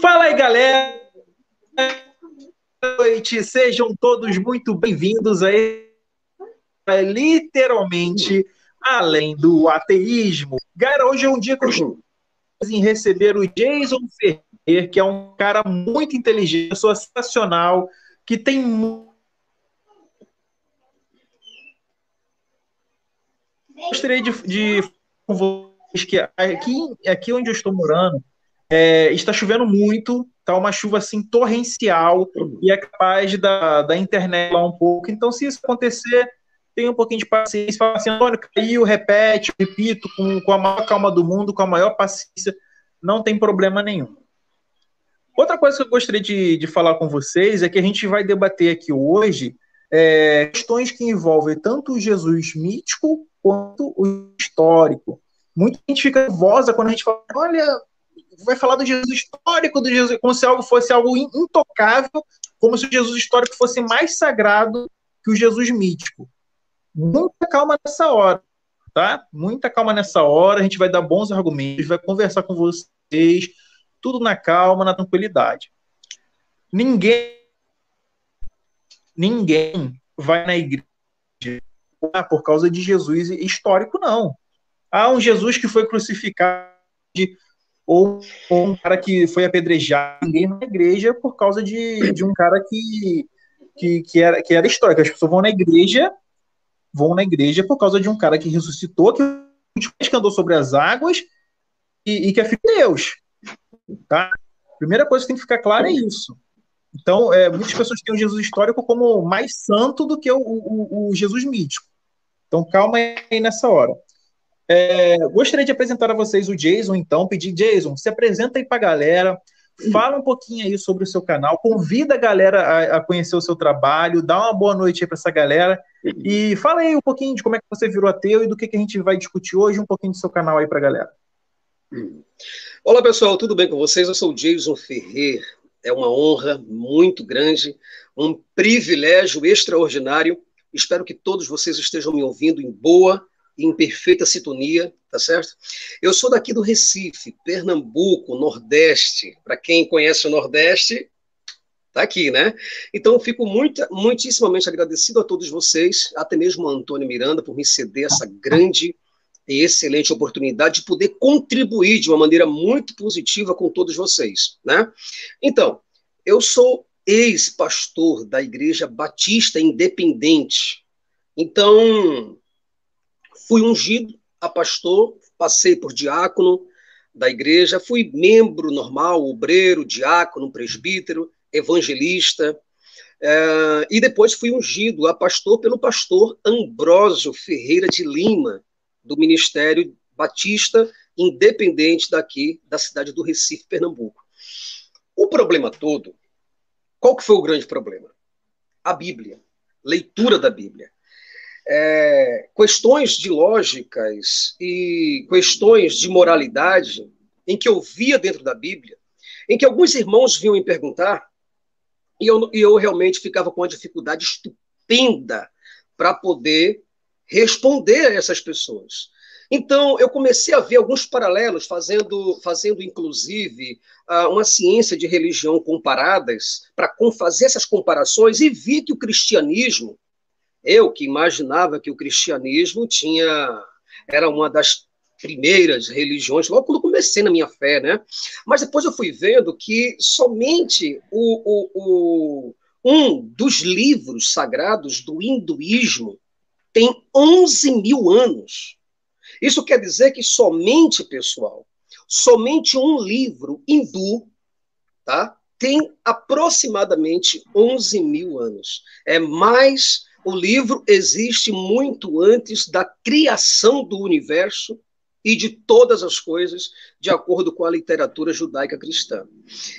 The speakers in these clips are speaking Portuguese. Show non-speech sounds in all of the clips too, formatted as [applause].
Fala aí, galera! Boa noite, sejam todos muito bem-vindos a literalmente além do ateísmo. Galera, hoje é um dia que eu estou em receber o Jason Ferrer, que é um cara muito inteligente, pessoa sensacional, que tem gostaria de, de que aqui, aqui onde eu estou morando é, está chovendo muito, tá uma chuva assim torrencial e é capaz da, da internet lá um pouco. Então, se isso acontecer, tenha um pouquinho de paciência. Fala assim, Antônio, caiu, repete, repito, com, com a maior calma do mundo, com a maior paciência, não tem problema nenhum. Outra coisa que eu gostaria de, de falar com vocês é que a gente vai debater aqui hoje é, questões que envolvem tanto o Jesus mítico quanto o histórico. Muita gente fica nervosa quando a gente fala, olha, vai falar do Jesus histórico do Jesus, como se algo fosse algo intocável, como se o Jesus histórico fosse mais sagrado que o Jesus mítico. Muita calma nessa hora, tá? Muita calma nessa hora, a gente vai dar bons argumentos, vai conversar com vocês, tudo na calma, na tranquilidade. Ninguém ninguém vai na igreja por causa de Jesus histórico, não. Há um Jesus que foi crucificado ou, ou um cara que foi apedrejado ninguém na igreja por causa de, de um cara que, que, que, era, que era histórico. As pessoas vão na igreja, vão na igreja por causa de um cara que ressuscitou, que, que andou sobre as águas e, e que é filho de Deus. Tá? Primeira coisa que tem que ficar clara é isso. Então, é, muitas pessoas têm o Jesus histórico como mais santo do que o, o, o Jesus mítico. Então, calma aí nessa hora. É, gostaria de apresentar a vocês o Jason, então, pedir, Jason, se apresenta aí para a galera, fala um pouquinho aí sobre o seu canal, convida a galera a, a conhecer o seu trabalho, dá uma boa noite aí para essa galera e fala aí um pouquinho de como é que você virou ateu e do que, que a gente vai discutir hoje, um pouquinho do seu canal aí para a galera. Olá pessoal, tudo bem com vocês? Eu sou o Jason Ferrer. É uma honra muito grande, um privilégio extraordinário. Espero que todos vocês estejam me ouvindo em boa em perfeita sintonia, tá certo? Eu sou daqui do Recife, Pernambuco, Nordeste. Para quem conhece o Nordeste, tá aqui, né? Então, fico muito, muitíssimamente agradecido a todos vocês, até mesmo a Antônio Miranda, por me ceder essa grande e excelente oportunidade de poder contribuir de uma maneira muito positiva com todos vocês, né? Então, eu sou ex-pastor da Igreja Batista Independente. Então, Fui ungido a pastor, passei por diácono da igreja, fui membro normal, obreiro, diácono, presbítero, evangelista, é, e depois fui ungido a pastor pelo pastor Ambrósio Ferreira de Lima, do Ministério Batista Independente daqui, da cidade do Recife, Pernambuco. O problema todo, qual que foi o grande problema? A Bíblia, leitura da Bíblia é, questões de lógicas e questões de moralidade em que eu via dentro da Bíblia, em que alguns irmãos vinham me perguntar, e eu, e eu realmente ficava com uma dificuldade estupenda para poder responder a essas pessoas. Então, eu comecei a ver alguns paralelos, fazendo, fazendo inclusive ah, uma ciência de religião comparadas, para fazer essas comparações, e vi que o cristianismo eu que imaginava que o cristianismo tinha era uma das primeiras religiões, logo quando comecei na minha fé, né? Mas depois eu fui vendo que somente o, o, o, um dos livros sagrados do hinduísmo tem 11 mil anos. Isso quer dizer que somente, pessoal, somente um livro hindu, tá? Tem aproximadamente 11 mil anos. É mais o livro existe muito antes da criação do universo e de todas as coisas, de acordo com a literatura judaica cristã.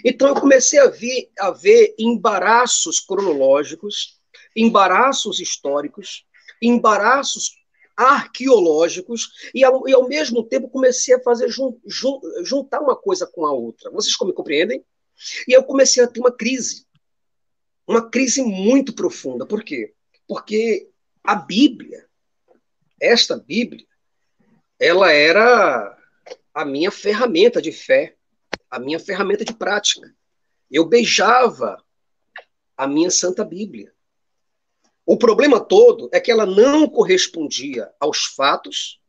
Então eu comecei a ver, a ver embaraços cronológicos, embaraços históricos, embaraços arqueológicos e ao, e ao mesmo tempo comecei a fazer jun, jun, juntar uma coisa com a outra. Vocês me compreendem? E eu comecei a ter uma crise, uma crise muito profunda. Por quê? Porque a Bíblia, esta Bíblia, ela era a minha ferramenta de fé, a minha ferramenta de prática. Eu beijava a minha Santa Bíblia. O problema todo é que ela não correspondia aos fatos,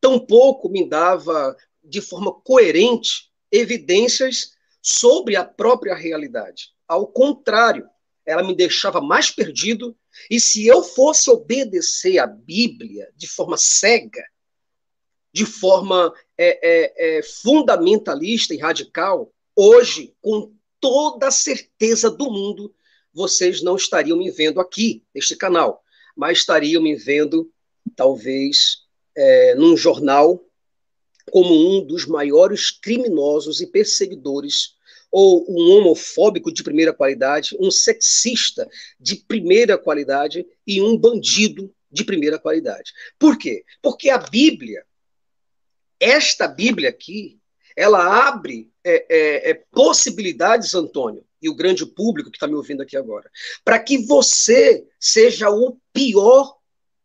tampouco me dava de forma coerente evidências sobre a própria realidade. Ao contrário, ela me deixava mais perdido, e se eu fosse obedecer a Bíblia de forma cega, de forma é, é, é, fundamentalista e radical, hoje, com toda a certeza do mundo, vocês não estariam me vendo aqui, neste canal, mas estariam me vendo, talvez, é, num jornal como um dos maiores criminosos e perseguidores, ou um homofóbico de primeira qualidade, um sexista de primeira qualidade e um bandido de primeira qualidade. Por quê? Porque a Bíblia, esta Bíblia aqui, ela abre é, é, é, possibilidades, Antônio, e o grande público que está me ouvindo aqui agora, para que você seja o pior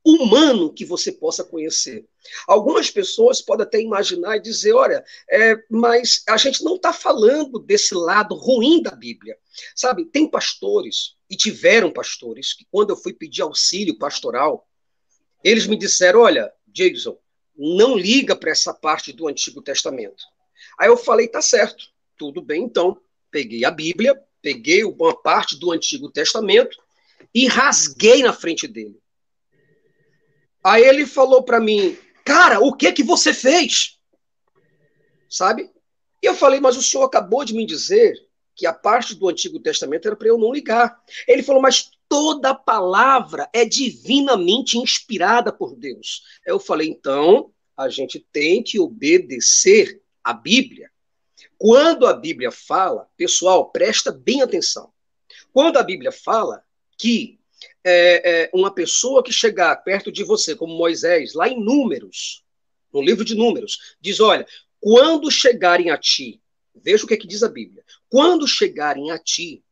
humano que você possa conhecer. Algumas pessoas podem até imaginar e dizer: olha, é, mas a gente não está falando desse lado ruim da Bíblia. Sabe, tem pastores, e tiveram pastores, que quando eu fui pedir auxílio pastoral, eles me disseram: olha, Jason, não liga para essa parte do Antigo Testamento. Aí eu falei: tá certo, tudo bem então. Peguei a Bíblia, peguei uma parte do Antigo Testamento e rasguei na frente dele. Aí ele falou para mim: Cara, o que que você fez? Sabe? E eu falei, mas o senhor acabou de me dizer que a parte do Antigo Testamento era para eu não ligar. Ele falou, mas toda palavra é divinamente inspirada por Deus. Eu falei, então, a gente tem que obedecer a Bíblia. Quando a Bíblia fala, pessoal, presta bem atenção. Quando a Bíblia fala que é, é, uma pessoa que chegar perto de você, como Moisés, lá em Números, no livro de Números, diz: olha, quando chegarem a ti, veja o que, é que diz a Bíblia, quando chegarem a ti,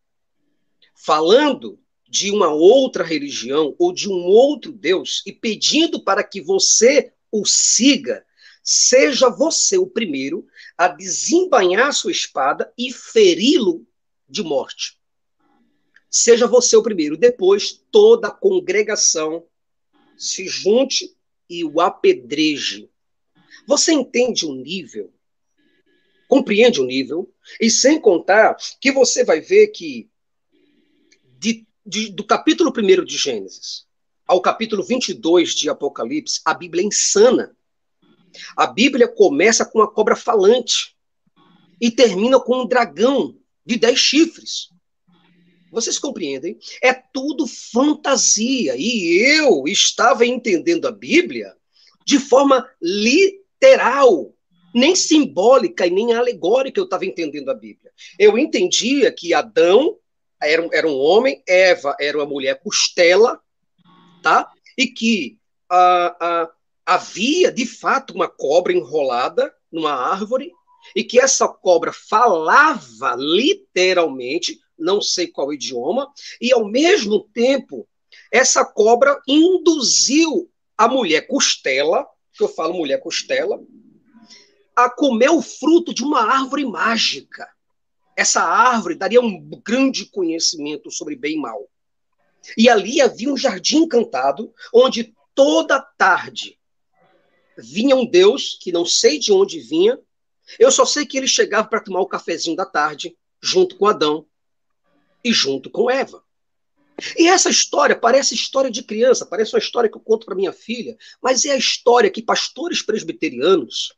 falando de uma outra religião ou de um outro Deus e pedindo para que você o siga, seja você o primeiro a desembainhar sua espada e feri-lo de morte seja você o primeiro. Depois, toda a congregação se junte e o apedreje. Você entende o nível? Compreende o nível? E sem contar que você vai ver que de, de, do capítulo 1 de Gênesis ao capítulo 22 de Apocalipse, a Bíblia é insana. A Bíblia começa com uma cobra falante e termina com um dragão de dez chifres. Vocês compreendem? É tudo fantasia. E eu estava entendendo a Bíblia de forma literal, nem simbólica e nem alegórica eu estava entendendo a Bíblia. Eu entendia que Adão era, era um homem, Eva era uma mulher costela, tá? E que ah, ah, havia de fato uma cobra enrolada numa árvore e que essa cobra falava literalmente não sei qual idioma, e ao mesmo tempo, essa cobra induziu a mulher costela, que eu falo mulher costela, a comer o fruto de uma árvore mágica. Essa árvore daria um grande conhecimento sobre bem e mal. E ali havia um jardim encantado, onde toda tarde vinha um Deus, que não sei de onde vinha, eu só sei que ele chegava para tomar o cafezinho da tarde, junto com Adão, e junto com Eva. E essa história parece história de criança, parece uma história que eu conto para minha filha, mas é a história que pastores presbiterianos,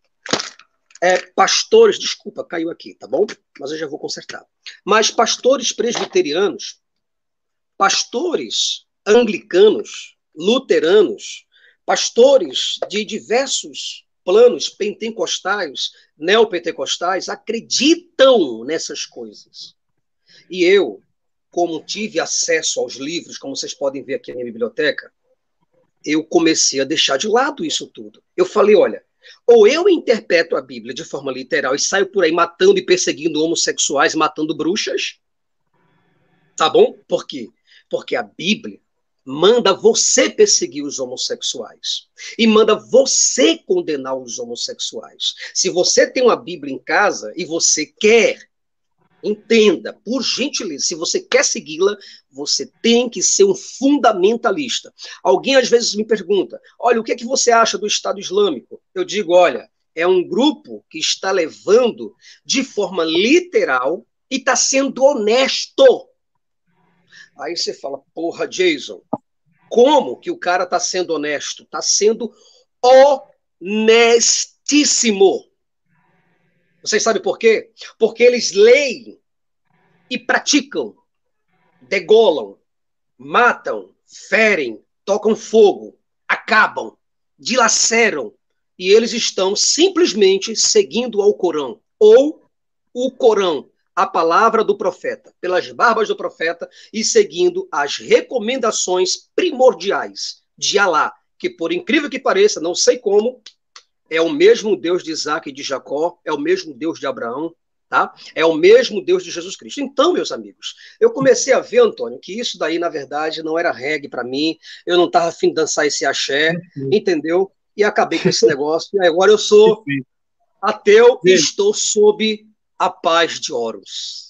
é, pastores, desculpa, caiu aqui, tá bom? Mas eu já vou consertar. Mas pastores presbiterianos, pastores anglicanos, luteranos, pastores de diversos planos pentecostais, neopentecostais, acreditam nessas coisas. E eu, como tive acesso aos livros, como vocês podem ver aqui na minha biblioteca, eu comecei a deixar de lado isso tudo. Eu falei, olha, ou eu interpreto a Bíblia de forma literal e saio por aí matando e perseguindo homossexuais, matando bruxas, tá bom? Por quê? Porque a Bíblia manda você perseguir os homossexuais e manda você condenar os homossexuais. Se você tem uma Bíblia em casa e você quer, entenda, por gentileza, se você quer segui-la, você tem que ser um fundamentalista. Alguém às vezes me pergunta: olha, o que é que você acha do Estado Islâmico? Eu digo: olha, é um grupo que está levando de forma literal e está sendo honesto Aí você fala, porra, Jason, como que o cara está sendo honesto? Está sendo honestíssimo. Vocês sabem por quê? Porque eles leem e praticam, degolam, matam, ferem, tocam fogo, acabam, dilaceram, e eles estão simplesmente seguindo ao Corão, ou o Corão, a palavra do profeta, pelas barbas do profeta e seguindo as recomendações primordiais de Alá, que por incrível que pareça, não sei como, é o mesmo Deus de Isaac e de Jacó, é o mesmo Deus de Abraão, tá? É o mesmo Deus de Jesus Cristo. Então, meus amigos, eu comecei a ver, Antônio, que isso daí, na verdade, não era reggae para mim, eu não estava afim de dançar esse axé, uhum. entendeu? E acabei com esse negócio, e agora eu sou ateu e estou sob a paz de Horus.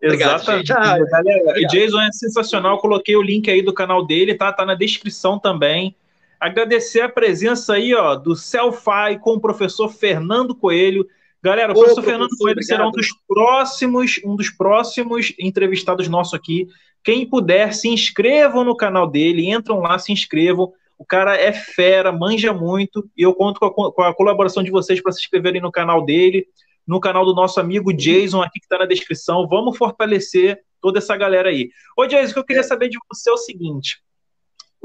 Exatamente. Ah, Galera, o Jason é sensacional. Coloquei o link aí do canal dele, tá? Tá na descrição também. Agradecer a presença aí, ó, do Selfie com o professor Fernando Coelho. Galera, o Ô, professor, Fernando Coelho obrigado. será um dos próximos, um dos próximos entrevistados nosso aqui. Quem puder, se inscrevam no canal dele, entram lá, se inscrevam. O cara é fera, manja muito, e eu conto com a, com a colaboração de vocês para se inscreverem no canal dele no canal do nosso amigo Jason aqui que está na descrição. Vamos fortalecer toda essa galera aí. Ô, Jason, o que eu queria é. saber de você é o seguinte: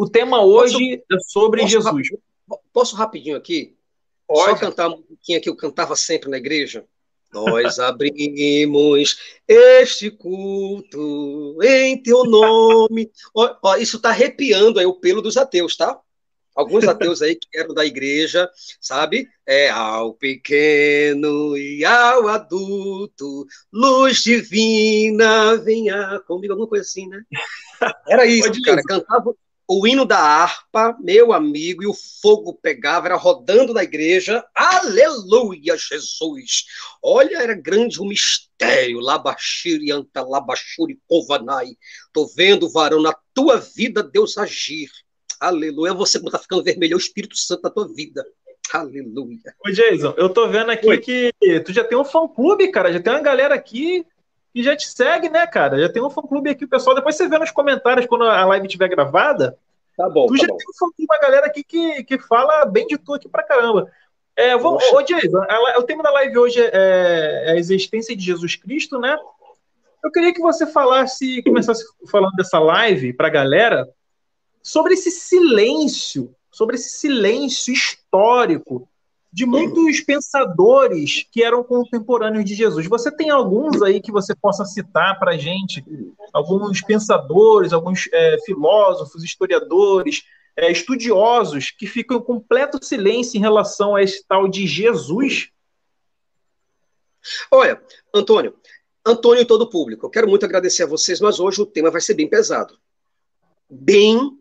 o tema hoje posso, é sobre posso, Jesus. Posso rapidinho aqui? Pode. Só cantar um pouquinho que eu cantava sempre na igreja? Nós [laughs] abrimos este culto em teu nome. Ó, ó, isso está arrepiando aí o pelo dos ateus, tá? Alguns ateus aí que eram da igreja, sabe? É ao pequeno e ao adulto, luz divina, venha comigo, alguma coisa assim, né? Era isso, cara. Cantava o hino da harpa, meu amigo, e o fogo pegava, era rodando na igreja. Aleluia, Jesus! Olha, era grande o mistério. Labashiri, anta, labashuri, kovanai. Tô vendo, varão, na tua vida Deus agir. Aleluia. Você como tá ficando vermelho, é o Espírito Santo da tua vida. Aleluia. Ô, Jason, eu tô vendo aqui Oi. que tu já tem um fã-clube, cara. Já tem uma galera aqui que já te segue, né, cara? Já tem um fã-clube aqui, o pessoal. Depois você vê nos comentários quando a live estiver gravada. Tá bom. Tu tá já bom. tem um fã-clube, uma galera aqui que, que fala bem de tu aqui pra caramba. É, ô, Jason, o tema da live hoje é, é a existência de Jesus Cristo, né? Eu queria que você falasse, começasse falando dessa live pra galera, sobre esse silêncio, sobre esse silêncio histórico de muitos pensadores que eram contemporâneos de Jesus. Você tem alguns aí que você possa citar para a gente? Alguns pensadores, alguns é, filósofos, historiadores, é, estudiosos que ficam em completo silêncio em relação a esse tal de Jesus? Olha, Antônio, Antônio e todo o público, eu quero muito agradecer a vocês, mas hoje o tema vai ser bem pesado. Bem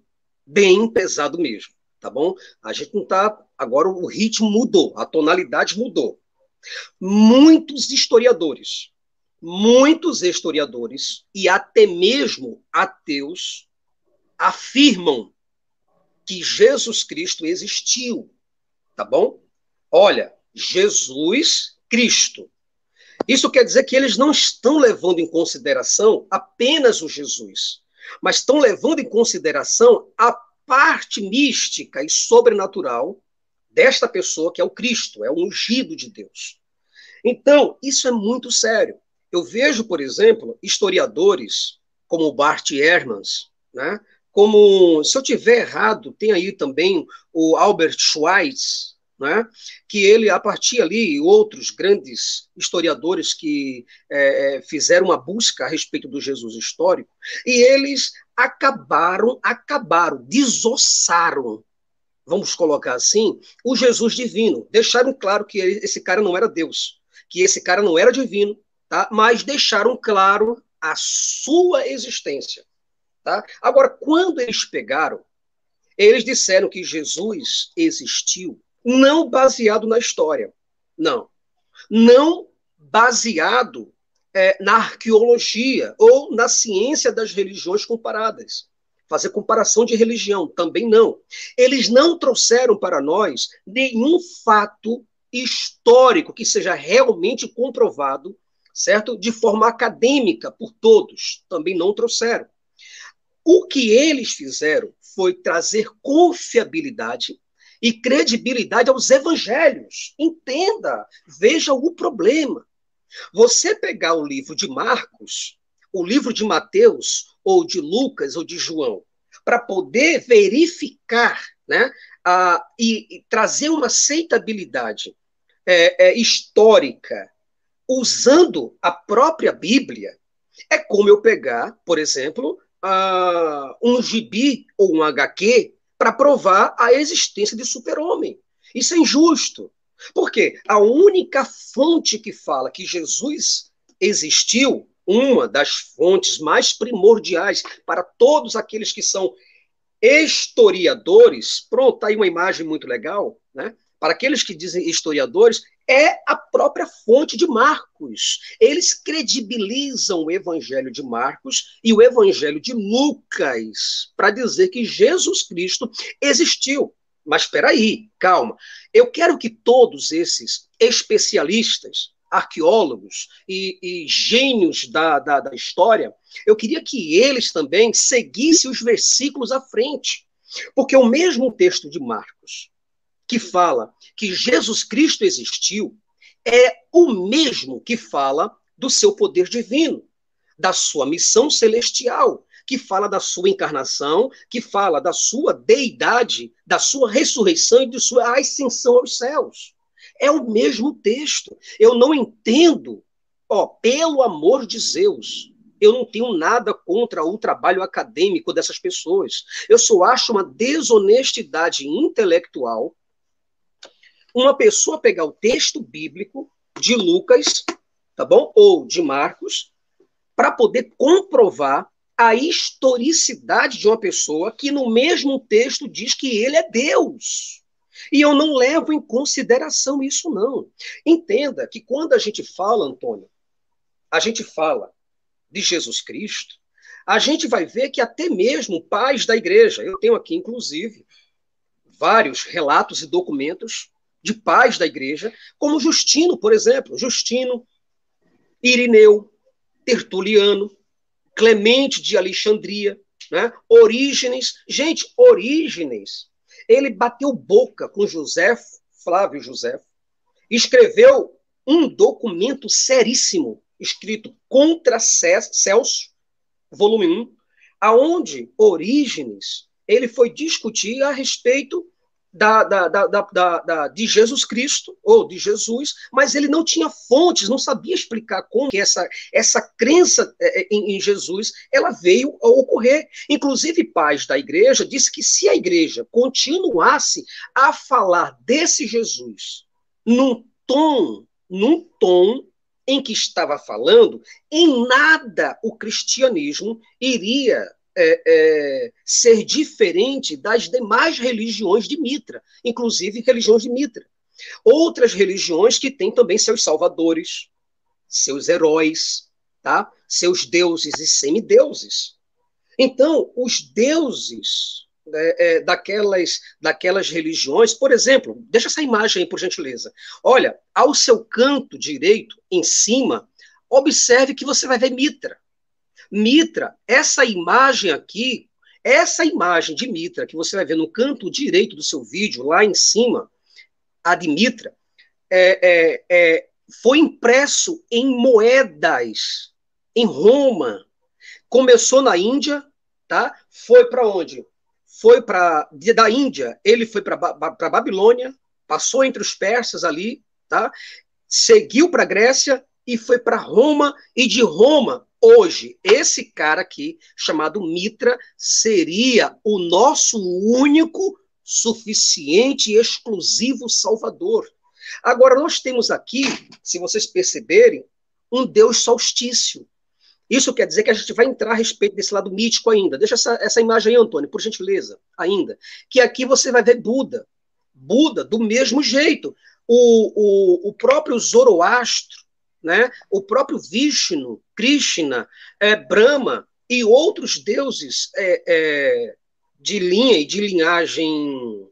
bem pesado mesmo, tá bom? A gente não tá. Agora o ritmo mudou, a tonalidade mudou. Muitos historiadores, muitos historiadores e até mesmo ateus afirmam que Jesus Cristo existiu, tá bom? Olha, Jesus Cristo. Isso quer dizer que eles não estão levando em consideração apenas o Jesus mas estão levando em consideração a parte mística e sobrenatural desta pessoa que é o Cristo, é o ungido de Deus. Então, isso é muito sério. Eu vejo, por exemplo, historiadores como Bart Ehrmans, né? Como, se eu tiver errado, tem aí também o Albert Schweitz, né? que ele, a partir ali, outros grandes historiadores que é, é, fizeram uma busca a respeito do Jesus histórico, e eles acabaram, acabaram, desossaram, vamos colocar assim, o Jesus divino. Deixaram claro que esse cara não era Deus, que esse cara não era divino, tá? mas deixaram claro a sua existência. Tá? Agora, quando eles pegaram, eles disseram que Jesus existiu não baseado na história, não. Não baseado é, na arqueologia ou na ciência das religiões comparadas. Fazer comparação de religião, também não. Eles não trouxeram para nós nenhum fato histórico que seja realmente comprovado, certo? De forma acadêmica por todos, também não trouxeram. O que eles fizeram foi trazer confiabilidade e credibilidade aos evangelhos. Entenda, veja o problema. Você pegar o livro de Marcos, o livro de Mateus, ou de Lucas, ou de João, para poder verificar né, a, e, e, trazer uma aceitabilidade é, é, histórica usando a própria Bíblia, é como eu pegar, por exemplo, uh, um gibi ou um HQ para provar a existência de super-homem. Isso é injusto. Porque a única fonte que fala que Jesus existiu, uma das fontes mais primordiais para todos aqueles que são historiadores, pronto, tá aí uma imagem muito legal, né? Para aqueles que dizem historiadores, é a própria fonte de Marcos. Eles credibilizam o evangelho de Marcos e o evangelho de Lucas para dizer que Jesus Cristo existiu. Mas espera aí, calma. Eu quero que todos esses especialistas, arqueólogos e, e gênios da, da, da história, eu queria que eles também seguissem os versículos à frente. Porque o mesmo texto de Marcos, que fala que Jesus Cristo existiu, é o mesmo que fala do seu poder divino, da sua missão celestial, que fala da sua encarnação, que fala da sua deidade, da sua ressurreição e de sua ascensão aos céus. É o mesmo texto. Eu não entendo, ó, pelo amor de Zeus, eu não tenho nada contra o trabalho acadêmico dessas pessoas. Eu só acho uma desonestidade intelectual uma pessoa pegar o texto bíblico de Lucas, tá bom? Ou de Marcos, para poder comprovar a historicidade de uma pessoa que no mesmo texto diz que ele é Deus. E eu não levo em consideração isso, não. Entenda que quando a gente fala, Antônio, a gente fala de Jesus Cristo, a gente vai ver que até mesmo pais da igreja, eu tenho aqui, inclusive, vários relatos e documentos de pais da igreja, como Justino, por exemplo. Justino, Irineu, Tertuliano, Clemente de Alexandria, né? Orígenes. Gente, Orígenes, ele bateu boca com José, Flávio José, escreveu um documento seríssimo, escrito contra Celso, volume 1, aonde Orígenes ele foi discutir a respeito da, da, da, da, de Jesus Cristo, ou de Jesus, mas ele não tinha fontes, não sabia explicar como que essa, essa crença é, é, em, em Jesus ela veio a ocorrer. Inclusive, pais da igreja disse que se a igreja continuasse a falar desse Jesus num tom, num tom em que estava falando, em nada o cristianismo iria é, é, ser diferente das demais religiões de Mitra, inclusive religiões de Mitra. Outras religiões que têm também seus salvadores, seus heróis, tá? seus deuses e semideuses. Então, os deuses é, é, daquelas, daquelas religiões, por exemplo, deixa essa imagem aí, por gentileza. Olha, ao seu canto direito, em cima, observe que você vai ver Mitra. Mitra, essa imagem aqui, essa imagem de Mitra que você vai ver no canto direito do seu vídeo, lá em cima, a de Mitra, é, é, é, foi impresso em moedas em Roma. Começou na Índia, tá? Foi para onde? Foi para da Índia, ele foi para Babilônia, passou entre os persas ali, tá? Seguiu para Grécia e foi para Roma e de Roma Hoje, esse cara aqui, chamado Mitra, seria o nosso único, suficiente e exclusivo Salvador. Agora, nós temos aqui, se vocês perceberem, um Deus solstício. Isso quer dizer que a gente vai entrar a respeito desse lado mítico ainda. Deixa essa, essa imagem aí, Antônio, por gentileza, ainda. Que aqui você vai ver Buda. Buda, do mesmo jeito. O, o, o próprio Zoroastro, né? o próprio Vishnu, Krishna, é, Brahma e outros deuses é, é, de linha e de linhagem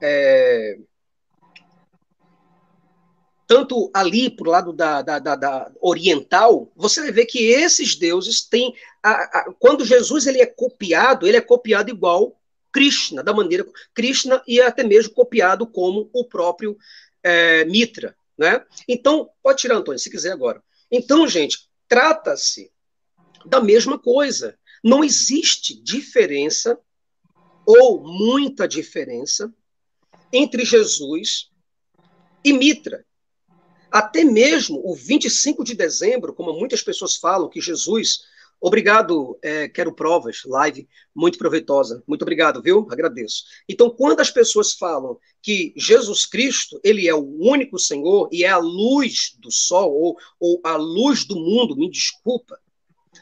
é, tanto ali para o lado da, da, da, da, oriental, você vai ver que esses deuses têm. A, a, quando Jesus ele é copiado, ele é copiado igual Krishna, da maneira. Krishna e até mesmo copiado como o próprio é, Mitra. Né? Então, pode tirar, Antônio, se quiser agora. Então, gente, trata-se da mesma coisa. Não existe diferença, ou muita diferença, entre Jesus e Mitra. Até mesmo o 25 de dezembro, como muitas pessoas falam, que Jesus. Obrigado, é, quero provas, live muito proveitosa. Muito obrigado, viu? Agradeço. Então, quando as pessoas falam que Jesus Cristo, ele é o único Senhor e é a luz do sol, ou, ou a luz do mundo, me desculpa,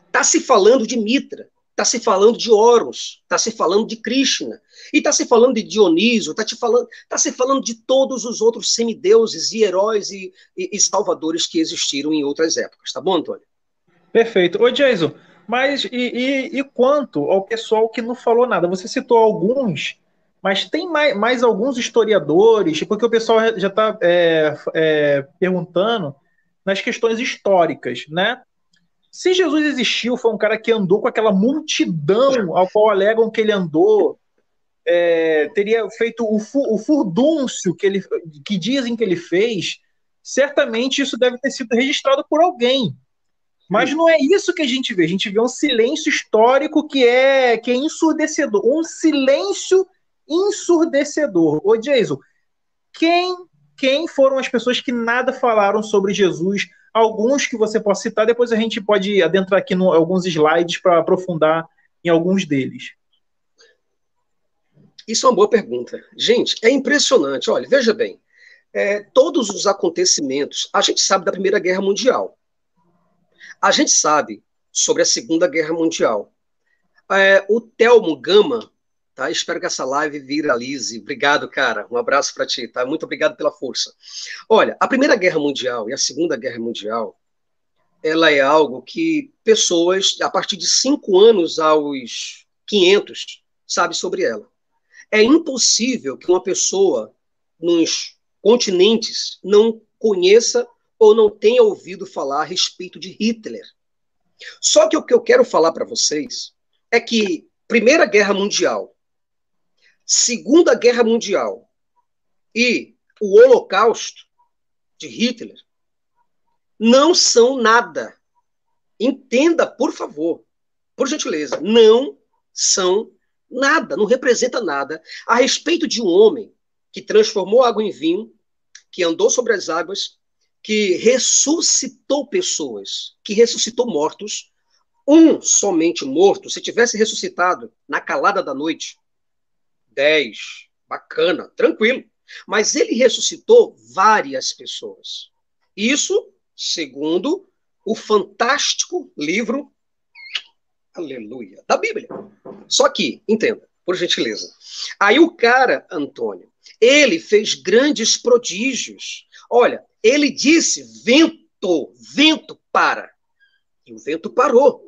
está se falando de Mitra, está se falando de Horus, está se falando de Krishna, e está se falando de Dionísio, está falando, tá se falando de todos os outros semideuses e heróis e, e, e, salvadores que existiram em outras épocas, tá bom, Antônio? Perfeito. Ô, Jason, mas e, e, e quanto ao pessoal que não falou nada? Você citou alguns, mas tem mais, mais alguns historiadores, porque o pessoal já está é, é, perguntando nas questões históricas, né? Se Jesus existiu, foi um cara que andou com aquela multidão ao qual alegam que ele andou, é, teria feito o, fu, o furdúncio que, ele, que dizem que ele fez, certamente isso deve ter sido registrado por alguém. Mas não é isso que a gente vê. A gente vê um silêncio histórico que é, que é ensurdecedor. Um silêncio ensurdecedor. Ô, Jason, quem, quem foram as pessoas que nada falaram sobre Jesus alguns que você possa citar, depois a gente pode adentrar aqui em alguns slides para aprofundar em alguns deles. Isso é uma boa pergunta. Gente, é impressionante. Olha, veja bem, é, todos os acontecimentos, a gente sabe da Primeira Guerra Mundial. A gente sabe sobre a Segunda Guerra Mundial. É, o Telmo Gama, Tá? Espero que essa live viralize. Obrigado, cara. Um abraço para ti, tá? Muito obrigado pela força. Olha, a Primeira Guerra Mundial e a Segunda Guerra Mundial, ela é algo que pessoas, a partir de cinco anos aos 500, sabe sobre ela. É impossível que uma pessoa nos continentes não conheça ou não tenha ouvido falar a respeito de Hitler. Só que o que eu quero falar para vocês é que Primeira Guerra Mundial Segunda Guerra Mundial e o Holocausto de Hitler não são nada. Entenda, por favor, por gentileza, não são nada, não representa nada a respeito de um homem que transformou água em vinho, que andou sobre as águas, que ressuscitou pessoas, que ressuscitou mortos, um somente morto, se tivesse ressuscitado na calada da noite, 10, bacana, tranquilo. Mas ele ressuscitou várias pessoas. Isso, segundo o fantástico livro, aleluia, da Bíblia. Só que, entenda, por gentileza. Aí o cara, Antônio, ele fez grandes prodígios. Olha, ele disse: vento, vento para. E o vento parou.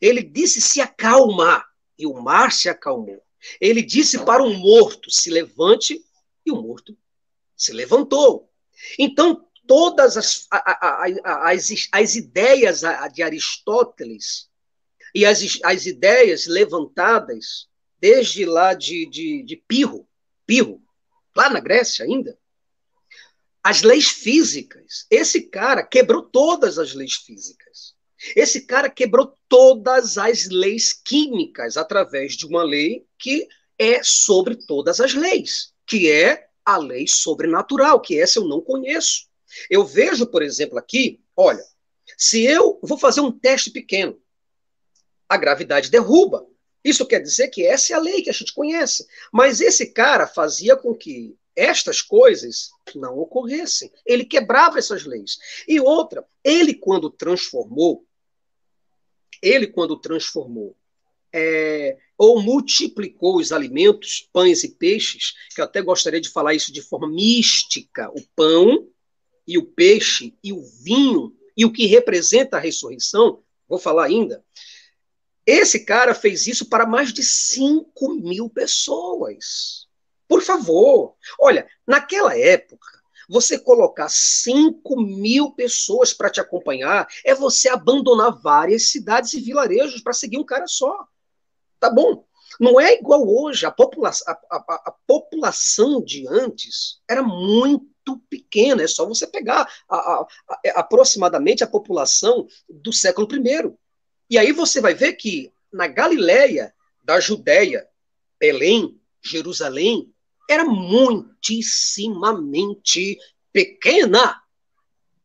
Ele disse: se acalma. E o mar se acalmou. Ele disse para um morto: se levante, e o morto se levantou. Então, todas as, as, as ideias de Aristóteles e as, as ideias levantadas desde lá de, de, de Pirro, Pirro, lá na Grécia ainda, as leis físicas. Esse cara quebrou todas as leis físicas. Esse cara quebrou todas as leis químicas através de uma lei que é sobre todas as leis, que é a lei sobrenatural, que essa eu não conheço. Eu vejo, por exemplo, aqui, olha, se eu vou fazer um teste pequeno, a gravidade derruba. Isso quer dizer que essa é a lei que a gente conhece. Mas esse cara fazia com que estas coisas não ocorressem. Ele quebrava essas leis. E outra, ele, quando transformou Ele, quando transformou é, ou multiplicou os alimentos, pães e peixes, que eu até gostaria de falar isso de forma mística, o pão e o peixe e o vinho e o que representa a ressurreição, vou falar ainda. Esse cara fez isso para mais de 5 mil pessoas. Por favor, olha, naquela época, você colocar 5 mil pessoas para te acompanhar é você abandonar várias cidades e vilarejos para seguir um cara só. Tá bom? Não é igual hoje. A, popula a, a, a população de antes era muito pequena. É só você pegar aproximadamente a população do século I. E aí você vai ver que na Galileia, da Judéia, Belém, Jerusalém, era muitíssimamente pequena.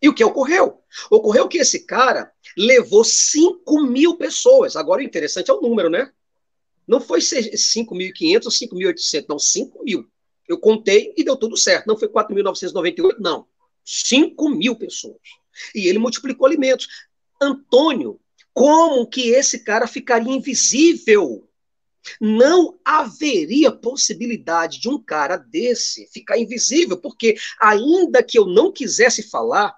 E o que ocorreu? Ocorreu que esse cara levou 5 mil pessoas. Agora, o interessante é o número, né? Não foi 5.500 ou 5.800, não, 5 mil. Eu contei e deu tudo certo. Não foi 4.998, não. 5 mil pessoas. E ele multiplicou alimentos. Antônio, como que esse cara ficaria invisível? Não haveria possibilidade de um cara desse ficar invisível, porque ainda que eu não quisesse falar,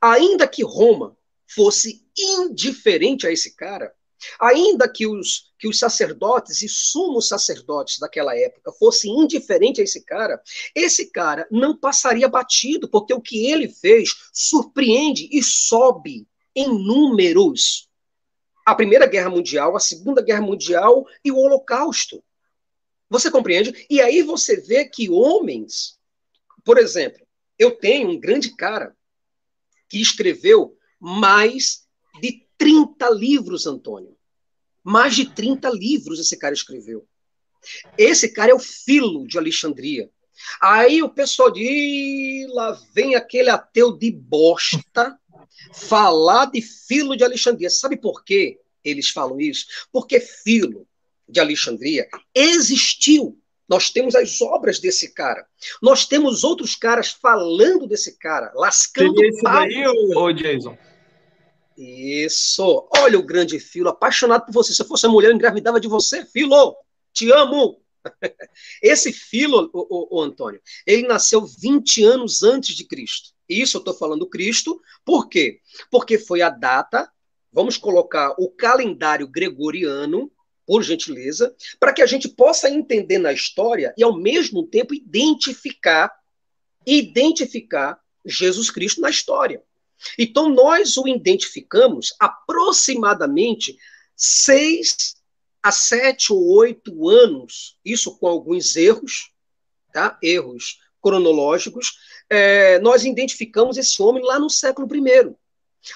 ainda que Roma fosse indiferente a esse cara, ainda que os, que os sacerdotes e sumos sacerdotes daquela época fossem indiferentes a esse cara, esse cara não passaria batido, porque o que ele fez surpreende e sobe em números a Primeira Guerra Mundial, a Segunda Guerra Mundial e o Holocausto. Você compreende? E aí você vê que homens, por exemplo, eu tenho um grande cara que escreveu mais de 30 livros, Antônio. Mais de 30 livros esse cara escreveu. Esse cara é o Filo de Alexandria. Aí o pessoal diz, lá vem aquele ateu de bosta falar de Filo de Alexandria. Sabe por quê eles falam isso? Porque Filo de Alexandria existiu. Nós temos as obras desse cara. Nós temos outros caras falando desse cara, lascando Seria esse daí, ô, Jason? Isso. Olha o grande Filo, apaixonado por você. Se eu fosse a mulher, eu engravidava de você, Filo. Te amo. [laughs] Esse Filo, o, o, o Antônio, ele nasceu 20 anos antes de Cristo. Isso eu estou falando Cristo, por quê? Porque foi a data, vamos colocar o calendário gregoriano, por gentileza, para que a gente possa entender na história e, ao mesmo tempo, identificar, identificar Jesus Cristo na história. Então, nós o identificamos aproximadamente seis a sete ou oito anos, isso com alguns erros, tá? erros cronológicos, é, nós identificamos esse homem lá no século I.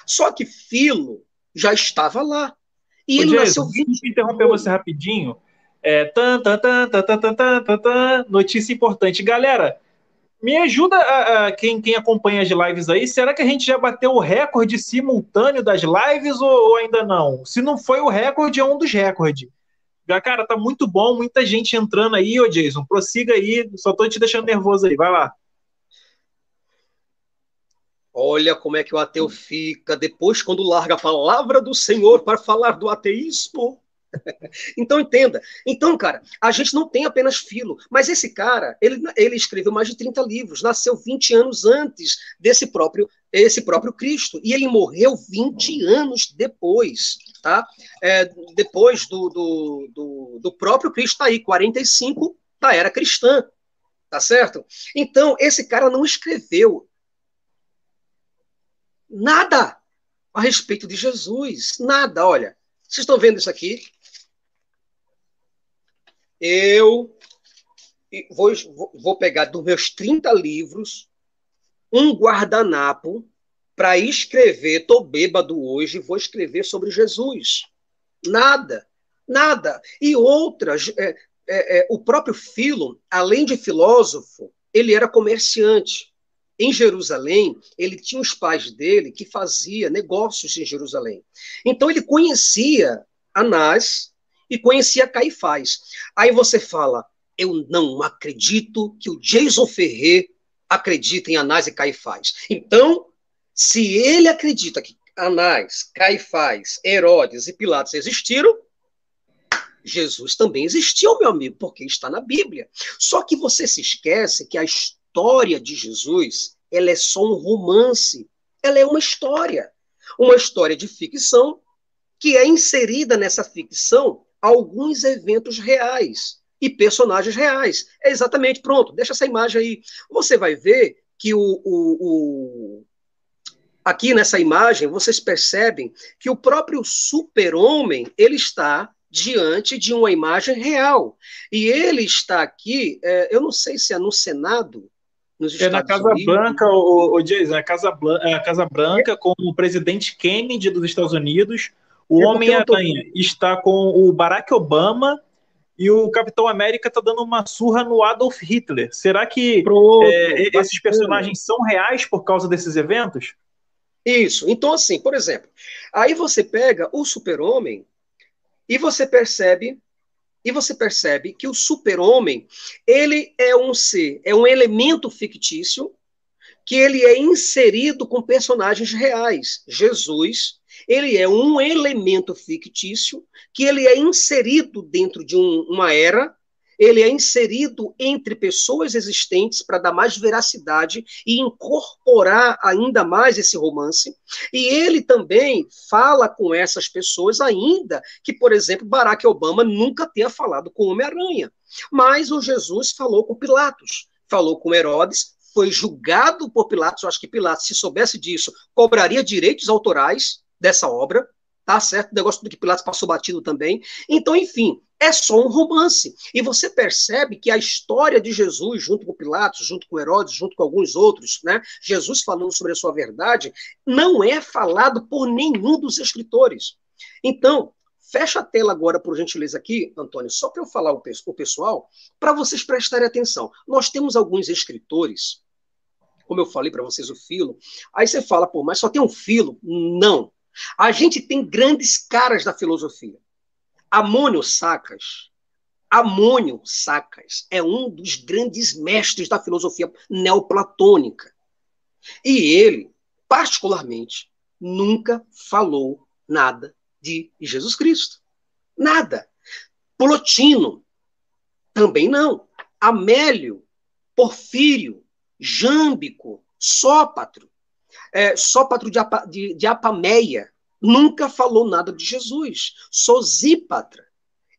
Só que Filo já estava lá. E Ô, ele Jesus, nasceu 20 interromper você rapidinho. É, tan, tan, tan, tan, tan, tan, tan, tan, notícia importante. Galera, me ajuda a, a, quem, quem acompanha as lives aí. Será que a gente já bateu o recorde simultâneo das lives ou, ou ainda não? Se não foi o recorde, é um dos recordes. Cara, tá muito bom, muita gente entrando aí, ô Jason. Prossiga aí, só tô te deixando nervoso aí, vai lá. Olha como é que o ateu fica depois quando larga a palavra do Senhor para falar do ateísmo. [laughs] então entenda. Então, cara, a gente não tem apenas filo, mas esse cara, ele, ele escreveu mais de 30 livros, nasceu 20 anos antes desse próprio esse próprio Cristo, e ele morreu 20 anos depois, tá? É, depois do, do, do, do próprio Cristo, tá aí, 45 da era cristã, tá certo? Então, esse cara não escreveu nada a respeito de Jesus, nada, olha. Vocês estão vendo isso aqui? eu vou, vou pegar dos meus 30 livros um guardanapo para escrever, tô bêbado hoje, vou escrever sobre Jesus. Nada, nada. E outras, é, é, é, o próprio Filo, além de filósofo, ele era comerciante. Em Jerusalém, ele tinha os pais dele que fazia negócios em Jerusalém. Então ele conhecia Anás, e conhecia Caifás. Aí você fala, eu não acredito que o Jason Ferrer acredita em Anás e Caifás. Então, se ele acredita que Anás, Caifás, Herodes e Pilatos existiram, Jesus também existiu, meu amigo, porque está na Bíblia. Só que você se esquece que a história de Jesus, ela é só um romance. Ela é uma história. Uma história de ficção que é inserida nessa ficção alguns eventos reais e personagens reais. É exatamente, pronto, deixa essa imagem aí. Você vai ver que o, o, o aqui nessa imagem, vocês percebem que o próprio super-homem, ele está diante de uma imagem real. E ele está aqui, é, eu não sei se é no Senado, nos Estados É na Casa Unidos. Branca, o, o Jason, é a Casa, é a Casa Branca com o presidente Kennedy dos Estados Unidos, o é Homem-Aranha tô... está com o Barack Obama e o Capitão América está dando uma surra no Adolf Hitler. Será que Pronto, é, esses personagens são reais por causa desses eventos? Isso. Então, assim, por exemplo, aí você pega o Super-Homem e você percebe e você percebe que o super-homem, ele é um ser, é um elemento fictício que ele é inserido com personagens reais. Jesus, ele é um elemento fictício que ele é inserido dentro de um, uma era ele é inserido entre pessoas existentes para dar mais veracidade e incorporar ainda mais esse romance. E ele também fala com essas pessoas ainda que, por exemplo, Barack Obama nunca tenha falado com Homem-Aranha. Mas o Jesus falou com Pilatos, falou com Herodes, foi julgado por Pilatos. Eu acho que Pilatos, se soubesse disso, cobraria direitos autorais dessa obra tá certo? O negócio do que Pilatos passou batido também. Então, enfim, é só um romance. E você percebe que a história de Jesus, junto com Pilatos, junto com Herodes, junto com alguns outros, né? Jesus falando sobre a sua verdade, não é falado por nenhum dos escritores. Então, fecha a tela agora, por gentileza, aqui, Antônio, só para eu falar o, o pessoal, para vocês prestarem atenção. Nós temos alguns escritores, como eu falei para vocês, o filo. Aí você fala, pô, mas só tem um filo? Não. A gente tem grandes caras da filosofia. Amônio Sacas, Amônio Sacas é um dos grandes mestres da filosofia neoplatônica. E ele, particularmente, nunca falou nada de Jesus Cristo. Nada. Plotino, também não. Amélio, Porfírio, Jâmbico, Sópatro, é, Sópatro de, Apa, de, de Apameia nunca falou nada de Jesus. Sosípatra,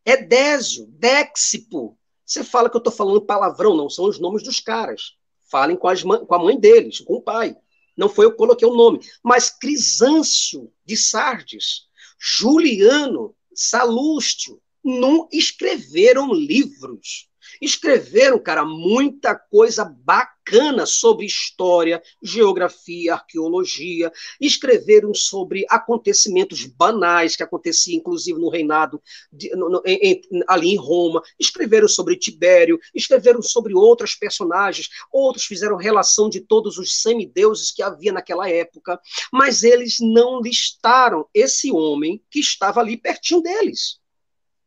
Edésio, Déxipo. Você fala que eu estou falando palavrão, não são os nomes dos caras. Falem com, as, com a mãe deles, com o pai. Não foi eu que coloquei o nome. Mas Crisâncio de Sardes, Juliano, Salústio, não escreveram livros escreveram, cara, muita coisa bacana sobre história, geografia, arqueologia, escreveram sobre acontecimentos banais que aconteciam, inclusive, no reinado de, no, no, em, ali em Roma, escreveram sobre Tibério, escreveram sobre outros personagens, outros fizeram relação de todos os semideuses que havia naquela época, mas eles não listaram esse homem que estava ali pertinho deles.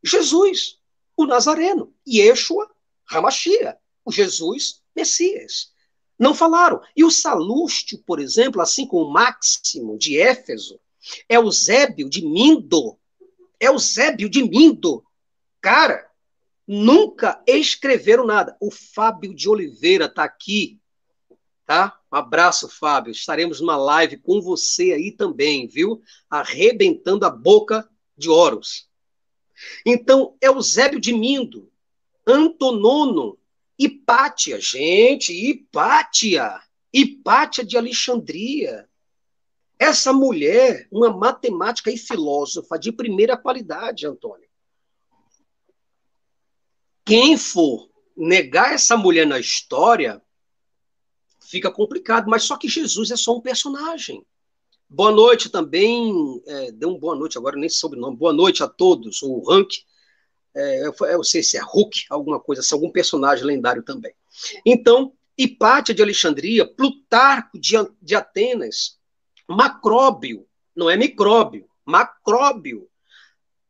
Jesus, o Nazareno, Yeshua, Ramachia, o Jesus Messias. Não falaram. E o Salústio, por exemplo, assim como o Máximo de Éfeso, é o Zébio de Mindo. É o Zébio de Mindo. Cara, nunca escreveram nada. O Fábio de Oliveira está aqui, tá? Um abraço, Fábio. Estaremos numa live com você aí também, viu? Arrebentando a boca de Horus. Então, é o Zébio de Mindo. Antonono, Hipátia, gente, Hipátia, Hipátia de Alexandria. Essa mulher, uma matemática e filósofa de primeira qualidade, Antônio. Quem for negar essa mulher na história, fica complicado, mas só que Jesus é só um personagem. Boa noite também, é, deu um boa noite agora, nem sobre o nome. Boa noite a todos, o Rank é, eu não sei se é Hulk, alguma coisa assim, algum personagem lendário também. Então, Hipátia de Alexandria, Plutarco de, de Atenas, Macróbio, não é micróbio, Macróbio,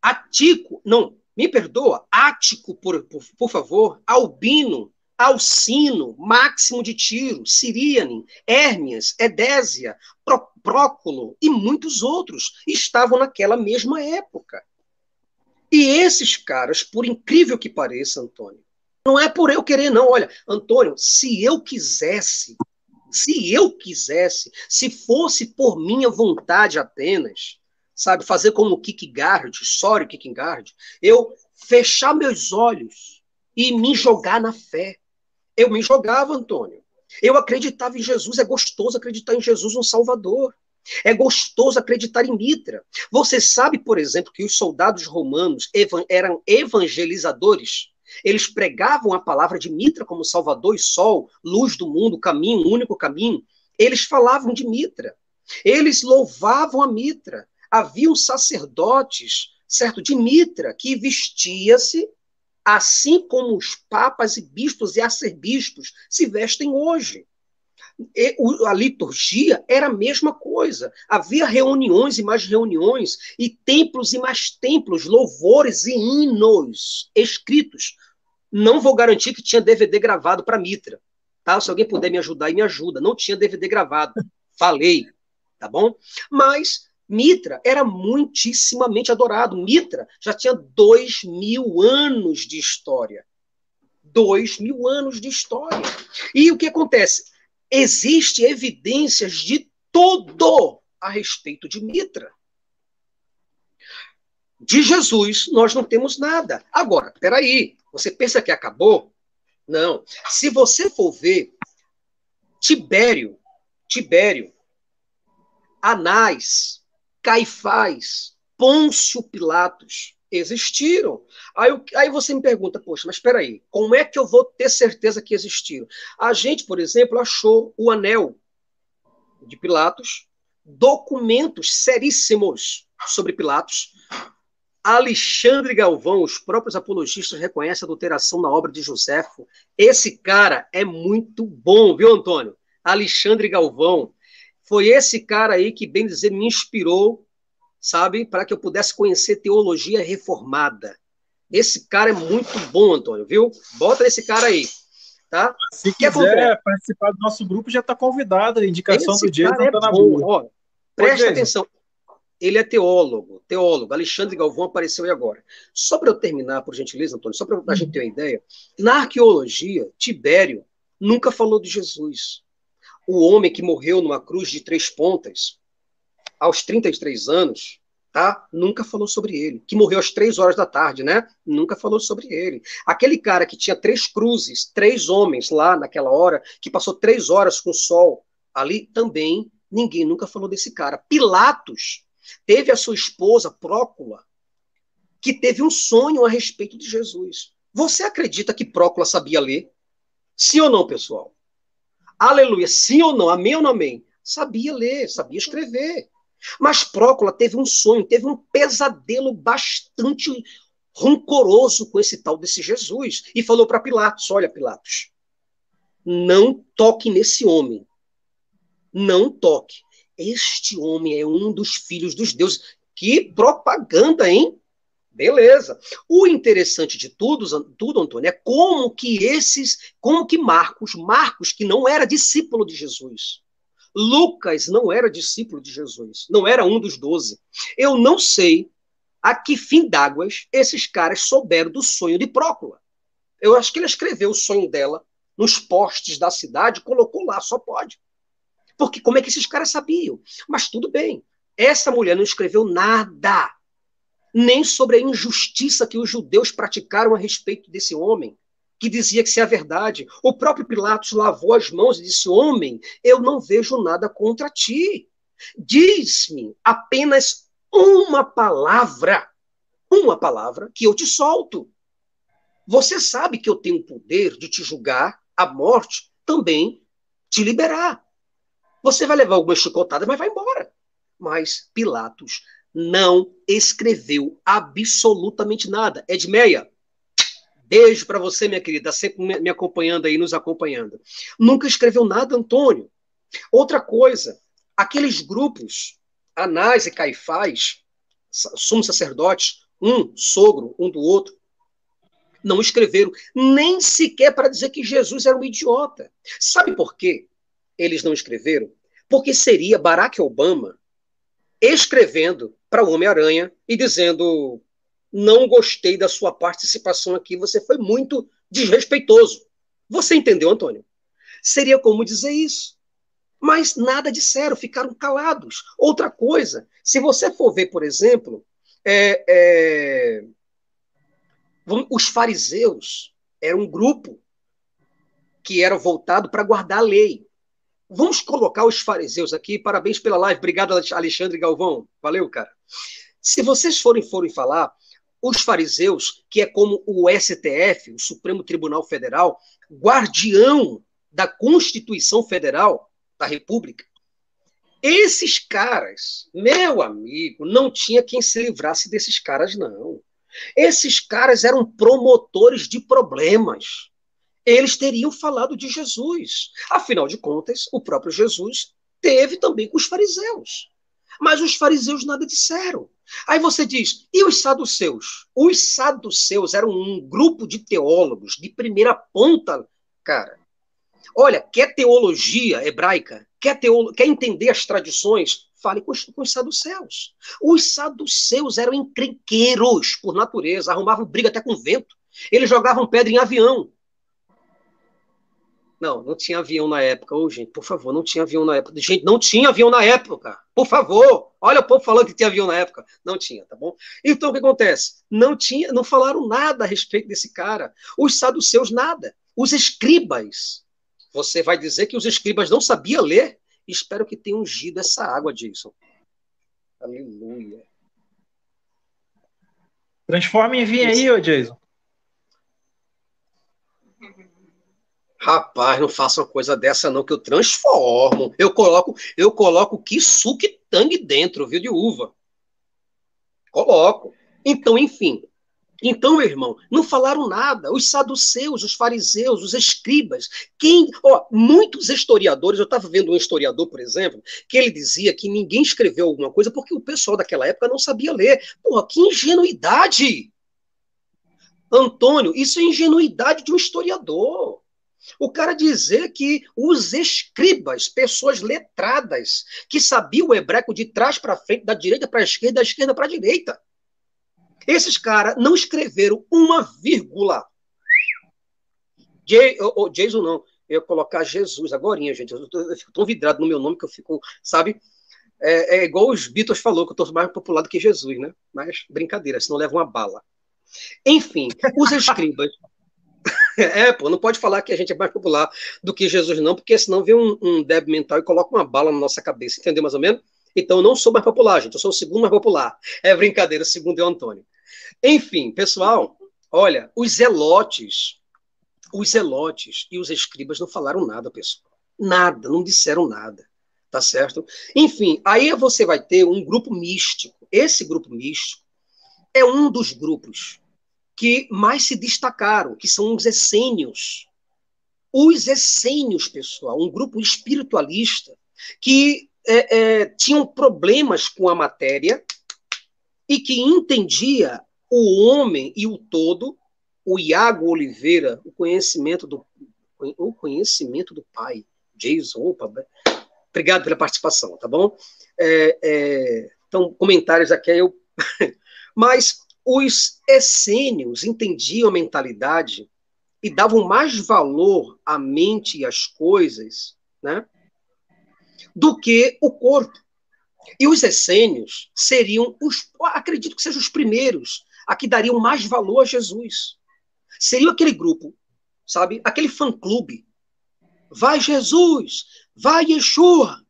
Atico, não, me perdoa, Ático, por, por, por favor, Albino, Alcino, Máximo de Tiro, Siríane, Hérmias, Edésia, Próculo e muitos outros estavam naquela mesma época. E esses caras, por incrível que pareça, Antônio, não é por eu querer, não. Olha, Antônio, se eu quisesse, se eu quisesse, se fosse por minha vontade apenas, sabe, fazer como o Kierkegaard, Sório Kierkegaard, eu fechar meus olhos e me jogar na fé. Eu me jogava, Antônio. Eu acreditava em Jesus, é gostoso acreditar em Jesus, um Salvador. É gostoso acreditar em Mitra. Você sabe, por exemplo, que os soldados romanos eram evangelizadores? Eles pregavam a palavra de Mitra como Salvador e Sol, luz do mundo, caminho, único caminho. Eles falavam de Mitra. Eles louvavam a Mitra. Haviam sacerdotes, certo, de Mitra, que vestia-se assim como os papas e bispos e arcebispos se vestem hoje. A liturgia era a mesma coisa. Havia reuniões e mais reuniões, e templos e mais templos, louvores e hinos escritos. Não vou garantir que tinha DVD gravado para Mitra. Tá? Se alguém puder me ajudar, me ajuda. Não tinha DVD gravado. Falei. Tá bom? Mas Mitra era muitíssimamente adorado. Mitra já tinha dois mil anos de história. Dois mil anos de história. E o que acontece? Existem evidências de todo a respeito de Mitra. De Jesus, nós não temos nada. Agora, peraí, você pensa que acabou? Não. Se você for ver, Tibério, Tibério, Anás, Caifás, Pôncio Pilatos existiram. Aí, aí você me pergunta, poxa, mas espera aí, como é que eu vou ter certeza que existiram? A gente, por exemplo, achou o anel de Pilatos, documentos seríssimos sobre Pilatos. Alexandre Galvão, os próprios apologistas reconhecem a adulteração na obra de Joséfo. Esse cara é muito bom, viu, Antônio? Alexandre Galvão, foi esse cara aí que, bem dizer, me inspirou, sabe, para que eu pudesse conhecer teologia reformada. Esse cara é muito bom, Antônio, viu? Bota esse cara aí. Tá? Se que quiser participar do nosso grupo, já está convidado. A indicação esse do dia está é na boa. presta atenção. Ele é teólogo, teólogo. Alexandre Galvão apareceu aí agora. Só para eu terminar, por gentileza, Antônio, só para a gente ter uma ideia, na arqueologia, Tibério nunca falou de Jesus o homem que morreu numa cruz de três pontas, aos 33 anos, tá? Nunca falou sobre ele. Que morreu às três horas da tarde, né? Nunca falou sobre ele. Aquele cara que tinha três cruzes, três homens lá naquela hora, que passou três horas com o sol ali, também ninguém nunca falou desse cara. Pilatos teve a sua esposa, Prócula, que teve um sonho a respeito de Jesus. Você acredita que Prócula sabia ler? Sim ou não, pessoal? Aleluia, sim ou não, amém ou não amém? Sabia ler, sabia escrever. Mas Prócula teve um sonho, teve um pesadelo bastante rancoroso com esse tal desse Jesus. E falou para Pilatos: Olha, Pilatos, não toque nesse homem. Não toque. Este homem é um dos filhos dos deuses. Que propaganda, hein? Beleza. O interessante de tudo, tudo, Antônio, é como que esses, como que Marcos, Marcos que não era discípulo de Jesus, Lucas não era discípulo de Jesus, não era um dos doze. Eu não sei a que fim d'águas esses caras souberam do sonho de Prócula. Eu acho que ele escreveu o sonho dela nos postes da cidade, colocou lá, só pode. Porque como é que esses caras sabiam? Mas tudo bem. Essa mulher não escreveu nada nem sobre a injustiça que os judeus praticaram a respeito desse homem, que dizia que se é verdade. O próprio Pilatos lavou as mãos e disse: Homem, eu não vejo nada contra ti. Diz-me apenas uma palavra, uma palavra que eu te solto. Você sabe que eu tenho o poder de te julgar a morte, também te liberar. Você vai levar algumas chicotadas, mas vai embora. Mas Pilatos não escreveu absolutamente nada. Edmeia, beijo para você, minha querida, sempre me acompanhando aí, nos acompanhando. Nunca escreveu nada, Antônio. Outra coisa, aqueles grupos, Anás e Caifás, sumos sacerdotes, um sogro, um do outro, Não escreveram nem sequer para dizer que Jesus era um idiota. Sabe por quê? Eles não escreveram? Porque seria Barack Obama escrevendo para o Homem-Aranha e dizendo: Não gostei da sua participação aqui, você foi muito desrespeitoso. Você entendeu, Antônio? Seria como dizer isso. Mas nada disseram, ficaram calados. Outra coisa, se você for ver, por exemplo, é, é, os fariseus eram um grupo que era voltado para guardar a lei. Vamos colocar os fariseus aqui. Parabéns pela live. Obrigado, Alexandre Galvão. Valeu, cara. Se vocês forem, forem falar, os fariseus, que é como o STF, o Supremo Tribunal Federal, guardião da Constituição Federal da República, esses caras, meu amigo, não tinha quem se livrasse desses caras, não. Esses caras eram promotores de problemas. Eles teriam falado de Jesus. Afinal de contas, o próprio Jesus teve também com os fariseus. Mas os fariseus nada disseram. Aí você diz, e os saduceus? Os saduceus eram um grupo de teólogos de primeira ponta, cara. Olha, quer teologia hebraica? Quer, teolo... quer entender as tradições? Fale com os, com os saduceus. Os saduceus eram encrenqueiros por natureza, arrumavam briga até com vento. Eles jogavam pedra em avião. Não, não tinha avião na época. Ô, gente, por favor, não tinha avião na época. Gente, não tinha avião na época. Por favor. Olha o povo falando que tinha avião na época. Não tinha, tá bom? Então, o que acontece? Não tinha, não falaram nada a respeito desse cara. Os saduceus, nada. Os escribas. Você vai dizer que os escribas não sabiam ler? Espero que tenha ungido essa água, Jason. Aleluia. Transforma em vinho aí, ô Jason. Rapaz, não faça uma coisa dessa não, que eu transformo. Eu coloco, eu coloco que suco dentro, viu, de uva. Coloco. Então, enfim. Então, meu irmão, não falaram nada. Os saduceus, os fariseus, os escribas, quem, ó, muitos historiadores, eu estava vendo um historiador, por exemplo, que ele dizia que ninguém escreveu alguma coisa porque o pessoal daquela época não sabia ler. Porra, que ingenuidade! Antônio, isso é ingenuidade de um historiador. O cara dizer que os escribas, pessoas letradas, que sabiam o hebraico de trás para frente, da direita para a esquerda, da esquerda para a direita. Esses caras não escreveram uma vírgula. J, oh, oh, Jason não, eu ia colocar Jesus agora, gente. Eu, eu, fico tão vidrado no meu nome que eu fico, sabe? É, é igual os Beatles falou que eu estou mais popular do que Jesus, né? Mas brincadeira, senão leva uma bala. Enfim, os escribas [laughs] É, pô, não pode falar que a gente é mais popular do que Jesus, não, porque senão vem um, um débil mental e coloca uma bala na nossa cabeça, entendeu mais ou menos? Então eu não sou mais popular, gente, eu sou o segundo mais popular. É brincadeira, segundo é o Antônio. Enfim, pessoal, olha, os zelotes, os zelotes e os escribas não falaram nada, pessoal. Nada, não disseram nada, tá certo? Enfim, aí você vai ter um grupo místico. Esse grupo místico é um dos grupos que mais se destacaram, que são os essênios. Os essênios, pessoal, um grupo espiritualista que é, é, tinham problemas com a matéria e que entendia o homem e o todo, o Iago Oliveira, o conhecimento do, o conhecimento do Pai. Jason, opa, obrigado pela participação, tá bom? É, é, então, comentários aqui, eu. [laughs] Mas os essênios entendiam a mentalidade e davam mais valor à mente e às coisas, né, do que o corpo. E os essênios seriam os, acredito que sejam os primeiros a que dariam mais valor a Jesus. Seria aquele grupo, sabe, aquele fã-clube. Vai Jesus, vai Yeshua,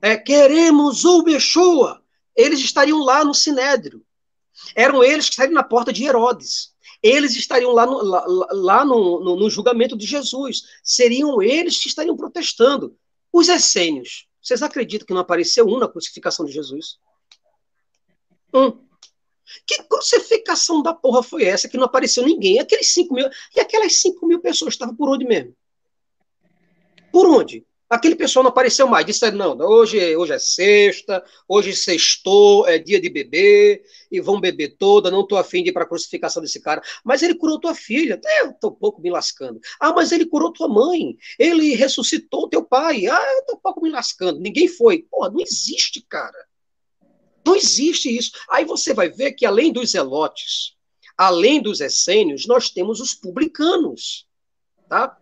é, queremos o Yeshua. Eles estariam lá no Sinédrio, eram eles que estariam na porta de Herodes. Eles estariam lá no, lá, lá no, no, no julgamento de Jesus. Seriam eles que estariam protestando. Os essênios. Vocês acreditam que não apareceu um na crucificação de Jesus? Um. Que crucificação da porra foi essa que não apareceu ninguém? Aqueles 5 mil. E aquelas 5 mil pessoas estavam por onde mesmo? Por onde? Aquele pessoal não apareceu mais. Disse, não, hoje, hoje é sexta, hoje sextou, é dia de beber, e vão beber toda, não estou afim de ir para a crucificação desse cara. Mas ele curou tua filha. É, eu estou um pouco me lascando. Ah, mas ele curou tua mãe. Ele ressuscitou teu pai. Ah, eu estou um pouco me lascando. Ninguém foi. Pô, não existe, cara. Não existe isso. Aí você vai ver que além dos zelotes, além dos essênios, nós temos os publicanos. Tá?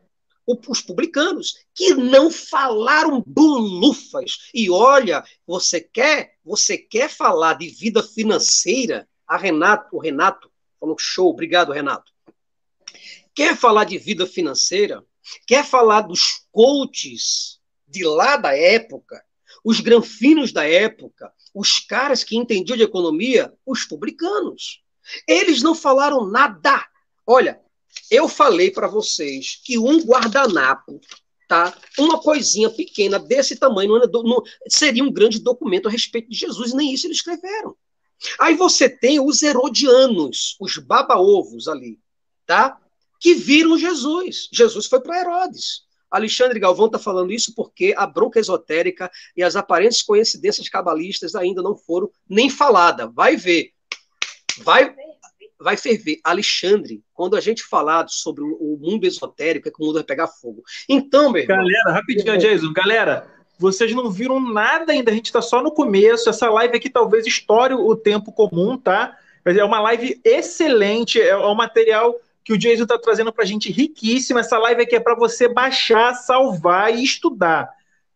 Os publicanos, que não falaram bulufas. E olha, você quer, você quer falar de vida financeira? A Renato, o Renato falou show, obrigado Renato. Quer falar de vida financeira? Quer falar dos coaches de lá da época, os granfinos da época, os caras que entendiam de economia, os publicanos. Eles não falaram nada. Olha, eu falei para vocês que um guardanapo, tá? Uma coisinha pequena desse tamanho não, não, seria um grande documento a respeito de Jesus, e nem isso eles escreveram. Aí você tem os herodianos, os baba-ovos ali, tá? Que viram Jesus. Jesus foi para Herodes. Alexandre Galvão está falando isso porque a bronca esotérica e as aparentes coincidências cabalistas ainda não foram nem faladas. Vai ver. Vai, vai ferver. Alexandre, quando a gente falar sobre o mundo esotérico, é que o mundo vai pegar fogo. Então, meu irmão. Galera, rapidinho, Jason. Galera, vocês não viram nada ainda, a gente está só no começo. Essa live aqui talvez estoure o tempo comum, tá? É uma live excelente, é um material que o Jason está trazendo para a gente riquíssimo. Essa live aqui é para você baixar, salvar e estudar.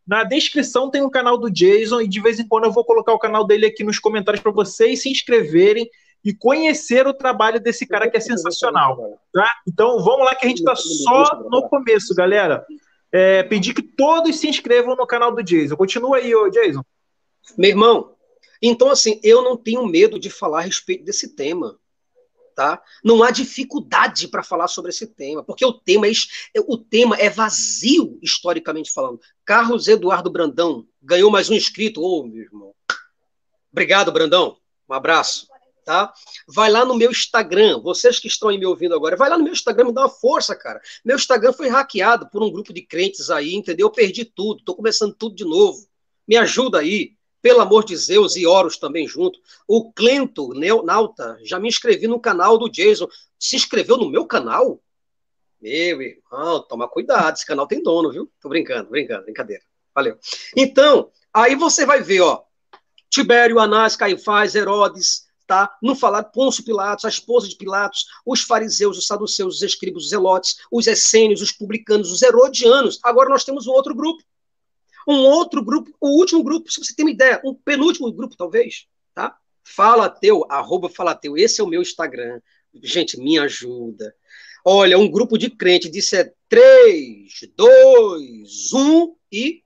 Na descrição tem o canal do Jason e de vez em quando eu vou colocar o canal dele aqui nos comentários para vocês se inscreverem e conhecer o trabalho desse cara que é sensacional. Tá? Então vamos lá que a gente está só no começo, galera. É, pedir que todos se inscrevam no canal do Jason. Continua aí, ô Jason. Meu irmão, então assim, eu não tenho medo de falar a respeito desse tema. Tá? Não há dificuldade para falar sobre esse tema, porque o tema, é, o tema é vazio, historicamente falando. Carlos Eduardo Brandão ganhou mais um inscrito. Ô, oh, meu irmão. Obrigado, Brandão. Um abraço tá? Vai lá no meu Instagram, vocês que estão aí me ouvindo agora, vai lá no meu Instagram, me dá uma força, cara. Meu Instagram foi hackeado por um grupo de crentes aí, entendeu? Eu perdi tudo, tô começando tudo de novo. Me ajuda aí, pelo amor de Zeus e Horus também junto. O Clento Nauta, já me inscrevi no canal do Jason. Se inscreveu no meu canal? Meu irmão, toma cuidado, esse canal tem dono, viu? Tô brincando, brincando, brincadeira. Valeu. Então, aí você vai ver, ó, Tibério, Anás, Caifás, Herodes, tá? Não falar Pôncio Pilatos, a esposa de Pilatos, os fariseus, os saduceus, os escribos, os zelotes, os essênios, os publicanos, os herodianos. Agora nós temos um outro grupo. Um outro grupo, o último grupo, se você tem uma ideia, um penúltimo grupo, talvez, tá? Fala teu, arroba fala teu, esse é o meu Instagram. Gente, me ajuda. Olha, um grupo de crente disse é 3, 2, 1 e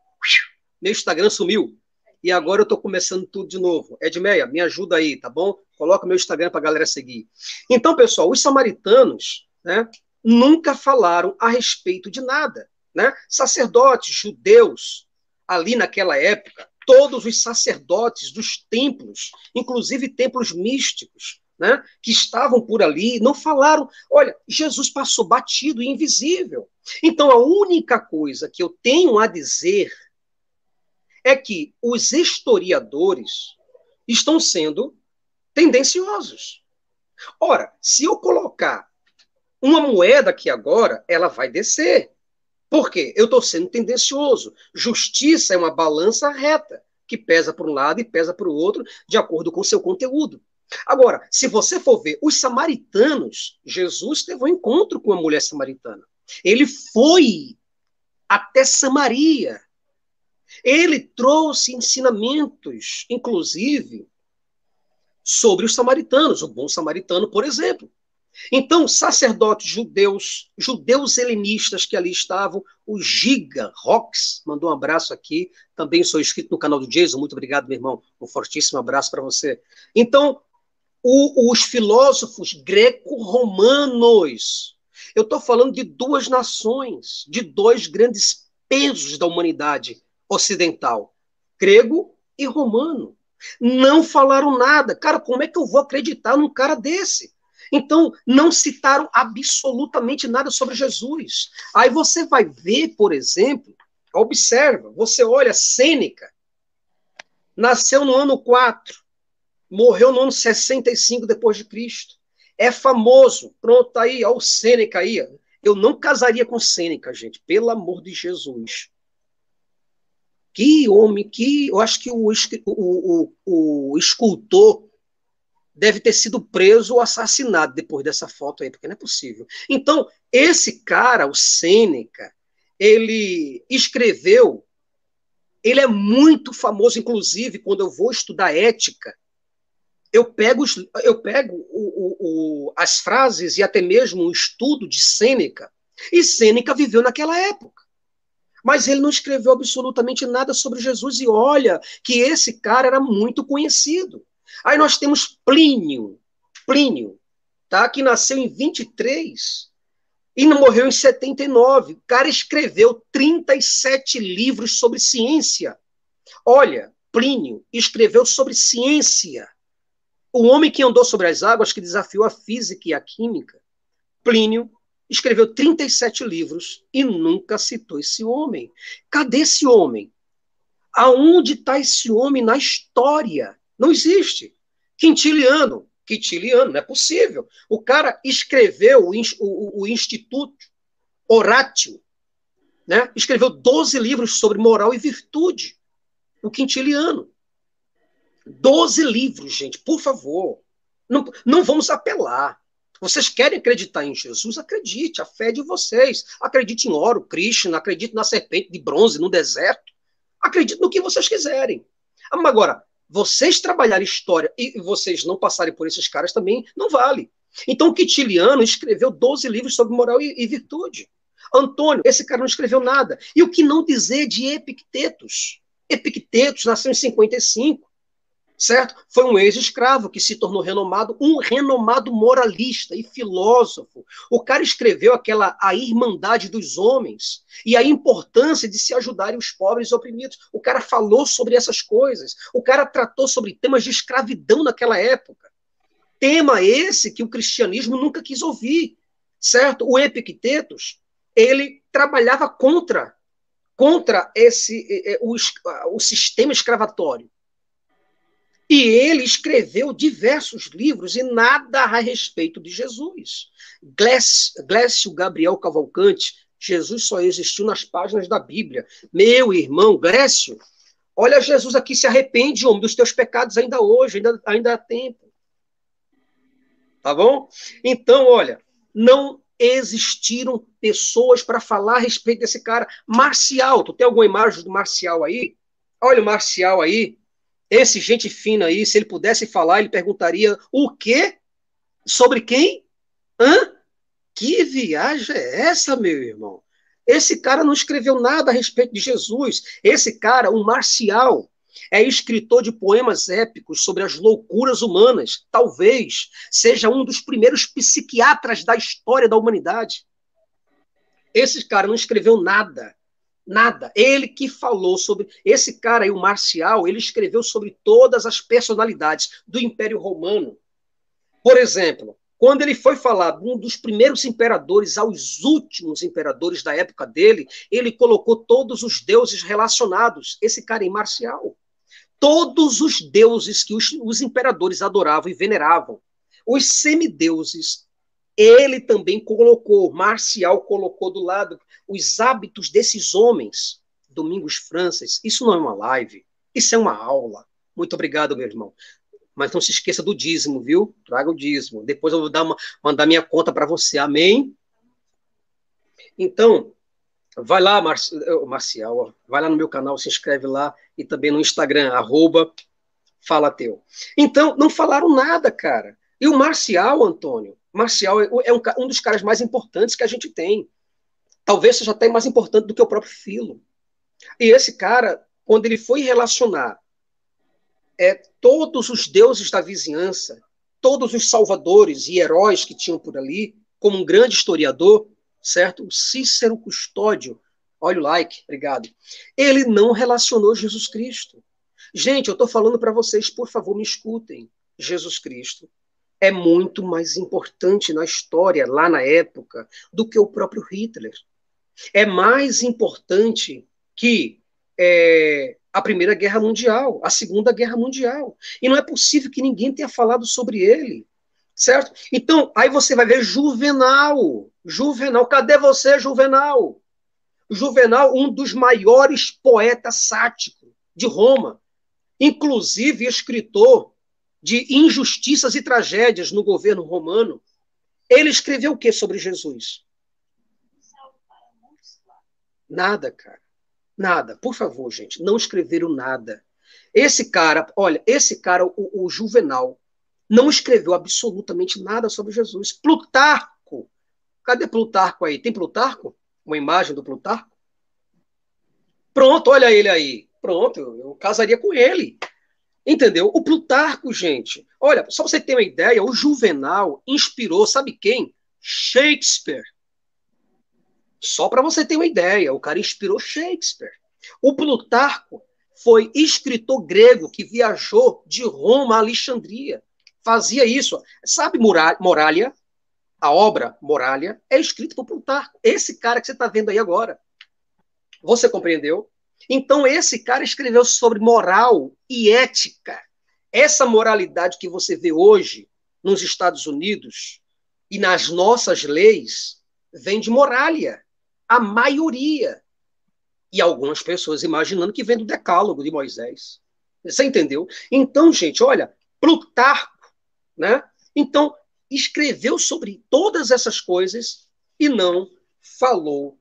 meu Instagram sumiu e agora eu estou começando tudo de novo. Edmeia, me ajuda aí, tá bom? Coloca meu Instagram para a galera seguir. Então, pessoal, os samaritanos né, nunca falaram a respeito de nada. Né? Sacerdotes judeus, ali naquela época, todos os sacerdotes dos templos, inclusive templos místicos, né, que estavam por ali, não falaram. Olha, Jesus passou batido e invisível. Então, a única coisa que eu tenho a dizer é que os historiadores estão sendo tendenciosos. Ora, se eu colocar uma moeda aqui agora, ela vai descer. Por quê? Eu estou sendo tendencioso. Justiça é uma balança reta, que pesa por um lado e pesa para o outro, de acordo com o seu conteúdo. Agora, se você for ver os samaritanos, Jesus teve um encontro com a mulher samaritana. Ele foi até Samaria ele trouxe ensinamentos, inclusive, sobre os samaritanos, o bom samaritano, por exemplo. Então, sacerdotes judeus, judeus helenistas que ali estavam, o Giga Rox mandou um abraço aqui, também sou inscrito no canal do Jason, muito obrigado, meu irmão, um fortíssimo abraço para você. Então, o, os filósofos greco-romanos, eu estou falando de duas nações, de dois grandes pesos da humanidade, ocidental, grego e romano. Não falaram nada. Cara, como é que eu vou acreditar num cara desse? Então, não citaram absolutamente nada sobre Jesus. Aí você vai ver, por exemplo, Observa, você olha Sêneca, nasceu no ano 4, morreu no ano 65 depois de Cristo. É famoso. Pronto, tá aí, ó, o Sêneca aí. Eu não casaria com Sêneca, gente, pelo amor de Jesus. Que homem, que. Eu acho que o, o, o, o escultor deve ter sido preso ou assassinado depois dessa foto aí, porque não é possível. Então, esse cara, o Sêneca, ele escreveu, ele é muito famoso, inclusive, quando eu vou estudar ética, eu pego, eu pego o, o, as frases e até mesmo o estudo de Sêneca, e Sêneca viveu naquela época. Mas ele não escreveu absolutamente nada sobre Jesus, e olha que esse cara era muito conhecido. Aí nós temos Plínio, Plínio, tá? que nasceu em 23 e morreu em 79. O cara escreveu 37 livros sobre ciência. Olha, Plínio escreveu sobre ciência. O homem que andou sobre as águas, que desafiou a física e a química, Plínio, escreveu 37 livros e nunca citou esse homem. Cadê esse homem? Aonde está esse homem na história? Não existe. Quintiliano, Quintiliano, não é possível. O cara escreveu o, o, o Instituto Oratio, né? escreveu 12 livros sobre moral e virtude. O Quintiliano. Doze livros, gente, por favor. Não, não vamos apelar. Vocês querem acreditar em Jesus? Acredite, a fé é de vocês. Acredite em Oro, Krishna, acredite na serpente de bronze no deserto. Acredite no que vocês quiserem. Agora, vocês trabalharem história e vocês não passarem por esses caras também não vale. Então, o Quintiliano escreveu 12 livros sobre moral e, e virtude. Antônio, esse cara não escreveu nada. E o que não dizer de Epictetos? Epictetos nasceu em 55 certo? Foi um ex-escravo que se tornou renomado, um renomado moralista e filósofo. O cara escreveu aquela a irmandade dos homens e a importância de se ajudarem os pobres e oprimidos. O cara falou sobre essas coisas. O cara tratou sobre temas de escravidão naquela época. Tema esse que o cristianismo nunca quis ouvir, certo? O Epictetos, ele trabalhava contra contra esse o, o sistema escravatório e ele escreveu diversos livros e nada a respeito de Jesus. Glécio Gabriel Cavalcante, Jesus só existiu nas páginas da Bíblia. Meu irmão Glécio, olha Jesus aqui, se arrepende, homem, dos teus pecados ainda hoje, ainda, ainda há tempo. Tá bom? Então, olha, não existiram pessoas para falar a respeito desse cara. Marcial, tu tem alguma imagem do Marcial aí? Olha o Marcial aí, esse gente fina aí, se ele pudesse falar, ele perguntaria o quê? Sobre quem? Hã? Que viagem é essa, meu irmão? Esse cara não escreveu nada a respeito de Jesus. Esse cara, um marcial, é escritor de poemas épicos sobre as loucuras humanas. Talvez seja um dos primeiros psiquiatras da história da humanidade. Esse cara não escreveu nada Nada. Ele que falou sobre. Esse cara aí, o Marcial, ele escreveu sobre todas as personalidades do Império Romano. Por exemplo, quando ele foi falar de um dos primeiros imperadores aos últimos imperadores da época dele, ele colocou todos os deuses relacionados. Esse cara em Marcial. Todos os deuses que os, os imperadores adoravam e veneravam. Os semideuses, ele também colocou, Marcial colocou do lado os hábitos desses homens. Domingos Francis, isso não é uma live, isso é uma aula. Muito obrigado, meu irmão. Mas não se esqueça do dízimo, viu? Traga o dízimo. Depois eu vou dar uma, mandar minha conta para você. Amém? Então, vai lá, Marcial, vai lá no meu canal, se inscreve lá e também no Instagram, arroba Fala Teu. Então, não falaram nada, cara. E o Marcial, Antônio, Marcial é um, um dos caras mais importantes que a gente tem talvez seja até mais importante do que o próprio Filo. E esse cara, quando ele foi relacionar é, todos os deuses da vizinhança, todos os salvadores e heróis que tinham por ali, como um grande historiador, certo? O Cícero Custódio, olha o like, obrigado. Ele não relacionou Jesus Cristo. Gente, eu estou falando para vocês, por favor, me escutem. Jesus Cristo é muito mais importante na história, lá na época, do que o próprio Hitler. É mais importante que é, a Primeira Guerra Mundial, a Segunda Guerra Mundial. E não é possível que ninguém tenha falado sobre ele. Certo? Então, aí você vai ver Juvenal. Juvenal, cadê você, Juvenal? Juvenal, um dos maiores poetas sáticos de Roma, inclusive escritor de injustiças e tragédias no governo romano. Ele escreveu o que sobre Jesus? Nada, cara. Nada. Por favor, gente, não escreveram nada. Esse cara, olha, esse cara, o, o Juvenal, não escreveu absolutamente nada sobre Jesus. Plutarco. Cadê Plutarco aí? Tem Plutarco? Uma imagem do Plutarco? Pronto, olha ele aí. Pronto, eu, casaria com ele. Entendeu? O Plutarco, gente. Olha, só você ter uma ideia, o Juvenal inspirou, sabe quem? Shakespeare. Só para você ter uma ideia, o cara inspirou Shakespeare. O Plutarco foi escritor grego que viajou de Roma a Alexandria. Fazia isso. Sabe Morália? A obra Morália é escrita por Plutarco. Esse cara que você está vendo aí agora. Você compreendeu? Então, esse cara escreveu sobre moral e ética. Essa moralidade que você vê hoje nos Estados Unidos e nas nossas leis vem de Morália a maioria. E algumas pessoas imaginando que vem do decálogo de Moisés. Você entendeu? Então, gente, olha, Plutarco, né? Então, escreveu sobre todas essas coisas e não falou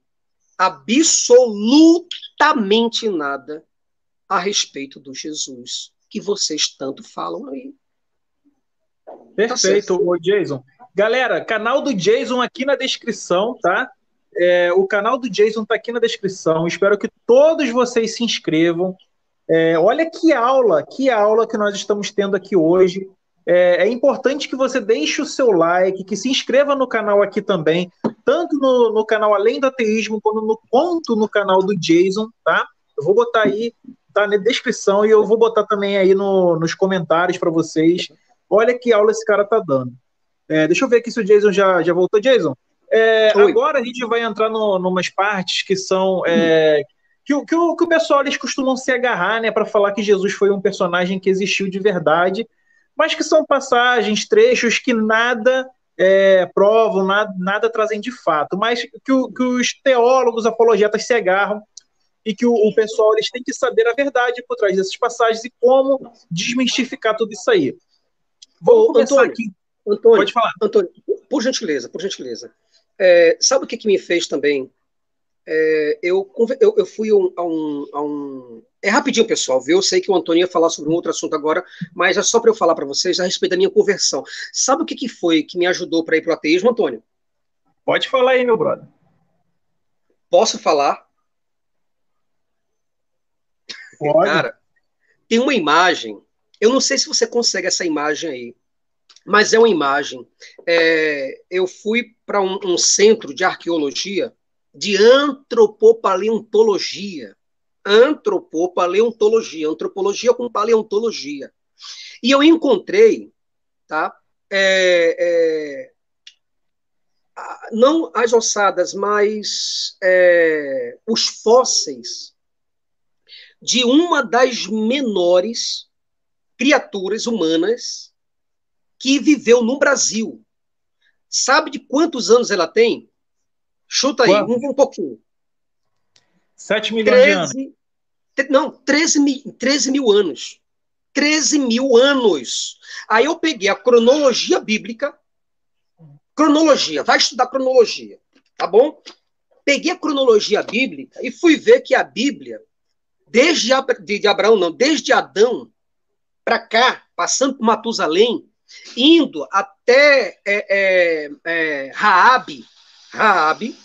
absolutamente nada a respeito do Jesus que vocês tanto falam aí. Perfeito, tá Jason. Galera, canal do Jason aqui na descrição, tá? É, o canal do Jason está aqui na descrição. Espero que todos vocês se inscrevam. É, olha que aula, que aula que nós estamos tendo aqui hoje. É, é, importante que você deixe o seu like, que se inscreva no canal aqui também, tanto no, no canal Além do Ateísmo, quanto no, no canal do Jason, tá? Eu vou botar aí, tá na descrição, e eu vou botar também aí no, nos comentários para vocês. Olha que aula esse cara tá dando. É, deixa eu ver aqui se o Jason já, já voltou. Jason, é, agora a gente vai entrar no, numas partes que são. É, que, que, o, que o pessoal eles costumam se agarrar né, para falar que Jesus foi um personagem que existiu de verdade, mas que são passagens, trechos que nada é, provam, nada, nada, trazem de fato, mas que, o, que, os teólogos, apologetas se agarram e que o, o, pessoal eles têm que saber a verdade por trás dessas passagens e como desmistificar tudo isso aí. Vou começar Antônio, aqui. Antônio, Pode falar. Antônio, por gentileza, por gentileza. É, sabe o que, que me fez também? É, eu, eu, eu, fui um, a, um, a um. É rapidinho, pessoal, viu? Eu sei que o Antônio ia falar sobre um outro assunto agora, mas é só para eu falar para vocês a respeito da minha conversão. Sabe o que, que foi que me ajudou para ir para o ateísmo, Antônio? Pode falar aí, meu brother. Posso falar? Pode. Cara, tem uma imagem. Eu não sei se você consegue essa imagem aí mas é uma imagem. É, eu fui para um, um, centro de arqueologia de antropopaleontologia. Antropopaleontologia, antropologia com paleontologia. E eu encontrei, tá? É, é, não as ossadas, mas é, os fósseis de uma das menores criaturas humanas que viveu no Brasil. Sabe de quantos anos ela tem? Chuta aí, um, um pouquinho. 7 milhões 13, de anos. Não, 13 mil, 13 mil anos. 13 mil anos. Aí eu peguei a cronologia bíblica. Cronologia, vai estudar cronologia, tá bom? Peguei a cronologia bíblica e fui ver que a Bíblia, desde de, de Abraão, não, desde Adão para cá, passando por Matusalém, indo até é, é, é, Raabe, Raabe,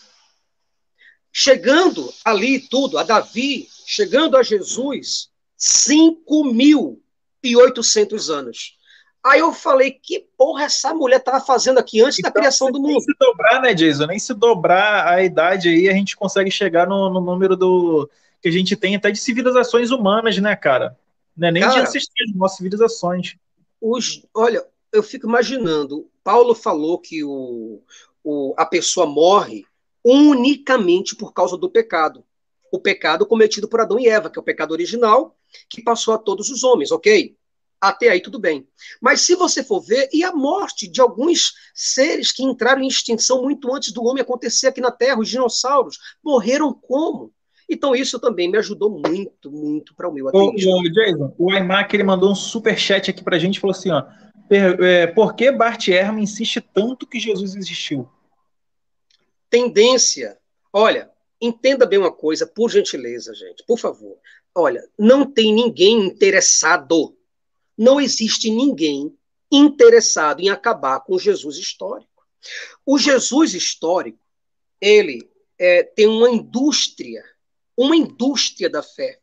chegando ali tudo, a Davi, chegando a Jesus, 5.800 anos. Aí eu falei, que porra essa mulher estava fazendo aqui antes então, da criação do mundo? Nem se dobrar, né, Jason? Nem se dobrar a idade aí, a gente consegue chegar no, no número do que a gente tem até de civilizações humanas, né, cara? Não é nem cara, de ancestrais, nossas civilizações. Os, olha, eu fico imaginando, Paulo falou que o, o, a pessoa morre unicamente por causa do pecado. o pecado cometido por Adão e Eva, que é o pecado original, que passou a todos os homens, ok? Até aí tudo bem. Mas se você for ver, e a morte de alguns seres que entraram em extinção muito antes do homem acontecer aqui na Terra, os dinossauros, morreram como? Então isso também me ajudou muito, muito para o meu ateísmo. Ô, ô, Jason, o Aimac ele mandou um super chat aqui para a gente, falou assim, ó, é, por que Bart Ehrman insiste tanto que Jesus existiu? Tendência. Olha, entenda bem uma coisa, por gentileza, gente, por favor. Olha, não tem ninguém interessado. Não existe ninguém interessado em acabar com o Jesus histórico. O Jesus histórico, ele é, tem uma indústria, uma indústria da fé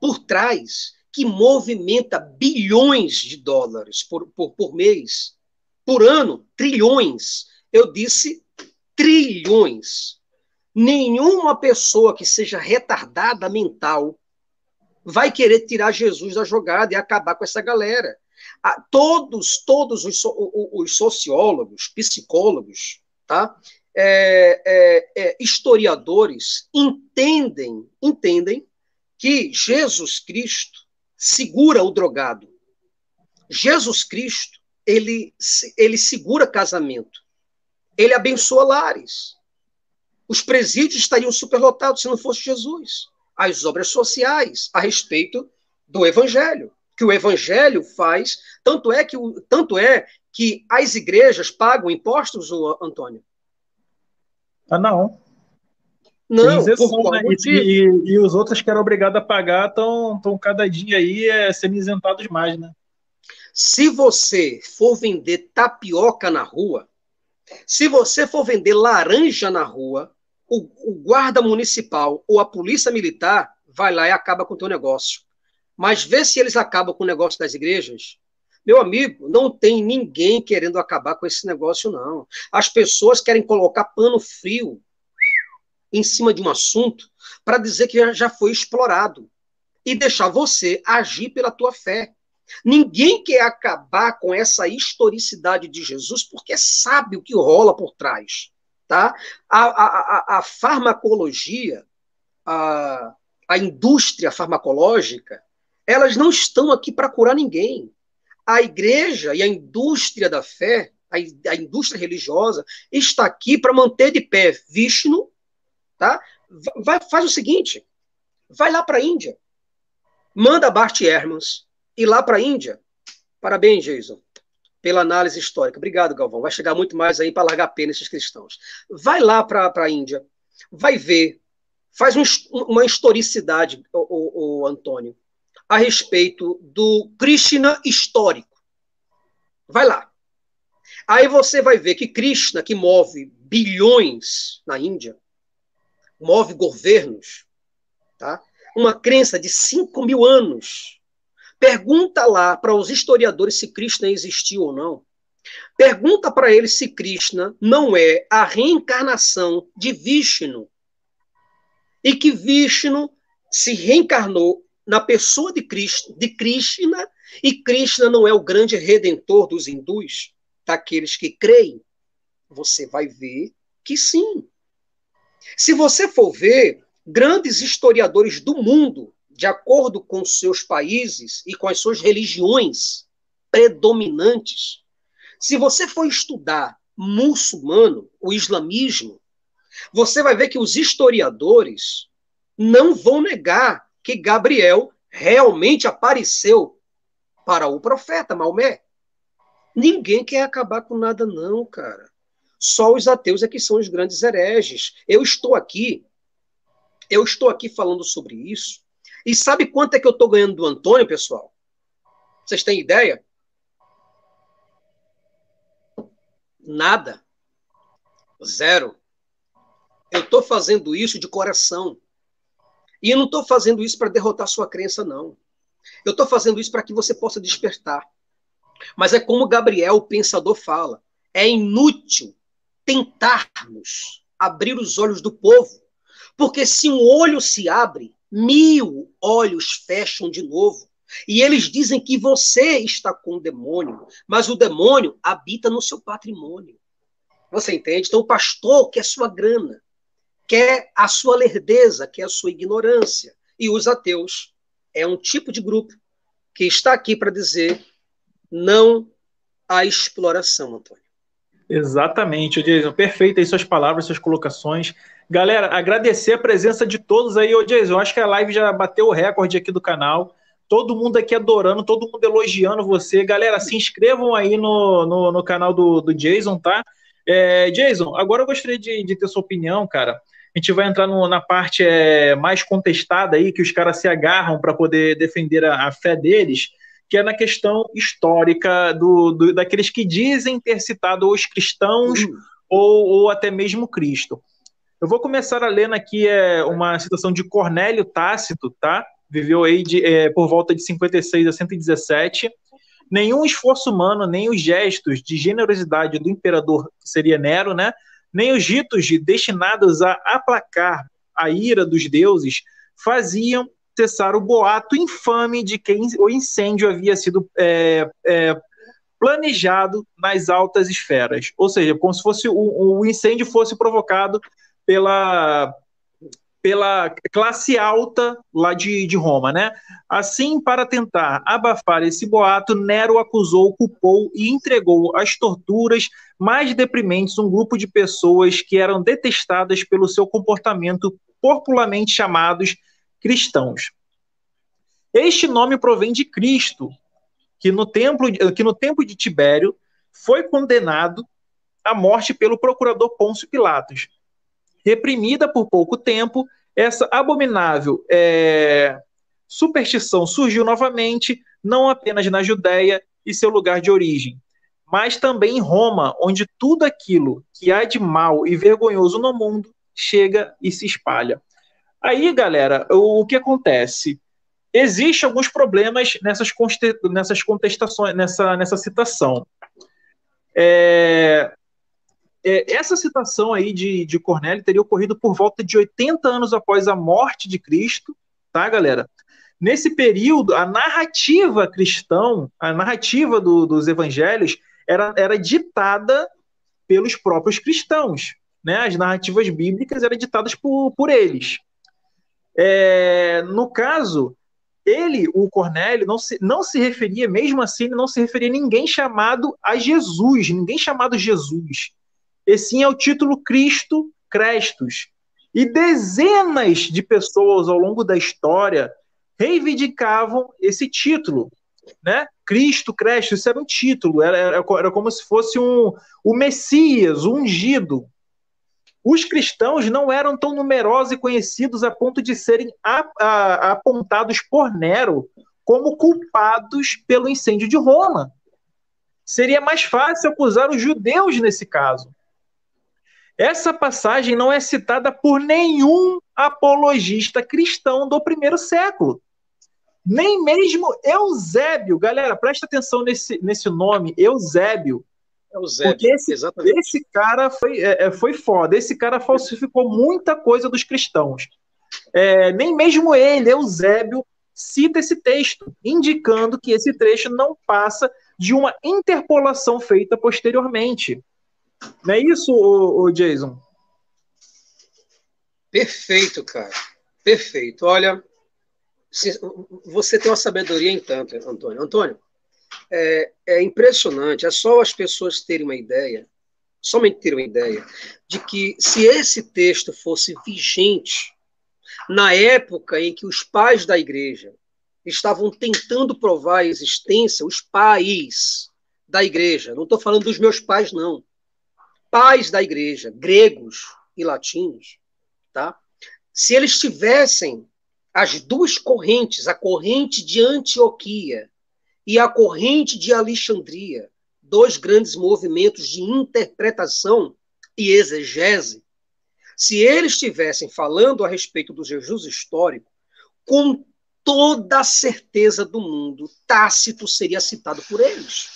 por trás que movimenta bilhões de dólares por, por, por mês, por ano, trilhões. Eu disse trilhões. Nenhuma pessoa que seja retardada mental vai querer tirar Jesus da jogada e acabar com essa galera. Todos, todos os, os sociólogos, psicólogos, tá? É, é, é, historiadores entendem, entendem que Jesus Cristo segura o drogado. Jesus Cristo, ele, ele segura casamento. Ele abençoa lares. Os presídios estariam superlotados se não fosse Jesus. As obras sociais a respeito do evangelho, que o evangelho faz, tanto é que tanto é que as igrejas pagam impostos, Antônio? Ah, não. Não, por né? e, e, os outros que eram obrigados a pagar estão cada dia aí é, sendo isentados mais, né? Se você for vender tapioca na rua, se você for vender laranja na rua, o, o guarda municipal ou a polícia militar vai lá e acaba com o teu negócio. Mas vê se eles acabam com o negócio das igrejas. Meu amigo, não tem ninguém querendo acabar com esse negócio, não. As pessoas querem colocar pano frio em cima de um assunto para dizer que já foi explorado e deixar você agir pela tua fé. Ninguém quer acabar com essa historicidade de Jesus porque sabe o que rola por trás. Tá? A, a, a, farmacologia, a, a indústria farmacológica, elas não estão aqui para curar ninguém. A igreja e a indústria da fé, a, a indústria religiosa, está aqui para manter de pé Vishnu tá? Vai, faz o seguinte, vai lá para a Índia, manda Bart Ehrmans ir lá para a Índia. Parabéns, Jason, pela análise histórica. Obrigado, Galvão. Vai chegar muito mais aí para largar pena esses cristãos. Vai lá para a Índia, vai ver, faz um, uma historicidade, o, o, o Antônio, a respeito do Krishna histórico. Vai lá. Aí você vai ver que Krishna, que move bilhões na Índia, move governos, tá? uma crença de 5 mil anos. Pergunta lá para os historiadores se Krishna existiu ou não. Pergunta para eles se Krishna não é a reencarnação de Vishnu. E que Vishnu se reencarnou na pessoa de Krishna, de Krishna e Krishna não é o grande redentor dos hindus, daqueles que creem. Você vai ver que sim. Se você for ver, grandes historiadores do mundo, de acordo com seus países e com as suas religiões predominantes, se você for estudar muçulmano, o islamismo, você vai ver que os historiadores não vão negar que Gabriel realmente apareceu para o profeta Maomé. Ninguém quer acabar com nada, não, cara. Só os ateus é que são os grandes hereges. Eu estou aqui, eu estou aqui falando sobre isso. E sabe quanto é que eu estou ganhando do Antônio, pessoal? Vocês têm ideia? Nada. Zero. Eu estou fazendo isso de coração. E eu não estou fazendo isso para derrotar sua crença, não. Eu estou fazendo isso para que você possa despertar. Mas é como Gabriel, o pensador, fala: é inútil tentarmos abrir os olhos do povo, porque se um olho se abre, mil olhos fecham de novo. E eles dizem que você está com o demônio, mas o demônio habita no seu patrimônio. Você entende? Então o pastor quer sua grana. quer a sua lerdeza, quer a sua ignorância. E os ateus é um tipo de grupo que está aqui para dizer não à exploração, Antônio. Exatamente, Jason. Perfeito aí suas palavras, suas colocações. Galera, agradecer a presença de todos aí, ô Jason. Acho que a live já bateu o recorde aqui do canal. Todo mundo aqui adorando, todo mundo elogiando você. Galera, se inscrevam aí no, no, no canal do, do Jason, tá? É, Jason, agora eu gostaria de, de, ter sua opinião, cara. A gente vai entrar no, na parte é, mais contestada aí, que os caras se agarram para poder defender a, a fé deles que é na questão histórica do, do daqueles que dizem ter citado os cristãos uhum. ou, ou até mesmo Cristo. Eu vou começar a ler aqui é, uma citação de Cornélio Tácito, tá? Viveu aí de, é, por volta de 56 a 117. Nenhum esforço humano, nem os gestos de generosidade do imperador, que seria Nero, né? Nem os ritos destinados a aplacar a ira dos deuses faziam cessar o boato infame de que o incêndio havia sido é, é, planejado nas altas esferas. Ou seja, como se fosse o, o incêndio fosse provocado pela, pela classe alta lá de, de Roma, né? Assim, para tentar abafar esse boato, Nero acusou, culpou e entregou às torturas mais deprimentes um grupo de pessoas que eram detestadas pelo seu comportamento popularmente chamados cristãos. Este nome provém de Cristo, que no templo, que no tempo de Tibério foi condenado à morte pelo procurador Pôncio Pilatos. Reprimida por pouco tempo, essa abominável é, superstição surgiu novamente, não apenas na Judéia e seu lugar de origem, mas também em Roma, onde tudo aquilo que há de mal e vergonhoso no mundo chega e se espalha. Aí, galera, o, o que acontece? Existem alguns problemas nessas, nessas contestações, nessa, nessa citação. É, é, essa citação aí de, de Cornélio teria ocorrido por volta de 80 anos após a morte de Cristo, tá, galera? Nesse período, a narrativa cristã, a narrativa do, dos evangelhos, era, era ditada pelos próprios cristãos. Né? As narrativas bíblicas eram ditadas por, por eles. É, no caso, ele, o Cornélio, não se, não se referia, mesmo assim, não se referia a ninguém chamado a Jesus, ninguém chamado Jesus. E sim ao título Cristo Crestos. E dezenas de pessoas ao longo da história reivindicavam esse título, né? Cristo Crestos, isso era um título, era, era, era como se fosse um, o Messias, o ungido, os cristãos não eram tão numerosos e conhecidos a ponto de serem a, a, apontados por Nero como culpados pelo incêndio de Roma. Seria mais fácil acusar os judeus nesse caso. Essa passagem não é citada por nenhum apologista cristão do primeiro século. Nem mesmo Eusébio, galera, presta atenção nesse, nesse nome, Eusébio. É o Zé. Porque esse, exatamente. esse cara foi, é, é, foi foda. Esse cara falsificou muita coisa dos cristãos. É, nem mesmo ele, Eusébio, cita esse texto, indicando que esse trecho não passa de uma interpolação feita posteriormente. Não é isso, o, o Jason? Perfeito, cara. Perfeito. Olha, você tem uma sabedoria em tanto, Antônio. Antônio, é, é impressionante, é só as pessoas terem uma ideia, somente terem uma ideia, de que se esse texto fosse vigente na época em que os pais da igreja estavam tentando provar a existência, os pais da igreja, não estou falando dos meus pais, não, pais da igreja, gregos e latinos, tá? Se eles tivessem as duas correntes, a corrente de Antioquia e a corrente de Alexandria, dois grandes movimentos de interpretação e exegese, se eles estivessem falando a respeito do Jesus histórico, com toda a certeza do mundo, Tácito seria citado por eles.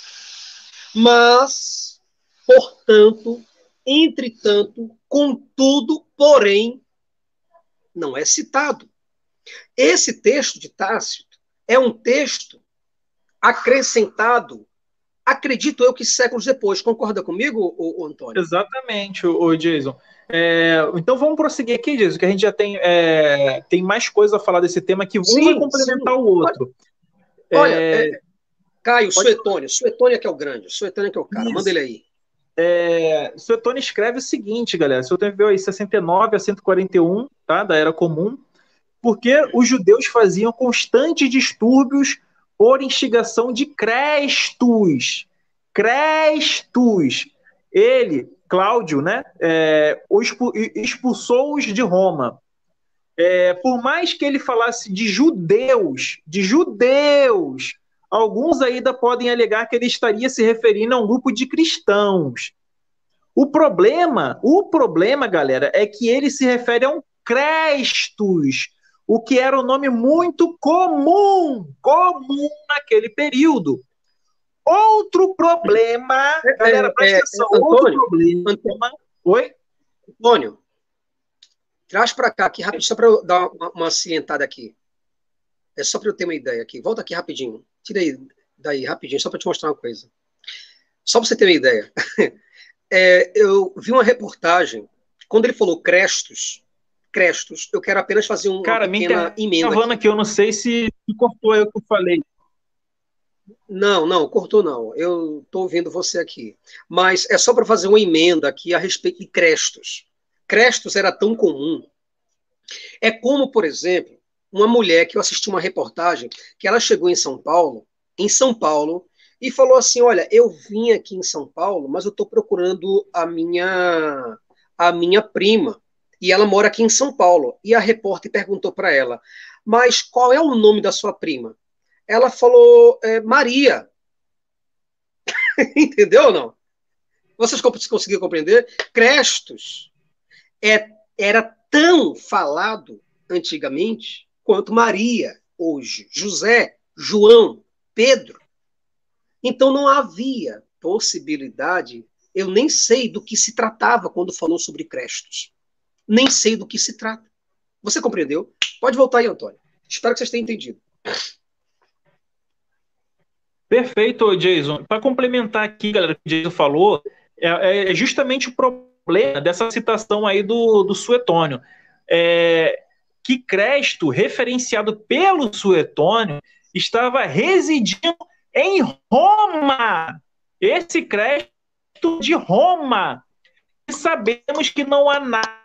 Mas, portanto, entretanto, contudo, porém, não é citado. Esse texto de Tácito é um texto acrescentado acredito eu que séculos depois. Concorda comigo, o, Antônio? Exatamente, o, Jason. É, então vamos prosseguir aqui, Jason, que a gente já tem, é, tem mais coisa a falar desse tema que um sim, vai complementar sim. o outro. Olha, é... é Caio, Pode... Suetônio, Suetônio que é o grande, Suetônio que é o cara, Isso. manda ele aí. É, Suetônio escreve o seguinte, galera, Suetônio veio aí 69 a 141, tá, da Era Comum, porque os judeus faziam constantes distúrbios por instigação de Crestus. Crestus. Ele, Cláudio, né, é, expulsou-os de Roma. É, por mais que ele falasse de judeus, de judeus, alguns ainda podem alegar que ele estaria se referindo a um grupo de cristãos. O problema, o problema, galera, é que ele se refere a um Crestus, o que era um nome muito comum, comum naquele período. Outro problema, é, galera, é, presta é, atenção, é, Antônio, outro problema. Antônio, Oi? Antônio, traz para cá aqui rapidinho, só para eu dar uma, uma aqui. É só para eu ter uma ideia aqui. Volta aqui rapidinho. Tira aí daí rapidinho, só para te mostrar uma coisa. Só para você ter uma ideia. [laughs] É, eu vi uma reportagem, quando ele falou Crestos, Crestos, eu quero apenas fazer uma Cara, pequena emenda. Cara, aqui, eu não sei se cortou eu que eu falei. Não, não, cortou não. Eu estou ouvindo você aqui. Mas é só para fazer uma emenda aqui a respeito de Crestos. Crestos era tão comum. É como, por exemplo, uma mulher que eu assisti uma reportagem que ela chegou em São Paulo, em São Paulo, e falou assim: "Olha, eu vim aqui em São Paulo, mas eu estou procurando a minha a minha prima e ela mora aqui em São Paulo". E a repórter perguntou para ela: "Mas qual é o nome da sua prima?" Ela falou: é, "Maria". [laughs] Entendeu ou não? Vocês conseguiram compreender? Crestos é, era tão falado antigamente quanto Maria hoje, José, João, Pedro. Então não havia possibilidade, eu nem sei do que se tratava quando falou sobre Crestos. Nem sei do que se trata. Você compreendeu? Pode voltar aí, Antônio. Espero que vocês tenham entendido. Perfeito, Jason. Para complementar aqui, galera, o que o Jason falou, é, é, justamente o problema dessa citação aí do, do Suetônio. É, que Cresto, referenciado pelo Suetônio, estava residindo em Roma. Esse Cresto de Roma. E sabemos que não há nada.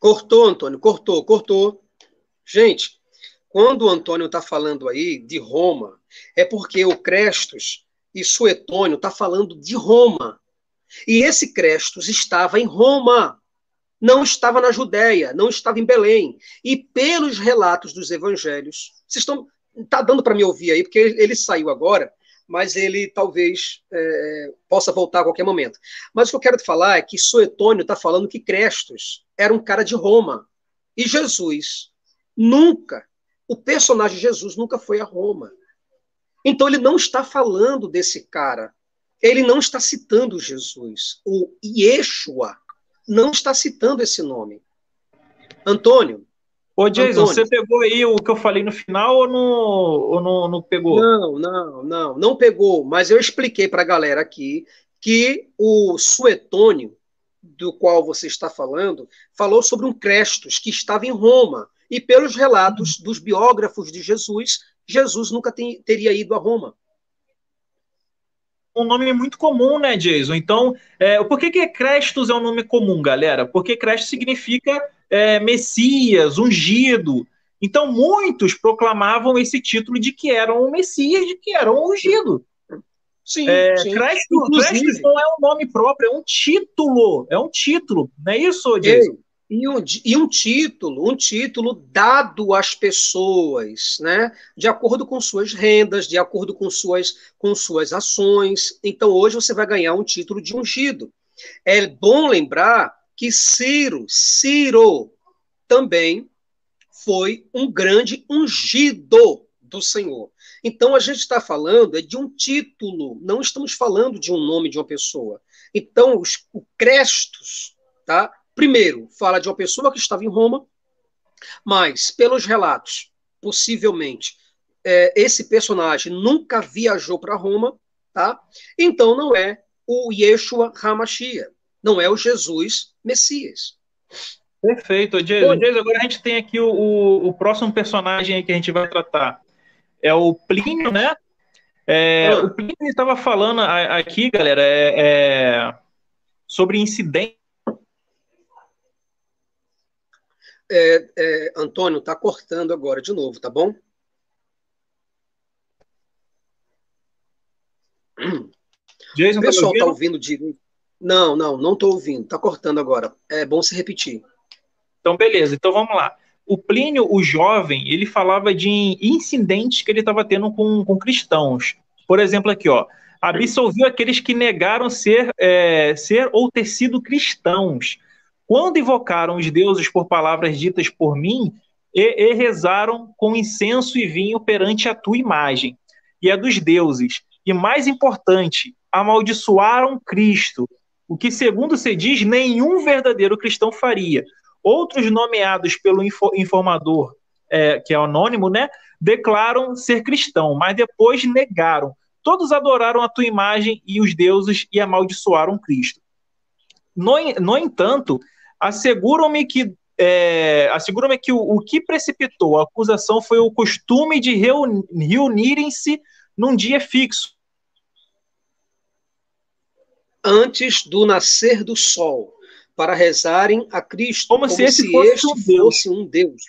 Cortou, Antônio, cortou, cortou. Gente, quando o Antônio está falando aí de Roma, é porque o Crestos e Suetônio está falando de Roma. E esse Crestos estava em Roma não estava na Judéia, não estava em Belém. E pelos relatos dos evangelhos, vocês estão. Está dando para me ouvir aí, porque ele saiu agora, mas ele talvez é, possa voltar a qualquer momento. Mas o que eu quero te falar é que Suetônio está falando que Crestos era um cara de Roma. E Jesus nunca, o personagem Jesus nunca foi a Roma. Então ele não está falando desse cara. Ele não está citando Jesus. O Yeshua, não está citando esse nome. Antônio. Ô, Jason, Antônio, você pegou aí o que eu falei no final ou não, ou não, não pegou? Não, não, não, não pegou, mas eu expliquei para a galera aqui que o Suetônio, do qual você está falando, falou sobre um Crestos que estava em Roma. E pelos relatos dos biógrafos de Jesus, Jesus nunca tem, teria ido a Roma um nome muito comum, né, Jason? Então, é, por que, que Crestos é um nome comum, galera? Porque Crestos significa é, Messias, ungido. Então, muitos proclamavam esse título de que eram o Messias, de que eram o ungido. Sim, é, sim. Crestos, Crestos não é um nome próprio, é um título. É um título, não é isso, Jason? Ei, e um, e um título, um título dado às pessoas, né, de acordo com suas rendas, de acordo com suas, com suas ações. Então, hoje você vai ganhar um título de ungido. É bom lembrar que Ciro, Ciro, também foi um grande ungido do Senhor. Então, a gente está falando é de um título, não estamos falando de um nome de uma pessoa. Então, os, o Crestos, tá? Primeiro, fala de uma pessoa que estava em Roma, mas, pelos relatos, possivelmente, é, esse personagem nunca viajou para Roma, tá? Então não é o Yeshua Hamashia, não é o Jesus Messias. Perfeito, Jason. Jason, agora a gente tem aqui o, o, o, próximo personagem que a gente vai tratar. É o Plínio, né? É, o Plínio estava falando aqui, galera, é, é sobre incidente. É, é, Antônio, está cortando agora de novo, tá bom? Jason, o tá pessoal está ouvindo direito? Não, não, não estou ouvindo. Está cortando agora. É bom se repetir. Então, beleza. Então, vamos lá. O Plínio, o jovem, ele falava de incidentes que ele estava tendo com, com cristãos. Por exemplo, aqui, ó. Absolviu aqueles que negaram ser, é, ser ou ter sido cristãos. Quando invocaram os deuses por palavras ditas por mim, e, e rezaram com incenso e vinho perante a tua imagem e a dos deuses e mais importante, amaldiçoaram Cristo, o que, segundo se diz, nenhum verdadeiro cristão faria. Outros nomeados pelo informador, é, que é anônimo, né, declaram ser cristão, mas depois negaram. Todos adoraram a tua imagem e os deuses e amaldiçoaram Cristo. No, no entanto, asseguram-me que é, asseguram-me que o, o, que precipitou a acusação foi o costume de reunirem-se num dia fixo. Antes do nascer do sol, para rezarem a Cristo como, como se, esse se fosse, este um Deus. fosse um Deus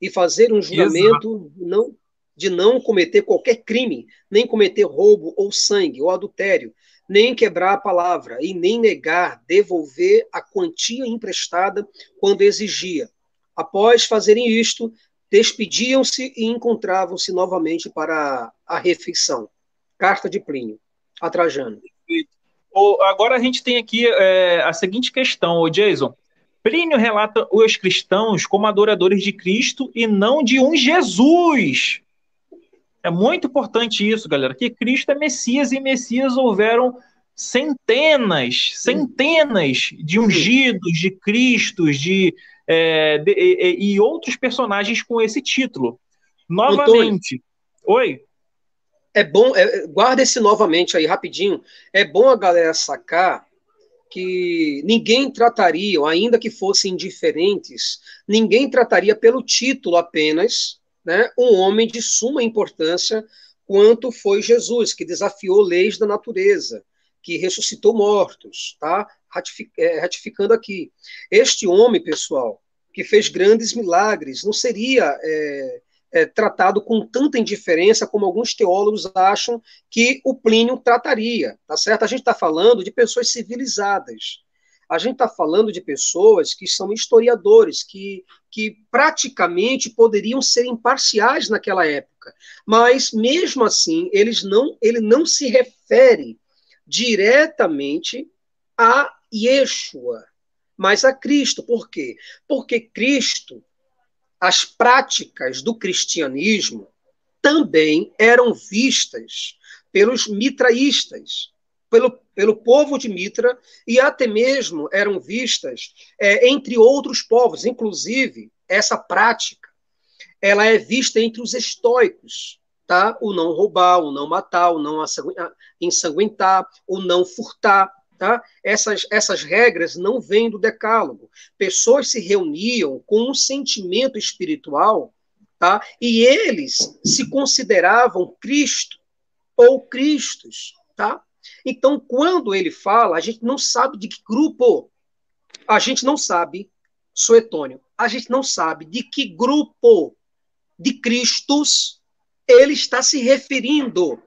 e fazer um juramento não, de não cometer qualquer crime, nem cometer roubo ou sangue ou adultério, nem quebrar a palavra e nem negar devolver a quantia emprestada quando exigia. Após fazerem isto, despediam-se e encontravam-se novamente para a refeição. Carta de Plínio, a Trajano. Agora a gente tem aqui é, a seguinte questão, o Jason. Plínio relata os cristãos como adoradores de Cristo e não de um Jesus. É muito importante isso, galera, que Cristo é Messias e Messias houveram centenas, centenas de ungidos, de Cristos, de é, de, e, e, outros personagens com esse título. Novamente. Antônio, Oi? É bom, é, guarda esse novamente aí, rapidinho. É bom a galera sacar que ninguém trataria, ainda que fossem diferentes, ninguém trataria pelo título apenas né, um homem de suma importância quanto foi Jesus, que desafiou leis da natureza, que ressuscitou mortos, tá? É, ratificando aqui. Este homem, pessoal, que fez grandes milagres, não seria é, é, tratado com tanta indiferença como alguns teólogos acham que o Plínio trataria, tá certo? A gente está falando de pessoas civilizadas. A gente está falando de pessoas que são historiadores, que, que praticamente poderiam ser imparciais naquela época. Mas, mesmo assim, eles não, ele não se refere diretamente a Yeshua, mas a Cristo. Por quê? Porque Cristo, as práticas do cristianismo também eram vistas pelos mitraístas, pelo, pelo povo de Mitra, e até mesmo eram vistas é, entre outros povos, inclusive essa prática, ela é vista entre os estoicos, tá? O não roubar, o não matar, o não ensanguentar, o não furtar, Tá? Essas, essas regras não vêm do decálogo. Pessoas se reuniam com um sentimento espiritual tá? e eles se consideravam Cristo ou Cristos. Tá? Então, quando ele fala, a gente não sabe de que grupo, a gente não sabe, Suetônio, a gente não sabe de que grupo de Cristos ele está se referindo.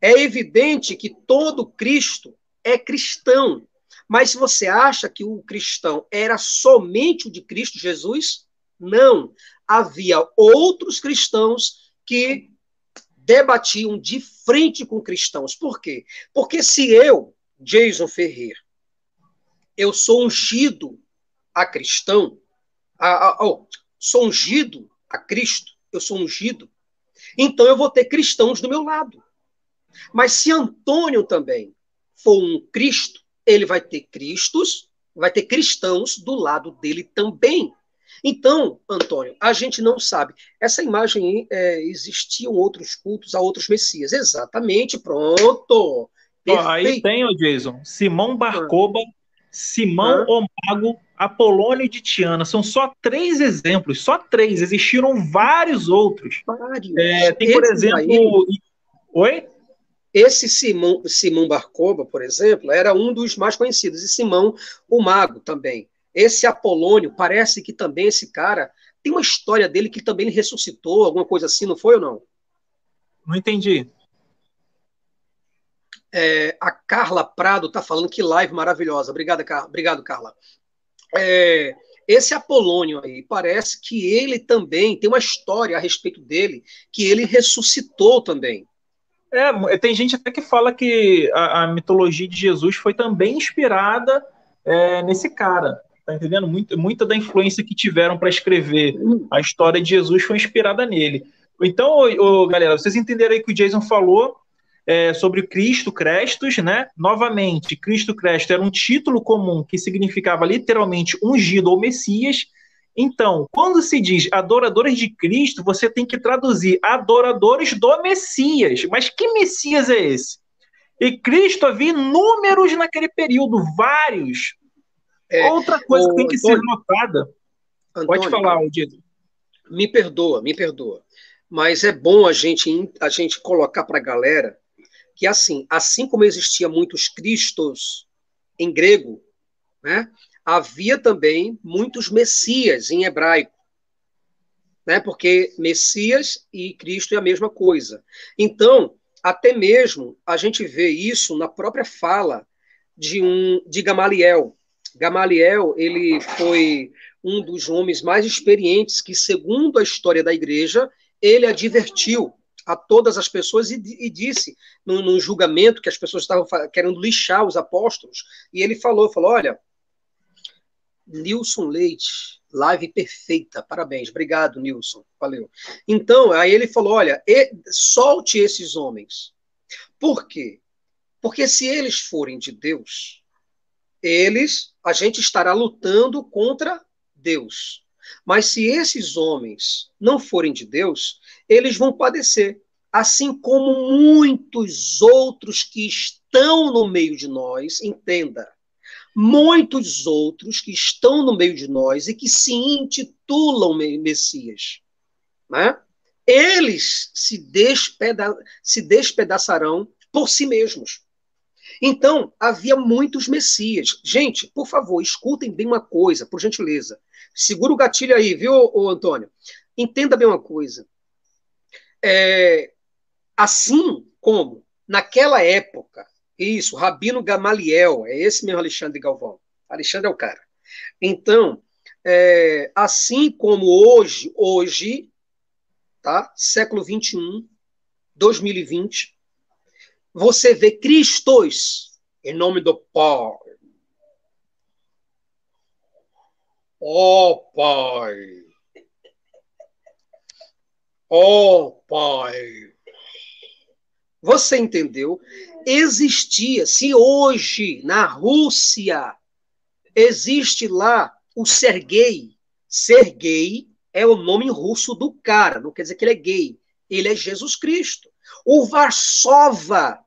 É evidente que todo Cristo é cristão. Mas você acha que o cristão era somente o de Cristo Jesus, não. Havia outros cristãos que debatiam de frente com cristãos. Por quê? Porque se eu, Jason Ferreira, eu sou ungido a cristão, a, a, oh, sou ungido a Cristo, eu sou ungido, então eu vou ter cristãos do meu lado. Mas se Antônio também for um Cristo, ele vai ter Cristos, vai ter cristãos do lado dele também. Então, Antônio, a gente não sabe. Essa imagem é, existiam outros cultos a outros messias. Exatamente, pronto. aí tem, o Jason, Simão Barcoba, Simão o Mago, Apolônio de Tiana. São só três exemplos, só três. Existiram vários outros. Vários. É, tem, por Esse exemplo. Daí... Oi? Esse Simão, Simão Barcoba, por exemplo, era um dos mais conhecidos. E Simão o Mago também. Esse Apolônio, parece que também esse cara tem uma história dele que também ele ressuscitou, alguma coisa assim, não foi ou não? Não entendi. É, a Carla Prado está falando que live maravilhosa. Obrigado, Carla. Obrigado, Carla. É, esse Apolônio aí, parece que ele também tem uma história a respeito dele, que ele ressuscitou também. É, tem gente até que fala que a, a mitologia de Jesus foi também inspirada é, nesse cara. Tá entendendo? Muito, muita da influência que tiveram para escrever a história de Jesus foi inspirada nele. Então, ô, ô, galera, vocês entenderam aí que o Jason falou é, sobre Cristo Crestos, né? Novamente, Cristo Cresto era um título comum que significava literalmente ungido ou Messias. Então, quando se diz adoradores de Cristo, você tem que traduzir adoradores do Messias. Mas que Messias é esse? E Cristo havia inúmeros naquele período, vários. É, Outra coisa que tem que Antônio, ser notada. Antônio, pode falar, Dito. Me perdoa, me perdoa. Mas é bom a gente, a gente colocar para a galera que, assim, assim como existia muitos cristos em grego, né, havia também muitos messias em hebraico. Né, porque Messias e Cristo é a mesma coisa. Então, até mesmo a gente vê isso na própria fala de um de Gamaliel, Gamaliel, ele foi um dos homens mais experientes que, segundo a história da igreja, ele advertiu a todas as pessoas e, e disse, num, julgamento que as pessoas estavam querendo lixar os apóstolos, e ele falou, falou, olha, Nilson Leite, live perfeita, parabéns, obrigado, Nilson, valeu. Então, aí ele falou, olha, solte esses homens. Por quê? Porque se eles forem de Deus, eles, a gente estará lutando contra Deus. Mas se esses homens não forem de Deus, eles vão padecer, assim como muitos outros que estão no meio de nós, entenda. Muitos outros que estão no meio de nós e que se intitulam Messias, né? Eles se, despeda se despedaçarão por si mesmos. Então, havia muitos messias. Gente, por favor, escutem bem uma coisa, por gentileza. Segura o gatilho aí, viu, ô, Antônio? Entenda bem uma coisa. É, assim como naquela época, isso, Rabino Gamaliel, é esse mesmo Alexandre Galvão. Alexandre é o cara. Então, é, assim como hoje, hoje, tá? Século 21, 2020, você vê Cristos em nome do Pai. Ó oh, Pai. Ó oh, Pai. Você entendeu? Existia, se hoje na Rússia existe lá o Sergei, Sergei é o nome russo do cara, não quer dizer que ele é gay, ele é Jesus Cristo. O Varsova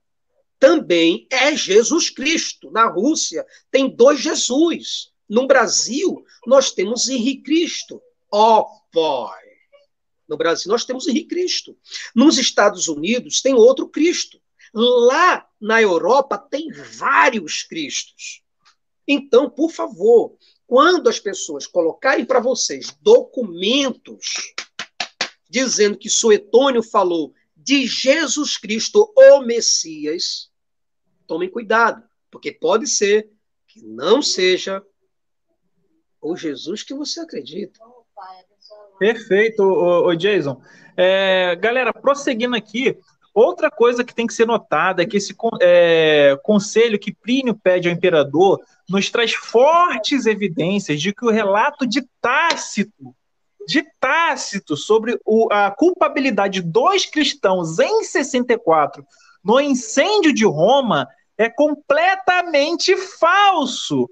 também é Jesus Cristo. Na Rússia tem dois Jesus. No Brasil, nós temos Henrique Cristo. Oh, Pai! No Brasil, nós temos Henrique Cristo. Nos Estados Unidos, tem outro Cristo. Lá na Europa, tem vários Cristos. Então, por favor, quando as pessoas colocarem para vocês documentos dizendo que Suetônio falou de Jesus Cristo, o Messias, tomem cuidado, porque pode ser que não seja o Jesus que você acredita. Perfeito, o, Jason. É, galera, prosseguindo aqui, outra coisa que tem que ser notada é que esse é, conselho que Plínio pede ao imperador nos traz fortes evidências de que o relato de Tácito de Tácito sobre o, a culpabilidade dos cristãos em 64 no incêndio de Roma é completamente falso.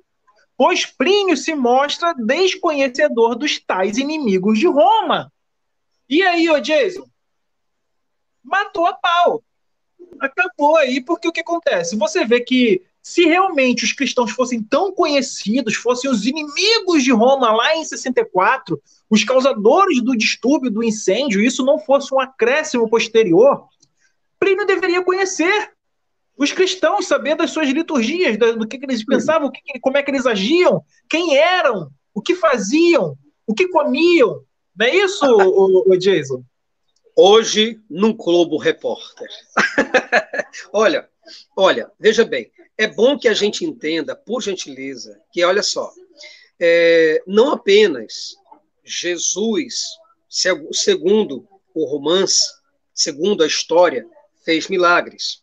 pois Plínio se mostra desconhecedor dos tais inimigos de Roma. E aí, ô Jason? Matou a pau. Acabou aí, porque o que acontece? Você vê que se realmente os cristãos fossem tão conhecidos, fossem os inimigos de Roma lá em 64, os causadores do distúrbio, do incêndio, isso não fosse um acréscimo posterior, Plínio deveria conhecer os cristãos, saber das suas liturgias, do que, eles pensavam, como é que eles agiam, quem eram, o que faziam, o que comiam. Não é isso, [laughs] o, o Jason? Hoje, no Globo Repórter. [laughs] olha, olha, veja bem, é bom que a gente entenda, por gentileza, que olha só, é, não apenas Jesus, segundo o romance, segundo a história, fez milagres,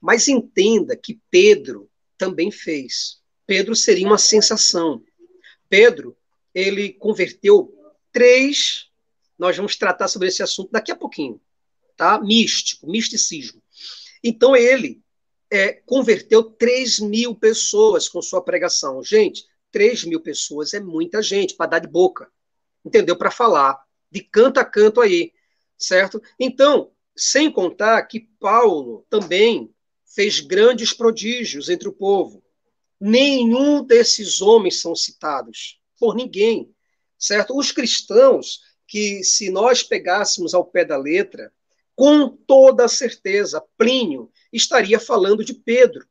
mas entenda que Pedro também fez. Pedro seria uma sensação. Pedro, ele converteu três. Nós vamos tratar sobre esse assunto daqui a pouquinho, tá? Místico, misticismo. Então ele é, converteu 3 mil pessoas com sua pregação. Gente, 3 mil pessoas é muita gente para dar de boca, entendeu? Para falar, de canto a canto aí, certo? Então, sem contar que Paulo também fez grandes prodígios entre o povo. Nenhum desses homens são citados por ninguém, certo? Os cristãos que, se nós pegássemos ao pé da letra, com toda certeza, Plínio estaria falando de Pedro.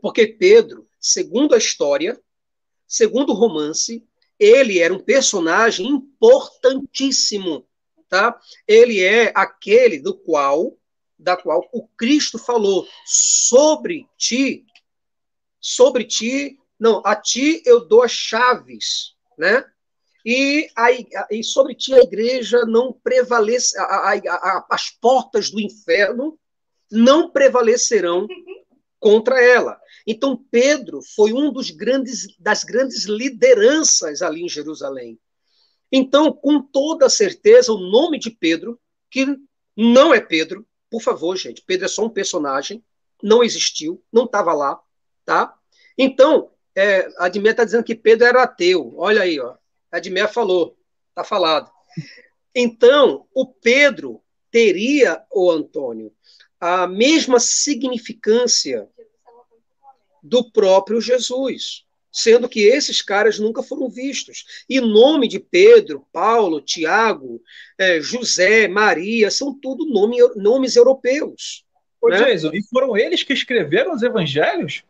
Porque Pedro, segundo a história, segundo o romance, ele era um personagem importantíssimo, tá? Ele é aquele do qual da qual o Cristo falou sobre ti, sobre ti, não, a ti eu dou as chaves, né? E, a, e sobre ti a igreja não prevalece, a, a, as portas do inferno não prevalecerão contra ela. Então Pedro foi um dos grandes das grandes lideranças ali em Jerusalém. Então, com toda certeza, o nome de Pedro, que não é Pedro, por favor, gente, Pedro é só um personagem, não existiu, não estava lá, tá? Então, é, a Admé está dizendo que Pedro era ateu. Olha aí, ó. A falou, tá falado. Então, o Pedro teria, o Antônio, a mesma significância do próprio Jesus, sendo que esses caras nunca foram vistos. E nome de Pedro, Paulo, Tiago, é, José, Maria, são tudo nome, nomes europeus. Ô, né? Jesus, e foram eles que escreveram os evangelhos?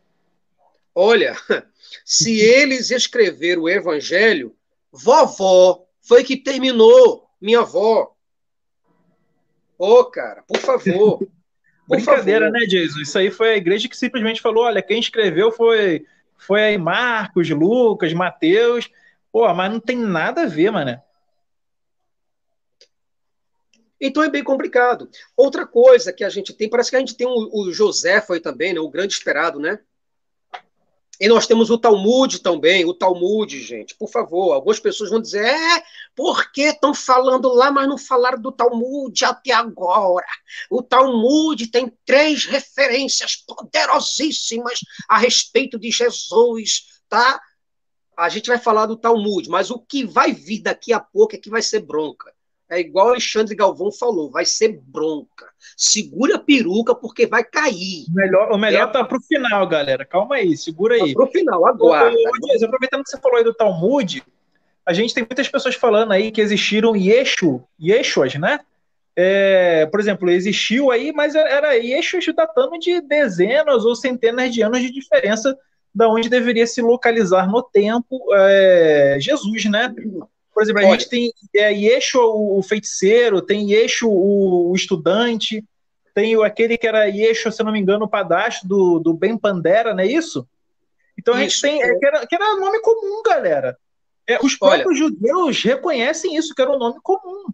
Olha, [laughs] se eles escreveram o evangelho, vovó foi que terminou, minha avó. Ô, oh, cara, por favor. [laughs] Brincadeira, né, Jesus? Isso aí foi a igreja que simplesmente falou: olha, quem escreveu foi, foi aí Marcos, Lucas, Mateus. Pô, mas não tem nada a ver, mano. Então é bem complicado. Outra coisa que a gente tem, parece que a gente tem o, o José foi também, né? O grande esperado, né? E nós temos o Talmud também, o Talmud, gente, por favor. Algumas pessoas vão dizer, é, por que estão falando lá, mas não falaram do Talmud até agora? O Talmud tem três referências poderosíssimas a respeito de Jesus, tá? A gente vai falar do Talmud, mas o que vai vir daqui a pouco é que vai ser bronca. É igual Alexandre Galvão falou, vai ser bronca. Segura a peruca porque vai cair. O melhor, o melhor é. tá pro final, galera. Calma aí, segura aí. Tá pro final, agora. Aproveitando que você falou aí do Talmud, a gente tem muitas pessoas falando aí que existiram Yeshu, Yeshuas, né? É, por exemplo, existiu aí, mas era Yeshus datando de dezenas ou centenas de anos de diferença da onde deveria se localizar no tempo é, Jesus, né? Por exemplo, a Olha. gente tem é, Yeshu, o feiticeiro, tem Yeshu, o, estudante, tem aquele que era Yeshu, se não me engano, o padastro do, do Ben Pandera, não é isso? Então a gente tem. É, que, era, que era nome comum, galera. É, os próprios Olha. judeus reconhecem isso, que era um nome comum.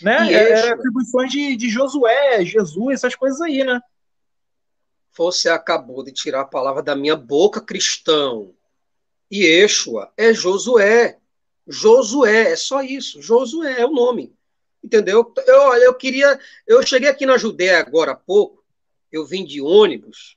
Né? Era atribuições de, de Josué, Jesus, essas coisas aí, né? Você acabou de tirar a palavra da minha boca, cristão. Yeshua é Josué. Josué, é só isso. Josué é o nome. Entendeu? Eu, eu queria. Eu cheguei aqui na Judéia agora há pouco, eu vim de ônibus,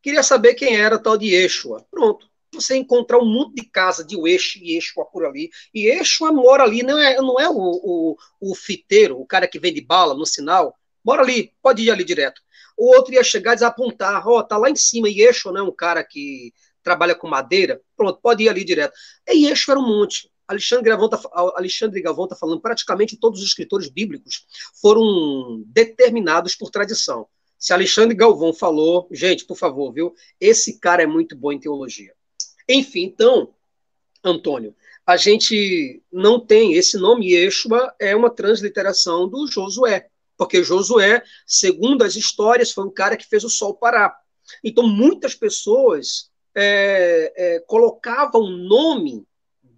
queria saber quem era tal de Yeshua. Pronto. você encontrar um monte de casa de Eixo e Eixo por ali, e Eixo mora ali, não é, não é o, o, o fiteiro, o cara que vende bala no sinal, mora ali, pode ir ali direto. O outro ia chegar e desapontar, ó, oh, tá lá em cima, e Eixo, né, um cara que trabalha com madeira, pronto, pode ir ali direto. E Eixo era um monte. Alexandre Galvão está Alexandre tá falando, praticamente todos os escritores bíblicos foram determinados por tradição. Se Alexandre Galvão falou, gente, por favor, viu? Esse cara é muito bom em teologia. Enfim, então, Antônio, a gente não tem esse nome Yeshua é uma transliteração do Josué, porque Josué, segundo as histórias, foi o cara que fez o sol parar. Então, muitas pessoas é, é, colocavam o nome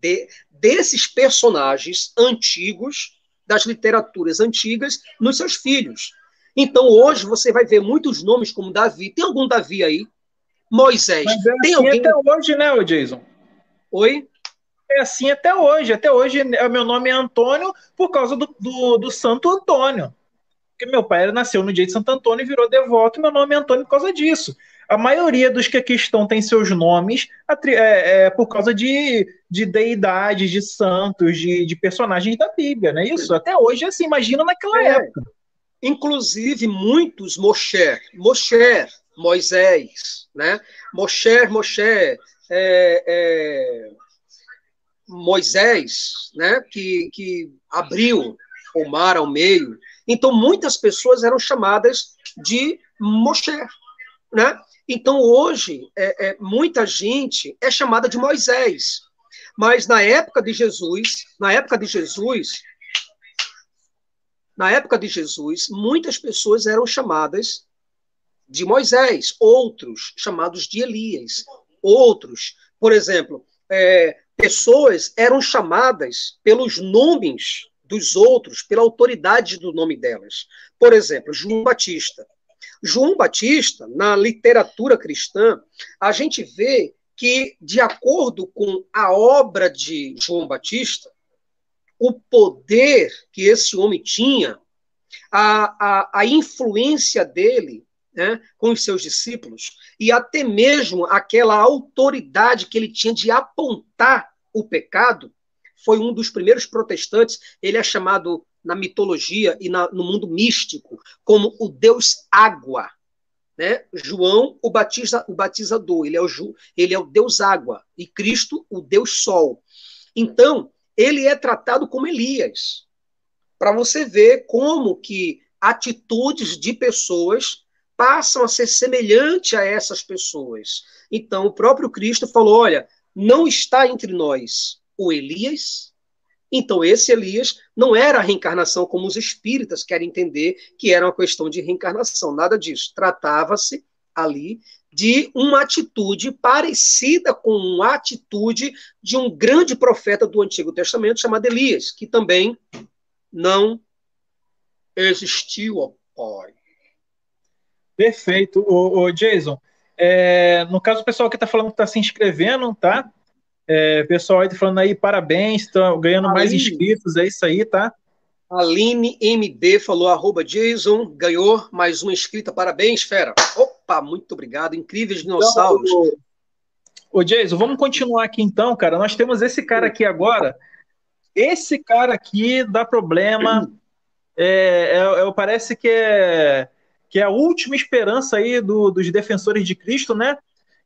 de, desses personagens antigos, das literaturas antigas, nos seus filhos. Então, hoje, você vai ver muitos nomes como Davi. Tem algum Davi aí? Moisés. Mas é Tem assim alguém... até hoje, né, Jason? Oi? É assim até hoje. Até hoje, é, meu nome é Antônio por causa do, do, do Santo Antônio. Porque meu pai nasceu no dia de Santo Antônio e virou devoto, e meu nome é Antônio por causa disso. A maioria dos que aqui estão tem seus nomes é, é por causa de, de deidades, de santos, de, de personagens da Bíblia, não é isso? Até hoje, assim, imagina naquela é. época. Inclusive, muitos Moshe, Moshe, Moisés, né? Moshe, Moshe, é, é, Moisés, né? Que, que abriu o mar ao meio. Então, muitas pessoas eram chamadas de Moshe, né? Então, hoje, é, é, muita gente é chamada de Moisés. Mas na época de Jesus, na época de Jesus, na época de Jesus, muitas pessoas eram chamadas de Moisés, outros chamados de Elias, outros, por exemplo, é, pessoas eram chamadas pelos nomes dos outros, pela autoridade do nome delas. Por exemplo, João Batista. João Batista, na literatura cristã, a gente vê que, de acordo com a obra de João Batista, o poder que esse homem tinha, a, a, a influência dele né, com os seus discípulos, e até mesmo aquela autoridade que ele tinha de apontar o pecado, foi um dos primeiros protestantes, ele é chamado na mitologia e na, no mundo místico como o Deus Água. Né? João, o, batiza, o batizador, ele é o, ele é o Deus Água, e Cristo, o Deus Sol. Então, ele é tratado como Elias, para você ver como que atitudes de pessoas passam a ser semelhante a essas pessoas. Então, o próprio Cristo falou: olha, não está entre nós o Elias. Então, esse Elias não era a reencarnação como os espíritas querem entender que era uma questão de reencarnação, nada disso. Tratava-se ali de uma atitude parecida com a atitude de um grande profeta do Antigo Testamento chamado Elias, que também não existiu, ó. Perfeito. O Jason, é, no caso, o pessoal que está falando que está se inscrevendo, tá? É, pessoal aí tá falando aí, parabéns, estão ganhando Aline, mais inscritos, é isso aí, tá? Aline MB falou, arroba Jason, ganhou mais uma inscrita, parabéns, fera. Opa, muito obrigado, incríveis então, dinossauros. Então, ô, Jason, vamos continuar aqui então, cara. Nós temos esse cara aqui agora. Esse cara aqui dá problema. É, é, é parece que é que é a última esperança aí do, dos defensores de Cristo, né?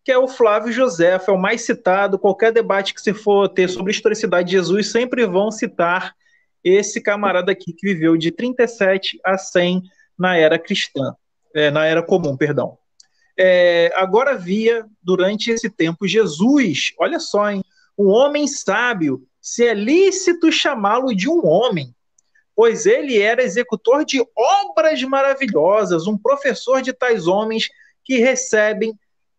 Que é o Flávio José, é o mais citado. Qualquer debate que você for ter sobre historicidade de Jesus, sempre vão citar esse camarada aqui que viveu de 37 a 100 na era cristã, é, na era comum, perdão. É, agora via durante esse tempo Jesus, olha só, hein, um homem sábio, se é lícito chamá-lo de um homem, pois ele era executor de obras maravilhosas, um professor de tais homens que recebem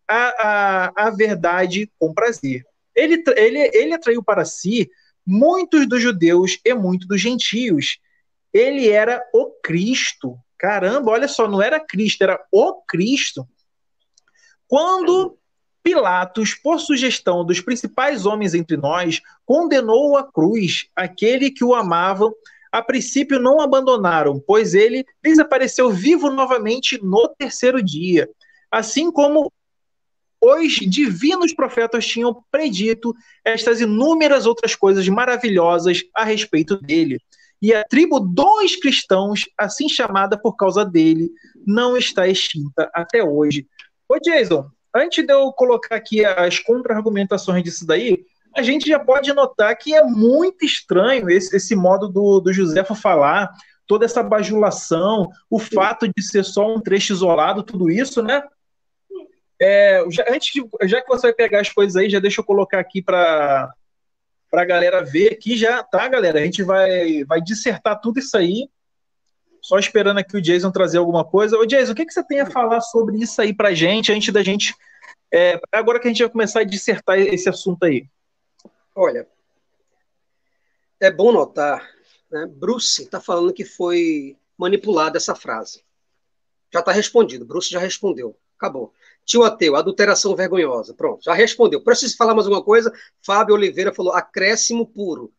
a, a, a verdade com prazer. Ele, ele, ele atraiu para si muitos dos judeus e muitos dos gentios. Ele era o Cristo. Caramba, olha só, não era Cristo, era o Cristo. Quando Pilatos, por sugestão dos principais homens entre nós, condenou à cruz aquele que o amavam a princípio não abandonaram, pois ele desapareceu vivo novamente no terceiro dia. Assim como os divinos profetas tinham predito estas inúmeras outras coisas maravilhosas a respeito dele. E a tribo dos cristãos, assim chamada por causa dele, não está extinta até hoje. Ô Jason, antes de eu colocar aqui as contra-argumentações disso daí, a gente já pode notar que é muito estranho esse, esse modo do, do falar, toda essa bajulação, o fato de ser só um trecho isolado, tudo isso, né? É, já, antes de, já que você vai pegar as coisas aí, já deixa eu colocar aqui para a galera ver aqui já, tá, galera? A gente vai, vai dissertar tudo isso aí. Só esperando aqui o Jason trazer alguma coisa. Ô, Jason, o que, que você tem a falar sobre isso aí pra gente, antes da gente. É, agora que a gente vai começar a dissertar esse assunto aí. Olha, é bom notar, né? Bruce está falando que foi manipulada essa frase. Já está respondido, Bruce já respondeu. Acabou. Tio Ateu, adulteração vergonhosa. Pronto, já respondeu. Preciso falar mais alguma coisa? Fábio Oliveira falou, acréscimo puro.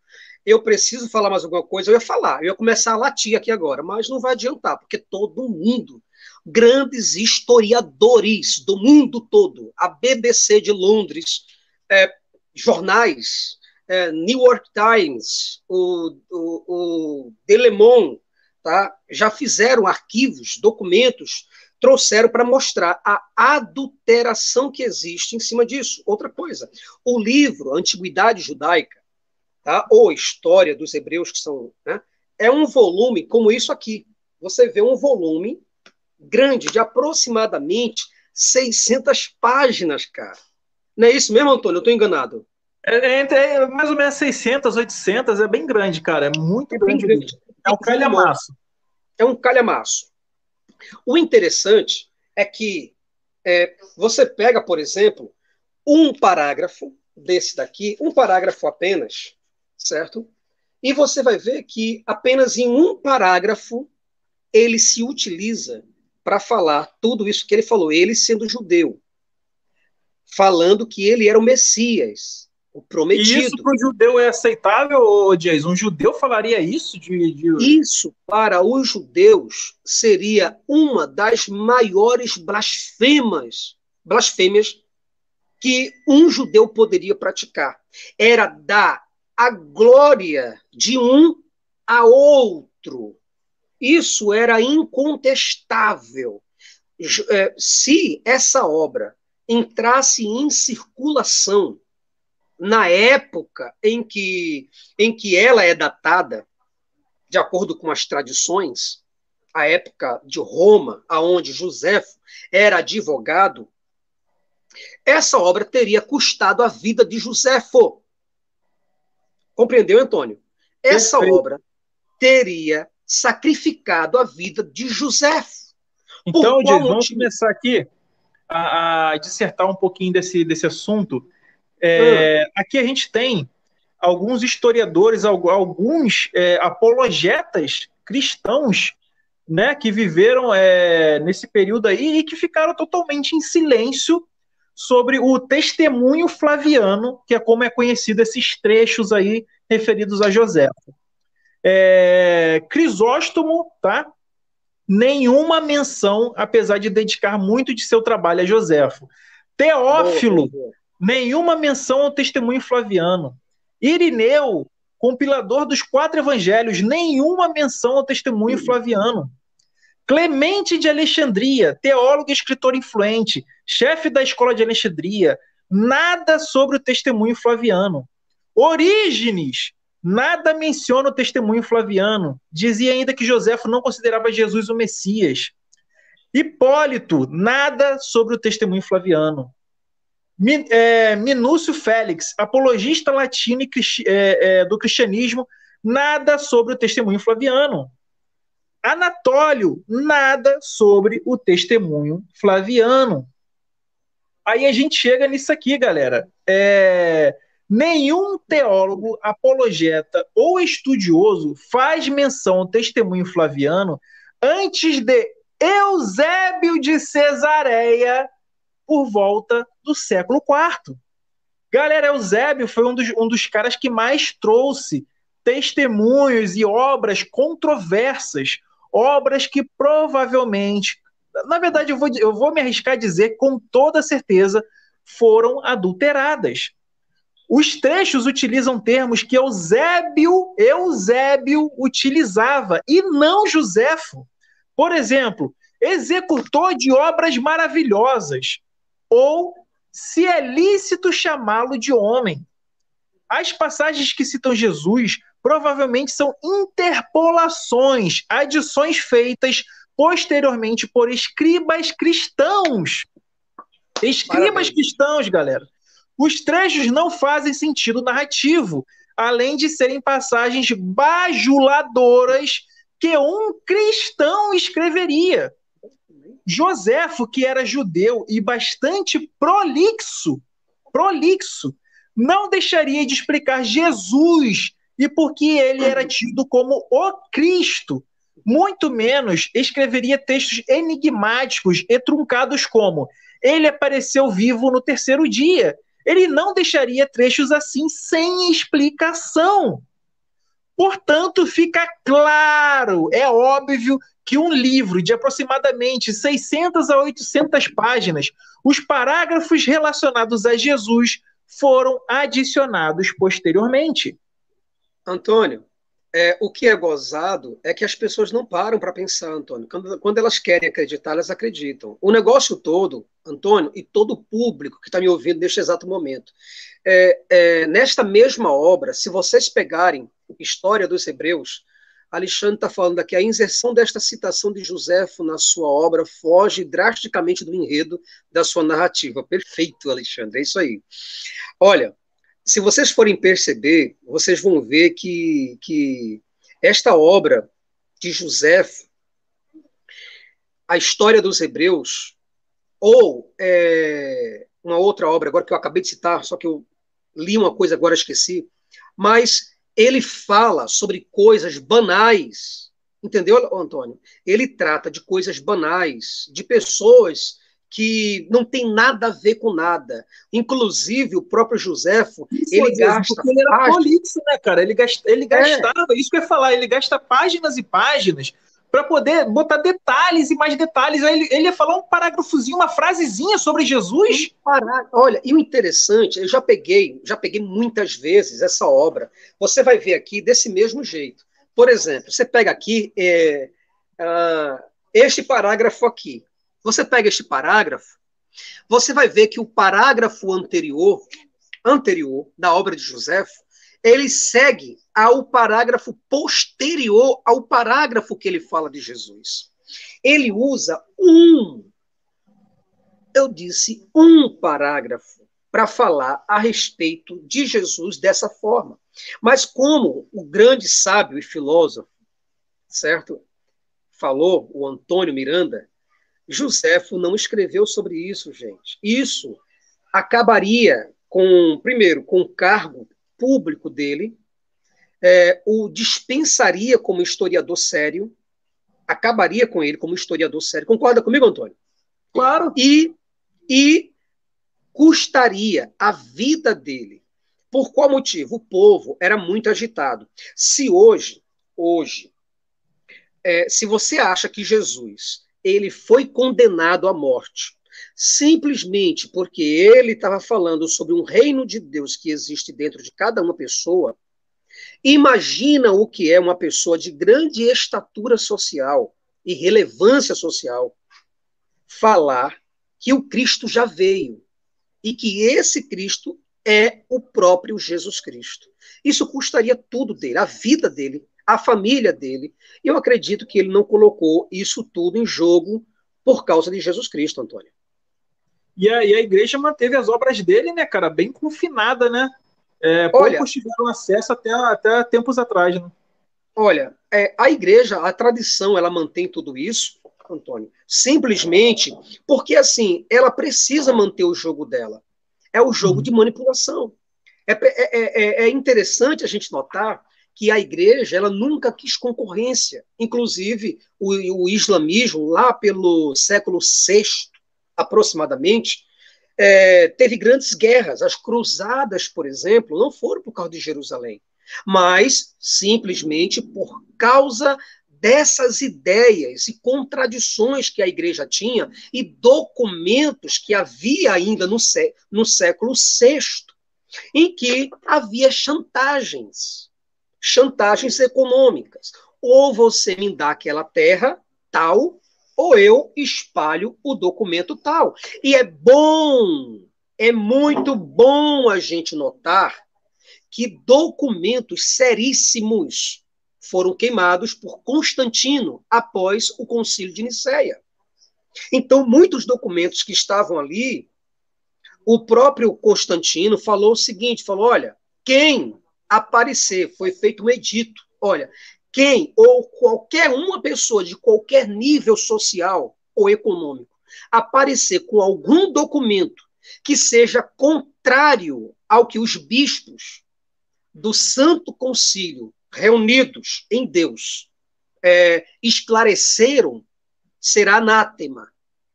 Eu preciso falar mais alguma coisa? Eu ia falar, eu ia começar a latir aqui agora, mas não vai adiantar, porque todo mundo, grandes historiadores do mundo todo, a BBC de Londres, é, jornais, é, New York Times, o, o, o The Le Monde, tá, já fizeram arquivos, documentos trouxeram para mostrar a adulteração que existe em cima disso. Outra coisa, o livro Antiguidade Judaica, tá? ou História dos Hebreus, que são. Né? é um volume como isso aqui. Você vê um volume grande, de aproximadamente 600 páginas, cara. Não é isso mesmo, Antônio? Eu estou enganado. É, entre é, mais ou menos 600, 800, é bem grande, cara. É muito é grande. grande. É um calhamaço. É um calhamaço. O interessante é que é, você pega, por exemplo, um parágrafo desse daqui, um parágrafo apenas, certo? E você vai ver que apenas em um parágrafo ele se utiliza para falar tudo isso que ele falou, ele sendo judeu, falando que ele era o Messias, o prometido. E isso para o judeu é aceitável, Jason? Um judeu falaria isso? De, de, Isso, para os judeus, seria uma das maiores blasfemas, blasfêmias que um judeu poderia praticar. Era dar a glória de um a outro. Isso era incontestável. É, se essa obra entrasse em circulação na época em que, em que ela é datada, de acordo com as tradições, a época de Roma, aonde José era advogado, essa obra teria custado a vida de Joséfo. Compreendeu, Antônio? Essa Perfeito. obra teria sacrificado a vida de José. Então, Dias, vamos começar aqui a, a dissertar um pouquinho desse, desse assunto é, hum. Aqui a gente tem alguns historiadores, alguns é, apologetas cristãos né, que viveram é, nesse período aí e que ficaram totalmente em silêncio sobre o testemunho flaviano, que é como é conhecido esses trechos aí referidos a José. É, Crisóstomo, tá? Nenhuma menção, apesar de dedicar muito de seu trabalho a Joséfo. Teófilo, nenhuma menção ao testemunho flaviano. Irineu, compilador dos quatro evangelhos, nenhuma menção ao testemunho flaviano. Clemente de Alexandria, teólogo e escritor influente, chefe da escola de Alexandria, nada sobre o testemunho flaviano. Orígenes, nada menciona o testemunho flaviano. Dizia ainda que Joséfo não considerava Jesus o Messias. Hipólito, nada sobre o testemunho flaviano. É, Minúcio Félix, apologista latino é, é, do cristianismo, nada sobre o testemunho flaviano. Anatólio, nada sobre o testemunho flaviano. Aí a gente chega nisso aqui, galera. É, nenhum teólogo, apologeta ou estudioso faz menção ao testemunho flaviano antes de Eusébio de Cesareia por volta do século IV. Galera, Eusébio foi um dos, um dos caras que mais trouxe testemunhos e obras controversas, obras que provavelmente, na verdade, eu vou, eu vou me arriscar a dizer com toda certeza, foram adulteradas. Os trechos utilizam termos que Eusébio, Eusébio utilizava e não Joséfo. Por exemplo, executor de obras maravilhosas, ou se é lícito chamá-lo de homem. As passagens que citam Jesus provavelmente são interpolações, adições feitas posteriormente por escribas cristãos. Escribas Parabéns. cristãos, galera. Os trechos não fazem sentido narrativo, além de serem passagens bajuladoras que um cristão escreveria. Joséfo, que era judeu e bastante prolixo, prolixo, não deixaria de explicar Jesus e por que ele era tido como o Cristo. Muito menos escreveria textos enigmáticos e truncados como ele apareceu vivo no terceiro dia. Ele não deixaria trechos assim sem explicação. Portanto, fica claro, é óbvio que um livro de aproximadamente 600 a 800 páginas, os parágrafos relacionados a Jesus foram adicionados posteriormente. Antônio, é, o que é gozado é que as pessoas não param para pensar, Antônio. Quando, quando, elas querem acreditar, elas acreditam. O negócio todo, Antônio, e todo o público que está me ouvindo neste exato momento, é, é, nesta mesma obra, se vocês pegarem História dos Hebreus, Alexandre está falando aqui, a inserção desta citação de Joséfo na sua obra foge drasticamente do enredo da sua narrativa. Perfeito, Alexandre, é isso aí. Olha, se vocês forem perceber, vocês vão ver que, que esta obra de Joséfo, a história dos Hebreus, ou é, uma outra obra, agora que eu acabei de citar, só que eu li uma coisa agora esqueci, mas ele fala sobre coisas banais, entendeu, Antônio? Ele trata de coisas banais, de pessoas que não tem nada a ver com nada. Inclusive, o próprio Joséfo, isso, ele gasta. Porque ele era político, né, cara? Ele, gasta, ele é. gastava, isso que eu ia falar, ele gasta páginas e páginas para poder botar detalhes e mais detalhes. Aí ele, ele ia falar um parágrafozinho, uma frasezinha sobre Jesus. Olha, e o interessante, eu já peguei, já peguei muitas vezes essa obra. Você vai ver aqui desse mesmo jeito. Por exemplo, você pega aqui é, uh, este parágrafo aqui. Você pega este parágrafo, você vai ver que o parágrafo anterior, anterior da obra de Joséfo, ele segue ao parágrafo posterior ao parágrafo que ele fala de Jesus. Ele usa um, eu disse, um parágrafo para falar a respeito de Jesus dessa forma. Mas como o grande sábio e filósofo, certo? Falou o Antônio Miranda, Joséfo não escreveu sobre isso, gente. Isso acabaria com, primeiro, com o cargo público dele, é, o dispensaria como historiador sério, acabaria com ele como historiador sério. Concorda comigo, Antônio? Claro. E, e custaria a vida dele. Por qual motivo? O povo era muito agitado. Se hoje, hoje, é, se você acha que Jesus ele foi condenado à morte simplesmente porque ele estava falando sobre um reino de Deus que existe dentro de cada uma pessoa, imagina o que é uma pessoa de grande estatura social e relevância social falar que o Cristo já veio e que esse Cristo é o próprio Jesus Cristo. Isso custaria tudo dele, a vida dele, a família dele. E eu acredito que ele não colocou isso tudo em jogo por causa de Jesus Cristo, Antônio. E a, e a igreja manteve as obras dele, né, cara, bem confinada, né? É, Olha, poucos tiveram acesso até, até tempos atrás, né? Olha, é, a igreja, a tradição, ela mantém tudo isso, Antônio, simplesmente porque, assim, ela precisa manter o jogo dela. É o jogo uhum. de manipulação. É, é, é, é, interessante a gente notar que a igreja ela nunca quis concorrência. Inclusive, o, o islamismo, lá pelo século VI, aproximadamente, é, teve grandes guerras. As cruzadas, por exemplo, não foram por causa de Jerusalém, mas simplesmente por causa dessas ideias e contradições que a igreja tinha e documentos que havia ainda no, sé no século VI, em que havia chantagens, chantagens econômicas. Ou você me dá aquela terra tal, ou eu espalho o documento tal. E é bom, é muito bom a gente notar que documentos seríssimos foram queimados por Constantino após o concílio de Nicéia. Então, muitos documentos que estavam ali, o próprio Constantino falou o seguinte, falou, olha, quem aparecer, foi feito um edito, olha, quem ou qualquer uma pessoa de qualquer nível social ou econômico aparecer com algum documento que seja contrário ao que os bispos do Santo Concílio reunidos em Deus, é, esclareceram, será anátema,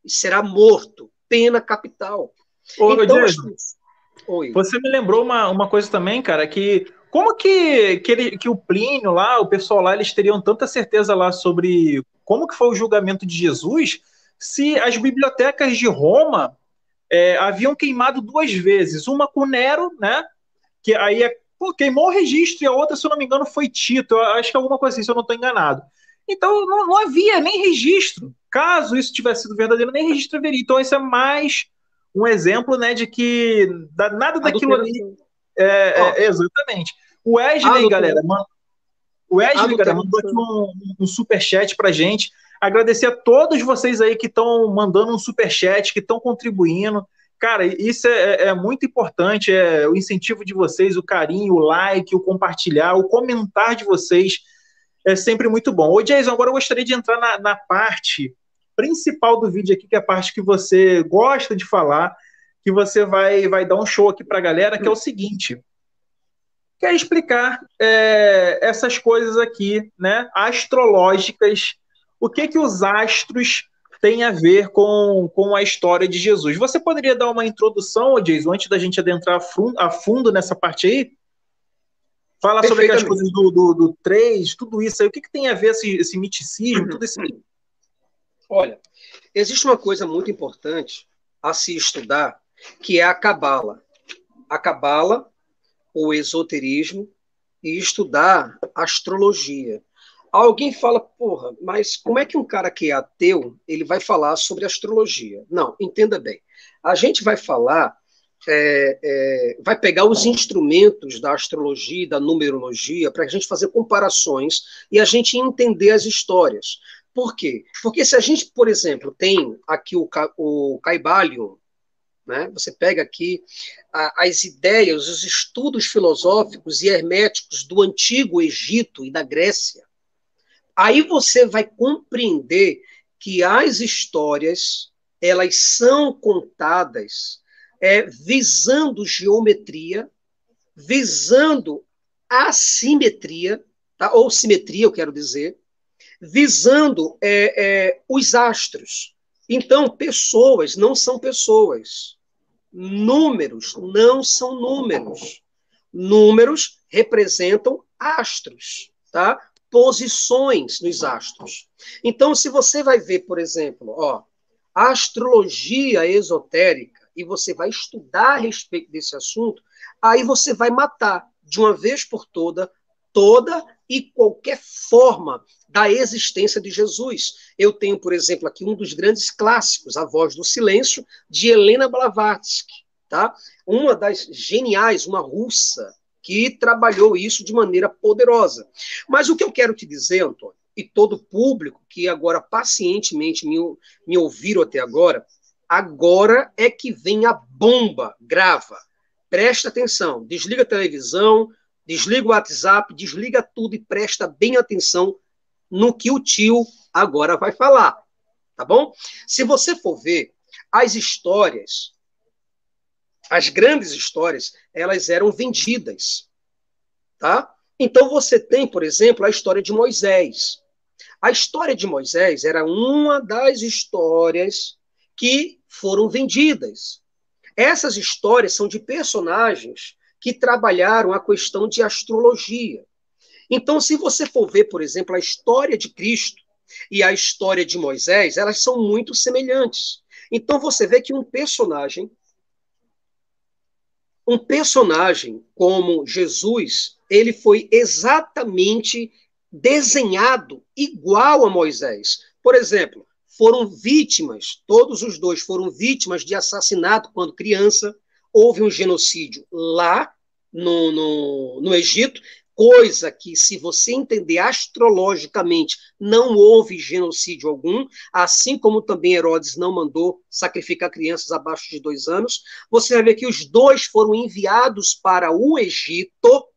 será morto, pena capital. Ô, então, Oi. Você me lembrou uma, uma coisa também, cara, que como que, que, ele, que o Plínio lá, o pessoal lá, eles teriam tanta certeza lá sobre como que foi o julgamento de Jesus, se as bibliotecas de Roma é, haviam queimado duas vezes, uma com Nero, né? Que aí é Pô, queimou o registro e a outra, se eu não me engano, foi Tito. Acho que é alguma coisa assim, se eu não estou enganado. Então não, não, havia nem registro. Caso isso tivesse sido verdadeiro, nem registro haveria. Então, isso é mais um exemplo né, de que nada daquilo ali. É, é, exatamente. O Wesley, galera, man, o Wesley, galera, mandou aqui um, um superchat pra gente. Agradecer a todos vocês aí que estão mandando um superchat, que estão contribuindo. Cara, isso é, é, é, muito importante, é o incentivo de vocês, o carinho, o like, o compartilhar, o comentar de vocês é sempre muito bom. Ô, Jason, agora eu gostaria de entrar na, na parte principal do vídeo aqui, que é a parte que você gosta de falar, que você vai, vai dar um show aqui para a galera, que é o seguinte. Quer explicar é, essas coisas aqui, né, astrológicas, o que que os astros tem a ver com, com a história de Jesus. Você poderia dar uma introdução, Jason, antes da gente adentrar a fundo nessa parte aí? Fala sobre as coisas do, do, do 3, tudo isso aí. O que, que tem a ver esse, esse miticismo, tudo isso aí? Olha, existe uma coisa muito importante a se estudar, que é a cabala. A cabala, o esoterismo, e estudar astrologia. Alguém fala, porra, mas como é que um cara que é ateu ele vai falar sobre astrologia? Não, entenda bem. A gente vai falar, é, é, vai pegar os instrumentos da astrologia, da numerologia, para a gente fazer comparações e a gente entender as histórias. Por quê? Porque se a gente, por exemplo, tem aqui o, o Caibalion, né? Você pega aqui a, as ideias, os estudos filosóficos e herméticos do antigo Egito e da Grécia. Aí você vai compreender que as histórias elas são contadas é, visando geometria, visando assimetria, tá? ou simetria, eu quero dizer, visando é, é, os astros. Então, pessoas não são pessoas. Números não são números. Números representam astros, tá? posições nos astros. Então, se você vai ver, por exemplo, ó, astrologia esotérica e você vai estudar a respeito desse assunto, aí você vai matar de uma vez por toda toda e qualquer forma da existência de Jesus. Eu tenho, por exemplo, aqui um dos grandes clássicos, A Voz do Silêncio, de Helena Blavatsky, tá? Uma das geniais, uma russa, que trabalhou isso de maneira poderosa. Mas o que eu quero te dizer, Antônio, e todo o público que agora pacientemente me, me ouviram até agora, agora é que vem a bomba, grava. Presta atenção, desliga a televisão, desliga o WhatsApp, desliga tudo e presta bem atenção no que o tio agora vai falar, tá bom? Se você for ver as histórias as grandes histórias, elas eram vendidas, tá? Então você tem, por exemplo, a história de Moisés. A história de Moisés era uma das histórias que foram vendidas. Essas histórias são de personagens que trabalharam a questão de astrologia. Então, se você for ver, por exemplo, a história de Cristo e a história de Moisés, elas são muito semelhantes. Então, você vê que um personagem, um personagem como Jesus, ele foi exatamente desenhado igual a Moisés. Por exemplo, foram vítimas, todos os dois foram vítimas de assassinato quando criança. Houve um genocídio lá no, no, no Egito, coisa que, se você entender astrologicamente, não houve genocídio algum, assim como também Herodes não mandou sacrificar crianças abaixo de dois anos. Você vai ver que os dois foram enviados para o Egito,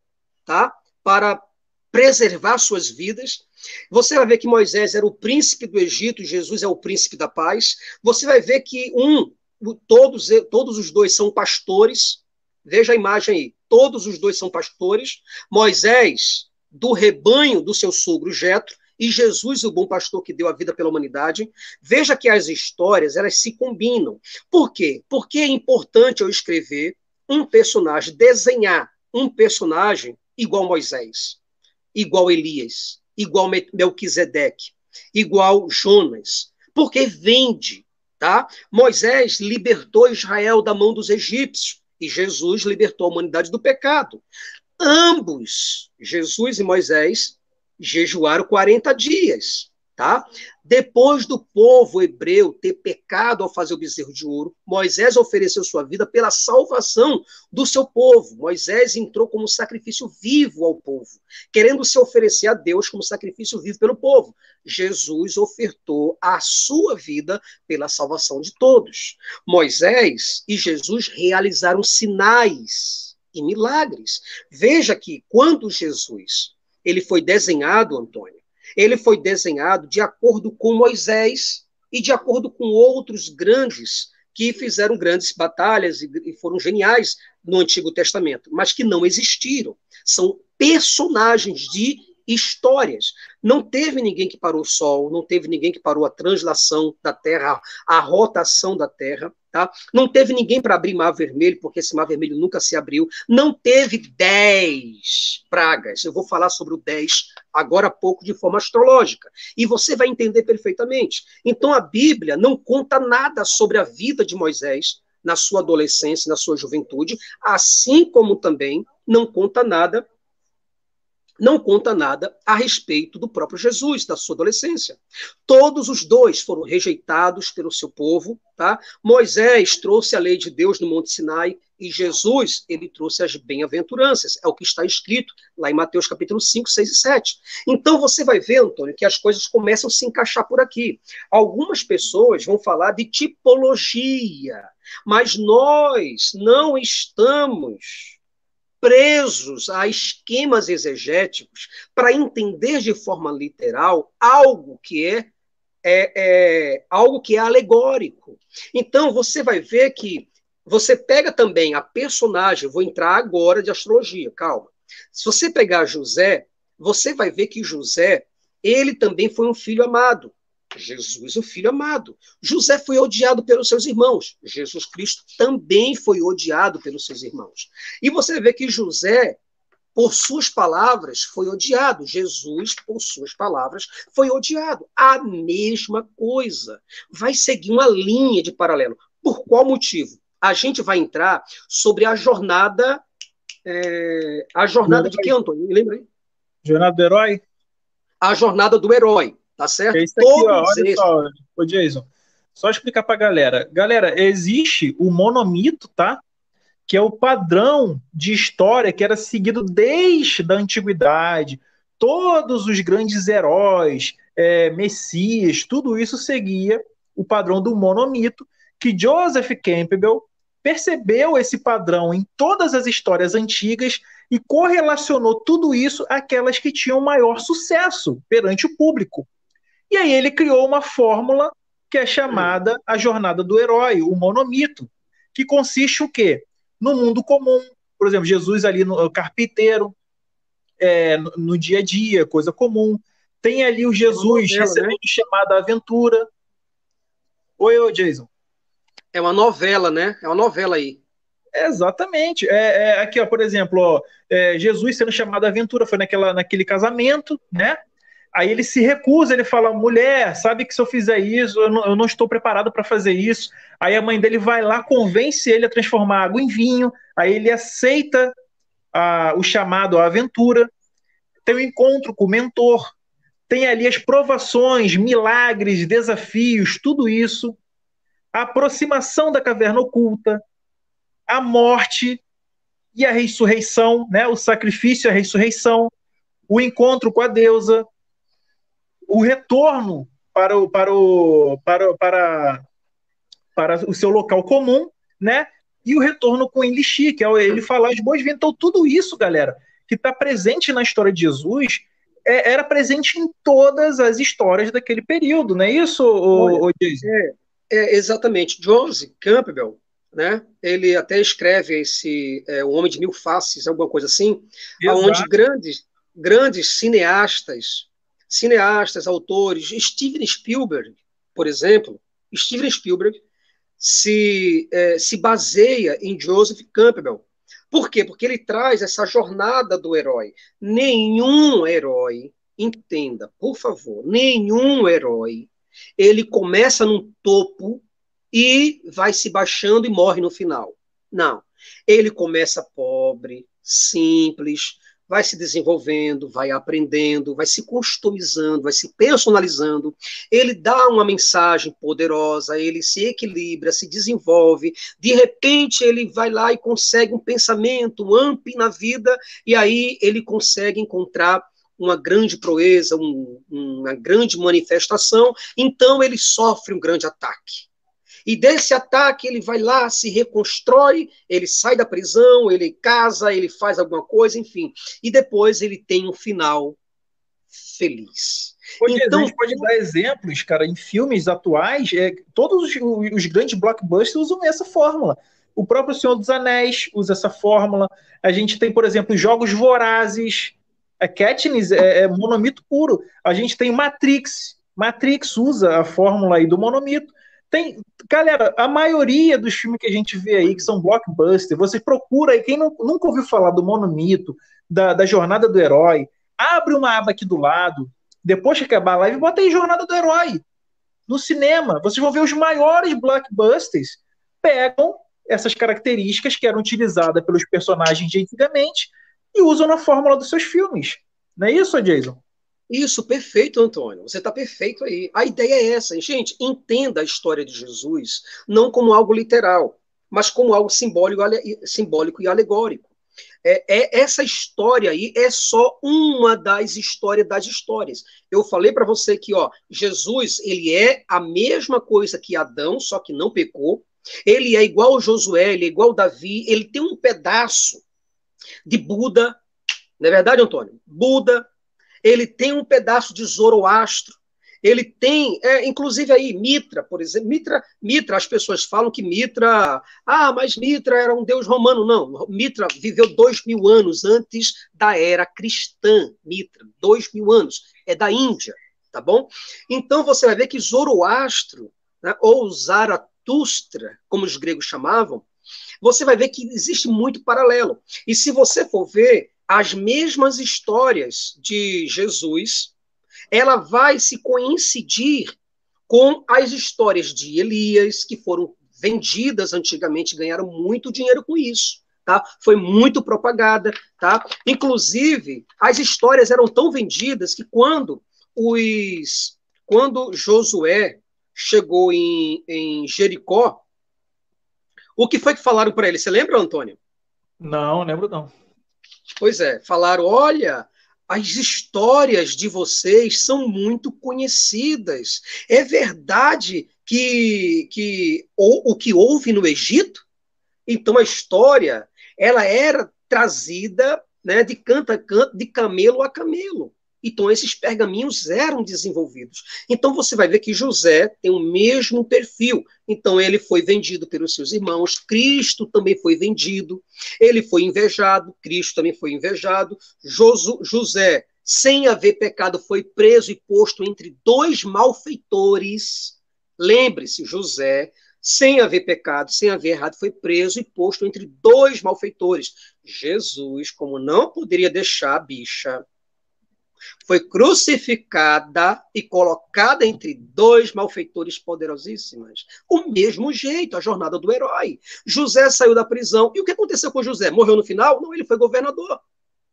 tá? Para preservar suas vidas. Você vai ver que Moisés era o príncipe do Egito, Jesus é o príncipe da paz. Você vai ver que um, todos, todos os dois são pastores. Veja a imagem aí. Todos os dois são pastores. Moisés, do rebanho do seu sogro Jetro, e Jesus, o bom pastor que deu a vida pela humanidade. Veja que as histórias, elas se combinam. Por quê? Porque é importante eu escrever um personagem, desenhar um personagem igual Moisés igual Elias, igual Melquisedeque, igual Jonas, porque vende, tá? Moisés libertou Israel da mão dos egípcios e Jesus libertou a humanidade do pecado. Ambos, Jesus e Moisés, jejuaram 40 dias tá? Depois do povo hebreu ter pecado ao fazer o bezerro de ouro, Moisés ofereceu sua vida pela salvação do seu povo. Moisés entrou como sacrifício vivo ao povo, querendo se oferecer a Deus como sacrifício vivo pelo povo. Jesus ofertou a sua vida pela salvação de todos. Moisés e Jesus realizaram sinais e milagres. Veja que quando Jesus ele foi desenhado, Antônio, ele foi desenhado de acordo com Moisés e de acordo com outros grandes que fizeram grandes batalhas e foram geniais no Antigo Testamento, mas que não existiram. São personagens de histórias. Não teve ninguém que parou o Sol, não teve ninguém que parou a translação da Terra, a rotação da Terra. Tá? Não teve ninguém para abrir Mar Vermelho, porque esse Mar Vermelho nunca se abriu. Não teve dez pragas. Eu vou falar sobre o dez agora há pouco de forma astrológica. E você vai entender perfeitamente. Então a Bíblia não conta nada sobre a vida de Moisés na sua adolescência, na sua juventude, assim como também não conta nada não conta nada a respeito do próprio Jesus, da sua adolescência. Todos os dois foram rejeitados pelo seu povo, tá? Moisés trouxe a lei de Deus no Monte Sinai e Jesus, ele trouxe as bem-aventuranças. É o que está escrito lá em Mateus capítulo 5, 6 e 7. Então você vai ver, Antônio, que as coisas começam a se encaixar por aqui. Algumas pessoas vão falar de tipologia, mas nós não estamos presos a esquemas exegéticos para entender de forma literal algo que é, é, é, algo que é alegórico. Então você vai ver que você pega também a personagem, vou entrar agora de astrologia, calma. Se você pegar José, você vai ver que José, ele também foi um filho amado. Jesus, o filho amado. José foi odiado pelos seus irmãos. Jesus Cristo também foi odiado pelos seus irmãos. E você vê que José, por suas palavras, foi odiado. Jesus, por suas palavras, foi odiado. A mesma coisa. Vai seguir uma linha de paralelo. Por qual motivo? A gente vai entrar sobre a jornada. É, a jornada de quem, Antônio? Me lembra aí? Jornada do herói? A jornada do herói. Tá certo? É isso aqui, ó, olha só, ô Jason. Só explicar pra galera. Galera, existe o monomito, tá? Que é o padrão de história que era seguido desde a antiguidade. Todos os grandes heróis, é, messias, tudo isso seguia o padrão do monomito, que Joseph Campbell percebeu esse padrão em todas as histórias antigas e correlacionou tudo isso àquelas que tinham maior sucesso perante o público. E aí ele criou uma fórmula que é chamada a jornada do herói, o monomito, que consiste o quê? No mundo comum, por exemplo, Jesus ali no carpinteiro, é, no, no, dia a dia, coisa comum. Tem ali o Jesus é novela, recebendo né? chamado aventura. Oi, oi, Jason. É uma novela, né? É uma novela aí. Exatamente. É, é, aqui, ó, por exemplo, ó, é, Jesus sendo chamado à aventura, foi naquela, naquele casamento, né? Aí ele se recusa, ele fala: mulher, sabe que se eu fizer isso, eu não, eu não estou preparado para fazer isso. Aí a mãe dele vai lá, convence ele a transformar água em vinho. Aí ele aceita a, o chamado à aventura. Tem o um encontro com o mentor. Tem ali as provações, milagres, desafios, tudo isso. A aproximação da caverna oculta, a morte e a ressurreição, né? o sacrifício e a ressurreição, o encontro com a deusa, o retorno para o, para o, para, para, para o seu local comum, né? E o retorno com Elixir, que é ele falar as boas-vindas. Então, tudo isso, galera, que está presente na história de Jesus, é, era presente em todas as histórias daquele período, não é isso, o, o é, é, exatamente. Joseph Campbell, né? Ele até escreve esse é, O Homem de Mil Faces, alguma coisa assim, Exato. onde grandes, grandes cineastas, cineastas, autores, Steven Spielberg, por exemplo, Steven Spielberg se, é, se baseia em Joseph Campbell. Por quê? Porque ele traz essa jornada do herói. Nenhum herói, entenda, por favor, nenhum herói, ele começa no topo e vai se baixando e morre no final. Não. Ele começa pobre, simples, vai se desenvolvendo, vai aprendendo, vai se customizando, vai se personalizando. Ele dá uma mensagem poderosa, ele se equilibra, se desenvolve. De repente, ele vai lá e consegue um pensamento, um amp na vida, e aí ele consegue encontrar uma grande proeza, um, uma grande manifestação. Então, ele sofre um grande ataque. E desse ataque ele vai lá, se reconstrói, ele sai da prisão, ele casa, ele faz alguma coisa, enfim. E depois ele tem um final feliz. então, a gente pode dar exemplos, cara, em filmes atuais, é, todos os, os, grandes blockbusters usam essa fórmula. O próprio Senhor dos Anéis usa essa fórmula. A gente tem, por exemplo, jogos vorazes. A Katniss é, é monomito puro. A gente tem Matrix. Matrix usa a fórmula aí do monomito. Tem, galera, a maioria dos filmes que a gente vê aí, que são blockbuster, você procura aí, quem não, nunca ouviu falar do Monomito, da, da Jornada do Herói, abre uma aba aqui do lado, depois que acabar a live, bota aí Jornada do Herói. No cinema, vocês vão ver os maiores blockbusters pegam essas características que eram utilizadas pelos personagens de antigamente e usam na fórmula dos seus filmes. Não é isso, Jason? Isso, perfeito, Antônio. Você está perfeito aí. A ideia é essa. Gente, entenda a história de Jesus não como algo literal, mas como algo simbólico, simbólico e alegórico. É, é, essa história aí é só uma das histórias das histórias. Eu falei para você que ó, Jesus ele é a mesma coisa que Adão, só que não pecou. Ele é igual Josué, ele é igual Davi, ele tem um pedaço de Buda. Não é verdade, Antônio? Buda, ele tem um pedaço de Zoroastro, ele tem, é, inclusive aí, Mitra, por exemplo, Mitra, Mitra, as pessoas falam que Mitra, ah, mas Mitra era um deus romano, não, Mitra viveu dois mil anos antes da era cristã, Mitra, dois mil anos, é da Índia, tá bom? Então você vai ver que Zoroastro, né, ou Zaratustra, como os gregos chamavam, você vai ver que existe muito paralelo. E se você for ver, as mesmas histórias de Jesus, ela vai se coincidir com as histórias de Elias, que foram vendidas antigamente, ganharam muito dinheiro com isso. Tá? Foi muito propagada, tá? Inclusive, as histórias eram tão vendidas que quando os quando Josué chegou em, em Jericó, o que foi que falaram para ele? Você lembra, Antônio? Não, lembro não. Pois é, falaram: olha, as histórias de vocês são muito conhecidas. É verdade que, que o, o que houve no Egito? Então a história ela era trazida né, de canto a canto, de camelo a camelo. Então, esses pergaminhos eram desenvolvidos. Então, você vai ver que José tem o mesmo perfil. Então, ele foi vendido pelos seus irmãos, Cristo também foi vendido, ele foi invejado, Cristo também foi invejado. Josu, José, sem haver pecado, foi preso e posto entre dois malfeitores. Lembre-se, José, sem haver pecado, sem haver errado, foi preso e posto entre dois malfeitores. Jesus, como não poderia deixar a bicha, foi crucificada e colocada entre dois malfeitores poderosíssimos. O mesmo jeito, a jornada do herói. José saiu da prisão. E o que aconteceu com José? Morreu no final? Não, ele foi governador.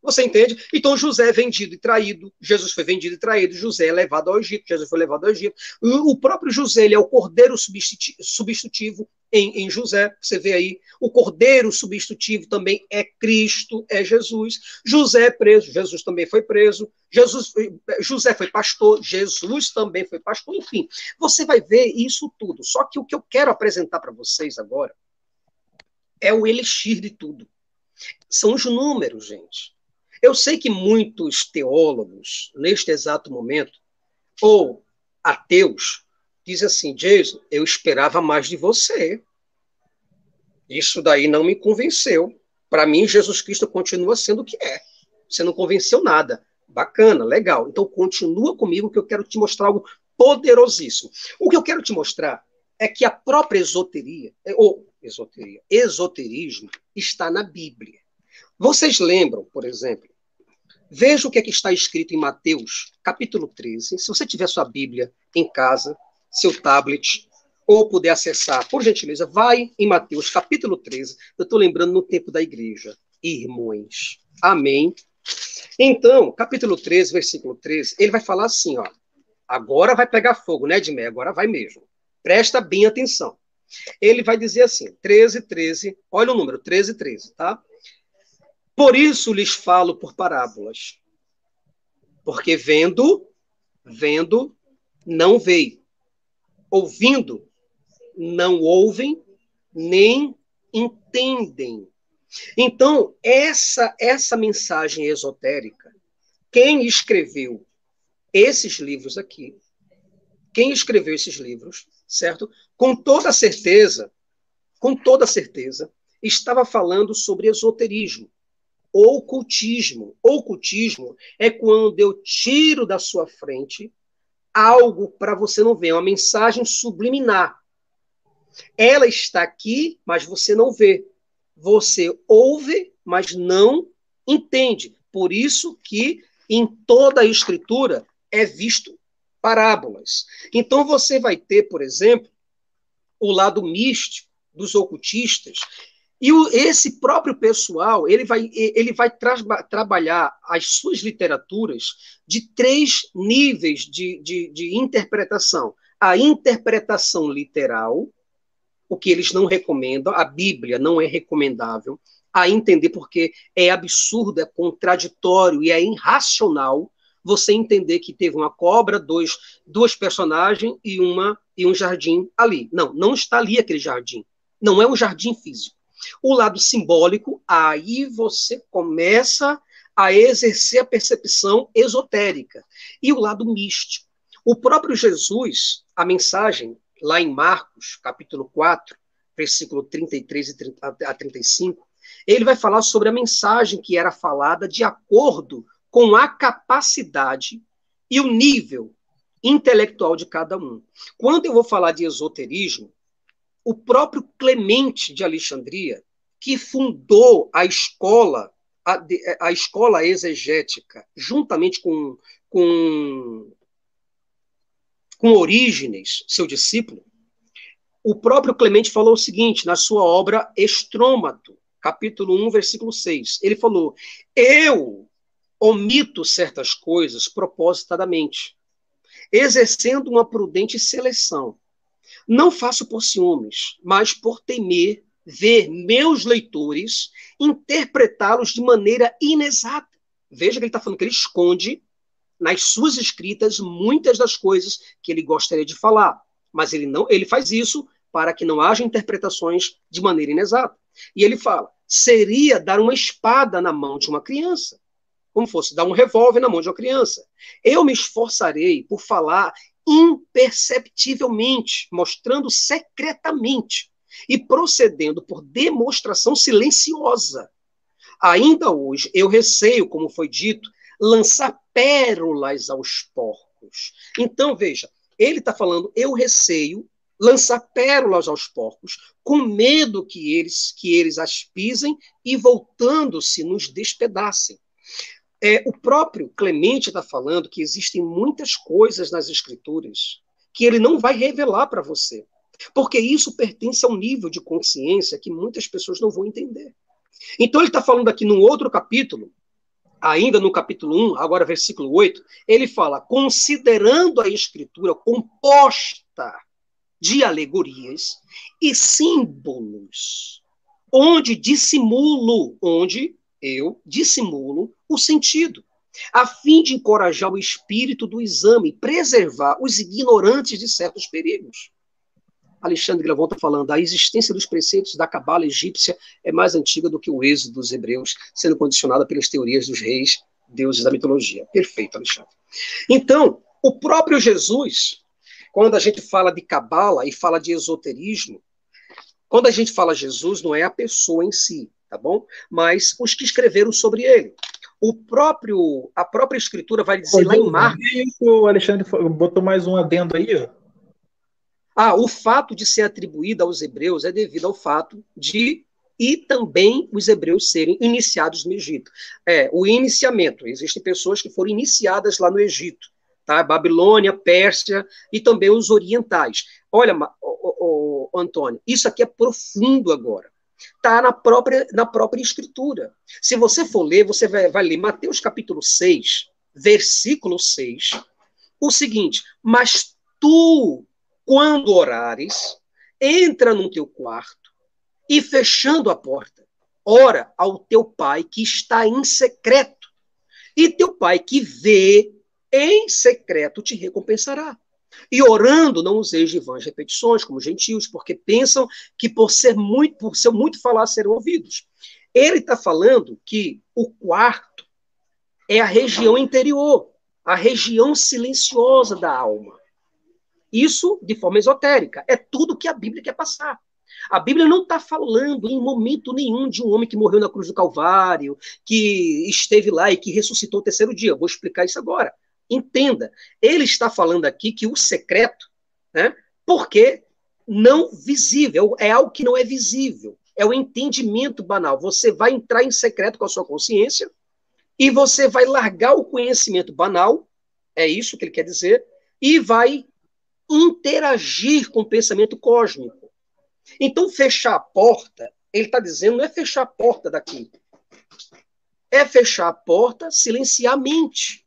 Você entende? Então José é vendido e traído, Jesus foi vendido e traído, José é levado ao Egito, Jesus foi levado ao Egito. O próprio José ele é o cordeiro substitutivo em, em José, você vê aí, o cordeiro substitutivo também é Cristo, é Jesus. José é preso, Jesus também foi preso. Jesus, José foi pastor, Jesus também foi pastor. Enfim, você vai ver isso tudo. Só que o que eu quero apresentar para vocês agora é o elixir de tudo. São os números, gente. Eu sei que muitos teólogos, neste exato momento, ou ateus, dizem assim: Jason, eu esperava mais de você. Isso daí não me convenceu. Para mim, Jesus Cristo continua sendo o que é. Você não convenceu nada. Bacana, legal. Então, continua comigo que eu quero te mostrar algo poderosíssimo. O que eu quero te mostrar é que a própria esoteria, ou esoteria, esoterismo, está na Bíblia. Vocês lembram, por exemplo, Veja o que, é que está escrito em Mateus, capítulo 13. Se você tiver sua Bíblia em casa, seu tablet, ou puder acessar, por gentileza, vai em Mateus, capítulo 13. Eu estou lembrando no tempo da igreja. Irmãos. Amém. Então, capítulo 13, versículo 13, ele vai falar assim, ó. Agora vai pegar fogo, né, Edmé? Agora vai mesmo. Presta bem atenção. Ele vai dizer assim, 13, 13, olha o número, 13, 13, tá? Por isso lhes falo por parábolas. Porque vendo, vendo, não veem. Ouvindo, não ouvem, nem entendem. Então, essa essa mensagem esotérica, quem escreveu esses livros aqui, quem escreveu esses livros, certo? Com toda certeza, com toda certeza, estava falando sobre esoterismo ocultismo. Ocultismo é quando eu tiro da sua frente algo para você não ver, uma mensagem subliminar. Ela está aqui, mas você não vê. Você ouve, mas não entende. Por isso que em toda a escritura é visto parábolas. Então você vai ter, por exemplo, o lado místico dos ocultistas, e o, esse próprio pessoal, ele vai, ele vai tra trabalhar as suas literaturas de três níveis de, de, de interpretação. A interpretação literal, o que eles não recomendam, a Bíblia não é recomendável a entender, porque é absurdo, é contraditório e é irracional você entender que teve uma cobra, dois, duas personagens e uma e um jardim ali. Não, não está ali aquele jardim. Não é um jardim físico. O lado simbólico, aí você começa a exercer a percepção esotérica. E o lado místico. O próprio Jesus, a mensagem, lá em Marcos, capítulo 4, versículo 33 a 35, ele vai falar sobre a mensagem que era falada de acordo com a capacidade e o nível intelectual de cada um. Quando eu vou falar de esoterismo, o próprio Clemente de Alexandria, que fundou a escola, a, a escola exegética, juntamente com, com, com Orígenes, seu discípulo, o próprio Clemente falou o seguinte na sua obra Estrômato, capítulo 1, versículo 6. Ele falou: Eu omito certas coisas propositadamente, exercendo uma prudente seleção não faço por ciúmes, mas por temer ver meus leitores interpretá-los de maneira inexata. Veja que ele está falando que ele esconde nas suas escritas muitas das coisas que ele gostaria de falar, mas ele não, ele faz isso para que não haja interpretações de maneira inexata. E ele fala: seria dar uma espada na mão de uma criança, como fosse dar um revólver na mão de uma criança. Eu me esforçarei por falar imperceptivelmente, mostrando secretamente e procedendo por demonstração silenciosa. Ainda hoje, eu receio, como foi dito, lançar pérolas aos porcos. Então, veja, ele está falando, eu receio lançar pérolas aos porcos, com medo que eles que eles as pisem e voltando-se nos despedacem. É, o próprio Clemente está falando que existem muitas coisas nas escrituras que ele não vai revelar para você, porque isso pertence a um nível de consciência que muitas pessoas não vão entender. Então ele está falando aqui num outro capítulo, ainda no capítulo 1, agora versículo 8, ele fala: considerando a escritura composta de alegorias e símbolos, onde dissimulo, onde eu dissimulo o sentido, a fim de encorajar o espírito do exame, preservar os ignorantes de certos perigos. Alexandre Gravon está falando, a existência dos preceitos da cabala egípcia é mais antiga do que o êxodo dos hebreus, sendo condicionada pelas teorias dos reis, deuses da mitologia. Perfeito, Alexandre. Então, o próprio Jesus, quando a gente fala de cabala e fala de esoterismo, quando a gente fala Jesus, não é a pessoa em si, tá bom? Mas os que escreveram sobre ele. O próprio, a própria escritura vai dizer lá em Marcos. O Alexandre botou mais um adendo aí, ó. Ah, o fato de ser atribuído aos hebreus é devido ao fato de e também os hebreus serem iniciados no Egito. É, o iniciamento. Existem pessoas que foram iniciadas lá no Egito, tá? Babilônia, Pérsia e também os orientais. Olha, Antônio, isso aqui é profundo agora. Está na própria, na própria escritura. Se você for ler, você vai, vai ler Mateus capítulo 6, versículo 6, o seguinte: Mas tu quando orares, entra no teu quarto e fechando a porta, ora ao teu pai que está em secreto. E teu pai que vê em secreto te recompensará. E orando, não useis de vãs repetições, como gentios, porque pensam que por ser muito, por ser muito falar, serão ouvidos. Ele está falando que o quarto é a região interior, a região silenciosa da alma. Isso de forma esotérica. É tudo que a Bíblia quer passar. A Bíblia não está falando em momento nenhum de um homem que morreu na cruz do Calvário, que esteve lá e que ressuscitou o terceiro dia. Vou explicar isso agora. Entenda. Ele está falando aqui que o secreto, né, porque não visível, é algo que não é visível. É o entendimento banal. Você vai entrar em secreto com a sua consciência e você vai largar o conhecimento banal, é isso que ele quer dizer, e vai interagir com o pensamento cósmico. Então, fechar a porta, ele está dizendo, não é fechar a porta daqui. É fechar a porta, silenciar a mente.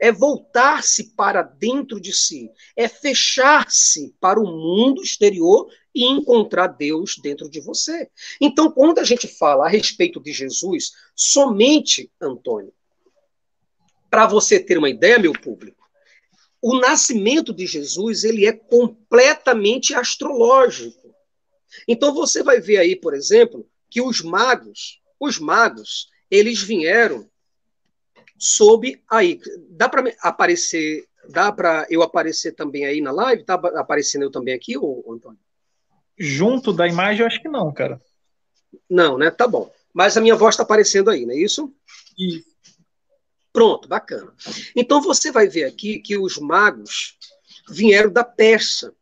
É voltar-se para dentro de si. É fechar-se para o mundo exterior e encontrar Deus dentro de você. Então, quando a gente fala a respeito de Jesus, somente, Antônio, para você ter uma ideia, meu público, o nascimento de Jesus ele é completamente astrológico. Então você vai ver aí, por exemplo, que os magos, os magos, eles vieram sob aí, dá para aparecer, dá para eu aparecer também aí na live? Tá aparecendo eu também aqui, ô, Antônio? Junto da imagem, eu acho que não, cara. Não, né? Tá bom. Mas a minha voz está aparecendo aí, não é isso? Isso. Pronto, bacana. Então você vai ver aqui que os magos vieram da Pérsia,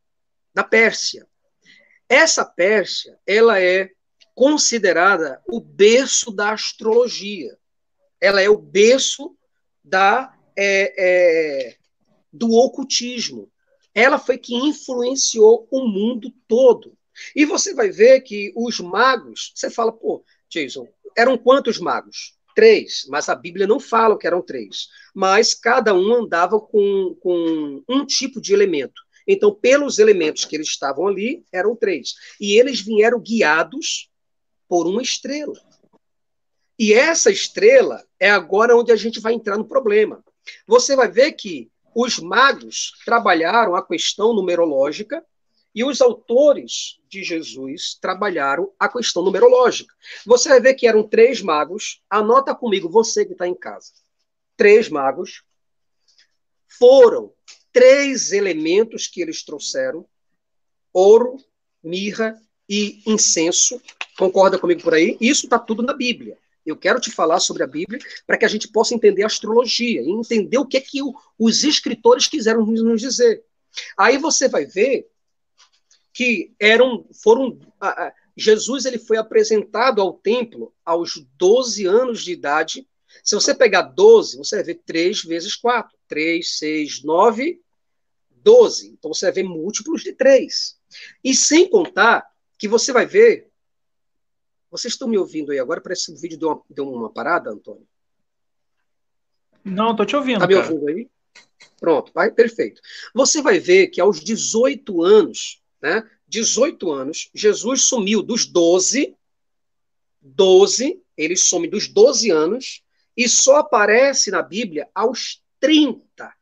da Pérsia. Essa Pérsia, ela é considerada o berço da astrologia. Ela é o berço da é, é, do ocultismo. Ela foi que influenciou o mundo todo. E você vai ver que os magos, você fala, pô, Jason, eram quantos magos? três, mas a Bíblia não fala que eram três. Mas cada um andava com, com um tipo de elemento. Então, pelos elementos que eles estavam ali, eram três. E eles vieram guiados por uma estrela. E essa estrela é agora onde a gente vai entrar no problema. Você vai ver que os magos trabalharam a questão numerológica e os autores de Jesus trabalharam a questão numerológica. Você vai ver que eram três magos. Anota comigo, você que está em casa. Três magos. Foram três elementos que eles trouxeram: ouro, mirra e incenso. Concorda comigo por aí? Isso está tudo na Bíblia. Eu quero te falar sobre a Bíblia para que a gente possa entender a astrologia e entender o que é que o, os escritores quiseram nos dizer. Aí você vai ver que eram foram Jesus ele foi apresentado ao templo aos 12 anos de idade. Se você pegar 12, você vai ver 3 vezes 4. 3, 6, 9, 12. Então você vai ver múltiplos de 3. E sem contar que você vai ver. Vocês estão me ouvindo aí agora? Parece que o vídeo deu uma, deu uma parada, Antônio. Não, estou te ouvindo. Está me ouvindo aí? Pronto, vai, perfeito. Você vai ver que aos 18 anos, né? 18 anos, Jesus sumiu dos 12, 12, ele some dos 12 anos e só aparece na Bíblia aos 30.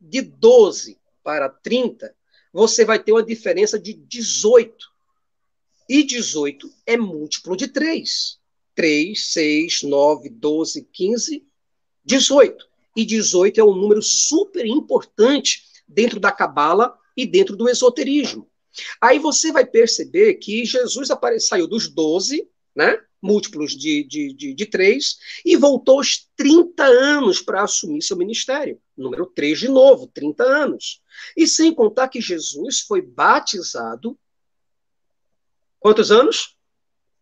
De 12 para 30, você vai ter uma diferença de 18. E 18 é múltiplo de 3. 3, 6, 9, 12, 15, 18. E 18 é um número super importante dentro da Cabala e dentro do esoterismo. Aí você vai perceber que Jesus saiu dos 12, né? múltiplos de, de, de, de 3, e voltou aos 30 anos para assumir seu ministério. Número 3 de novo, 30 anos. E sem contar que Jesus foi batizado. Quantos anos?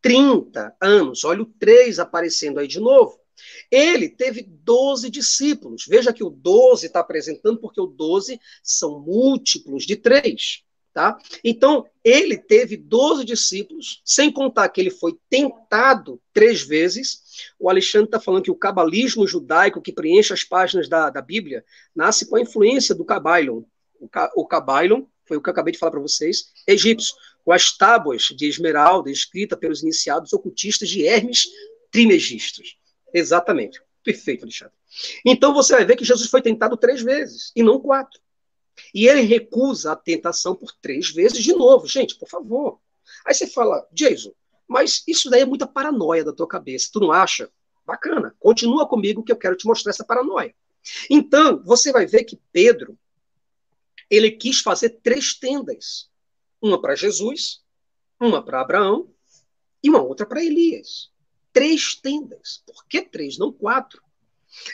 30 anos. Olha o 3 aparecendo aí de novo. Ele teve 12 discípulos. Veja que o 12 está apresentando, porque o 12 são múltiplos de 3. Tá? Então, ele teve 12 discípulos, sem contar que ele foi tentado três vezes. O Alexandre está falando que o cabalismo judaico que preenche as páginas da, da Bíblia nasce com a influência do Cabailon. O, o Cabailon, foi o que eu acabei de falar para vocês, egípcio, com as tábuas de esmeralda escrita pelos iniciados ocultistas de Hermes Trimegistos. Exatamente. Perfeito, Alexandre. Então você vai ver que Jesus foi tentado três vezes, e não quatro. E ele recusa a tentação por três vezes de novo. Gente, por favor. Aí você fala, Jason, mas isso daí é muita paranoia da tua cabeça. Tu não acha? Bacana. Continua comigo que eu quero te mostrar essa paranoia. Então, você vai ver que Pedro, ele quis fazer três tendas. Uma para Jesus, uma para Abraão e uma outra para Elias. Três tendas. Por que três, não quatro?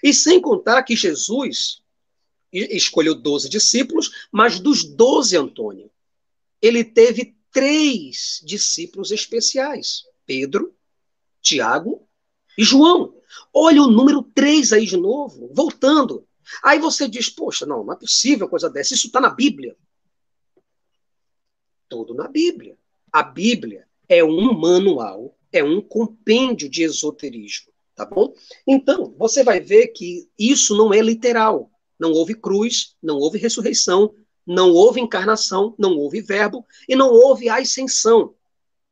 E sem contar que Jesus escolheu 12 discípulos, mas dos 12, Antônio, ele teve três discípulos especiais: Pedro, Tiago e João. Olha o número 3 aí de novo, voltando. Aí você diz: Poxa, não, não é possível coisa dessa, isso está na Bíblia. Tudo na Bíblia. A Bíblia é um manual, é um compêndio de esoterismo, tá bom? Então, você vai ver que isso não é literal. Não houve cruz, não houve ressurreição, não houve encarnação, não houve verbo e não houve ascensão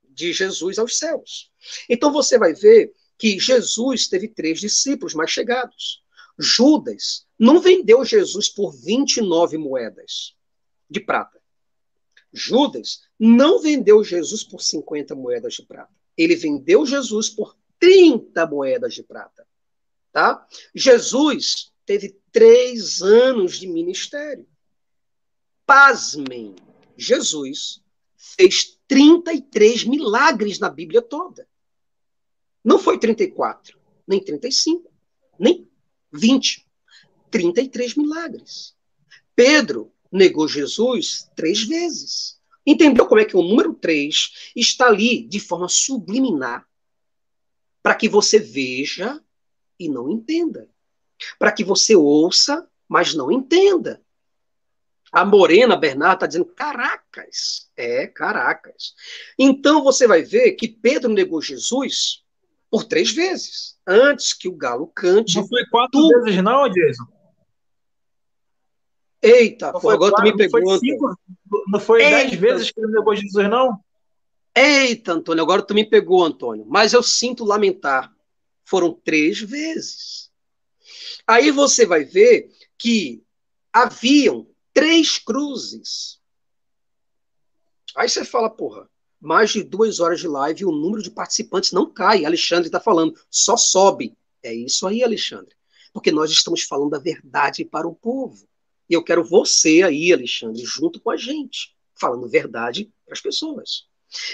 de Jesus aos céus. Então você vai ver que Jesus teve três discípulos mais chegados. Judas não vendeu Jesus por 29 moedas de prata. Judas não vendeu Jesus por 50 moedas de prata. Ele vendeu Jesus por 30 moedas de prata. Tá? Jesus teve três anos de ministério. Pasmem, Jesus fez 33 milagres na Bíblia toda. Não foi 34, nem 35, nem 20. 33 milagres. Pedro negou Jesus três vezes. Entendeu como é que o número 3 está ali de forma subliminar para que você veja e não entenda para que você ouça, mas não entenda. A Morena Bernardo está dizendo, caracas, é, caracas. Então você vai ver que Pedro negou Jesus por três vezes, antes que o galo cante. Não foi quatro tu... vezes não, Jason? Eita, pô, agora quatro, tu me pegou. Não foi, cinco, não foi dez vezes que ele negou Jesus, não? Eita, Antônio, agora tu me pegou, Antônio. Mas eu sinto lamentar. Foram três vezes. Aí você vai ver que haviam três cruzes. Aí você fala, porra, mais de duas horas de live e o número de participantes não cai. Alexandre está falando, só sobe. É isso aí, Alexandre. Porque nós estamos falando a verdade para o povo. E eu quero você aí, Alexandre, junto com a gente, falando verdade para as pessoas.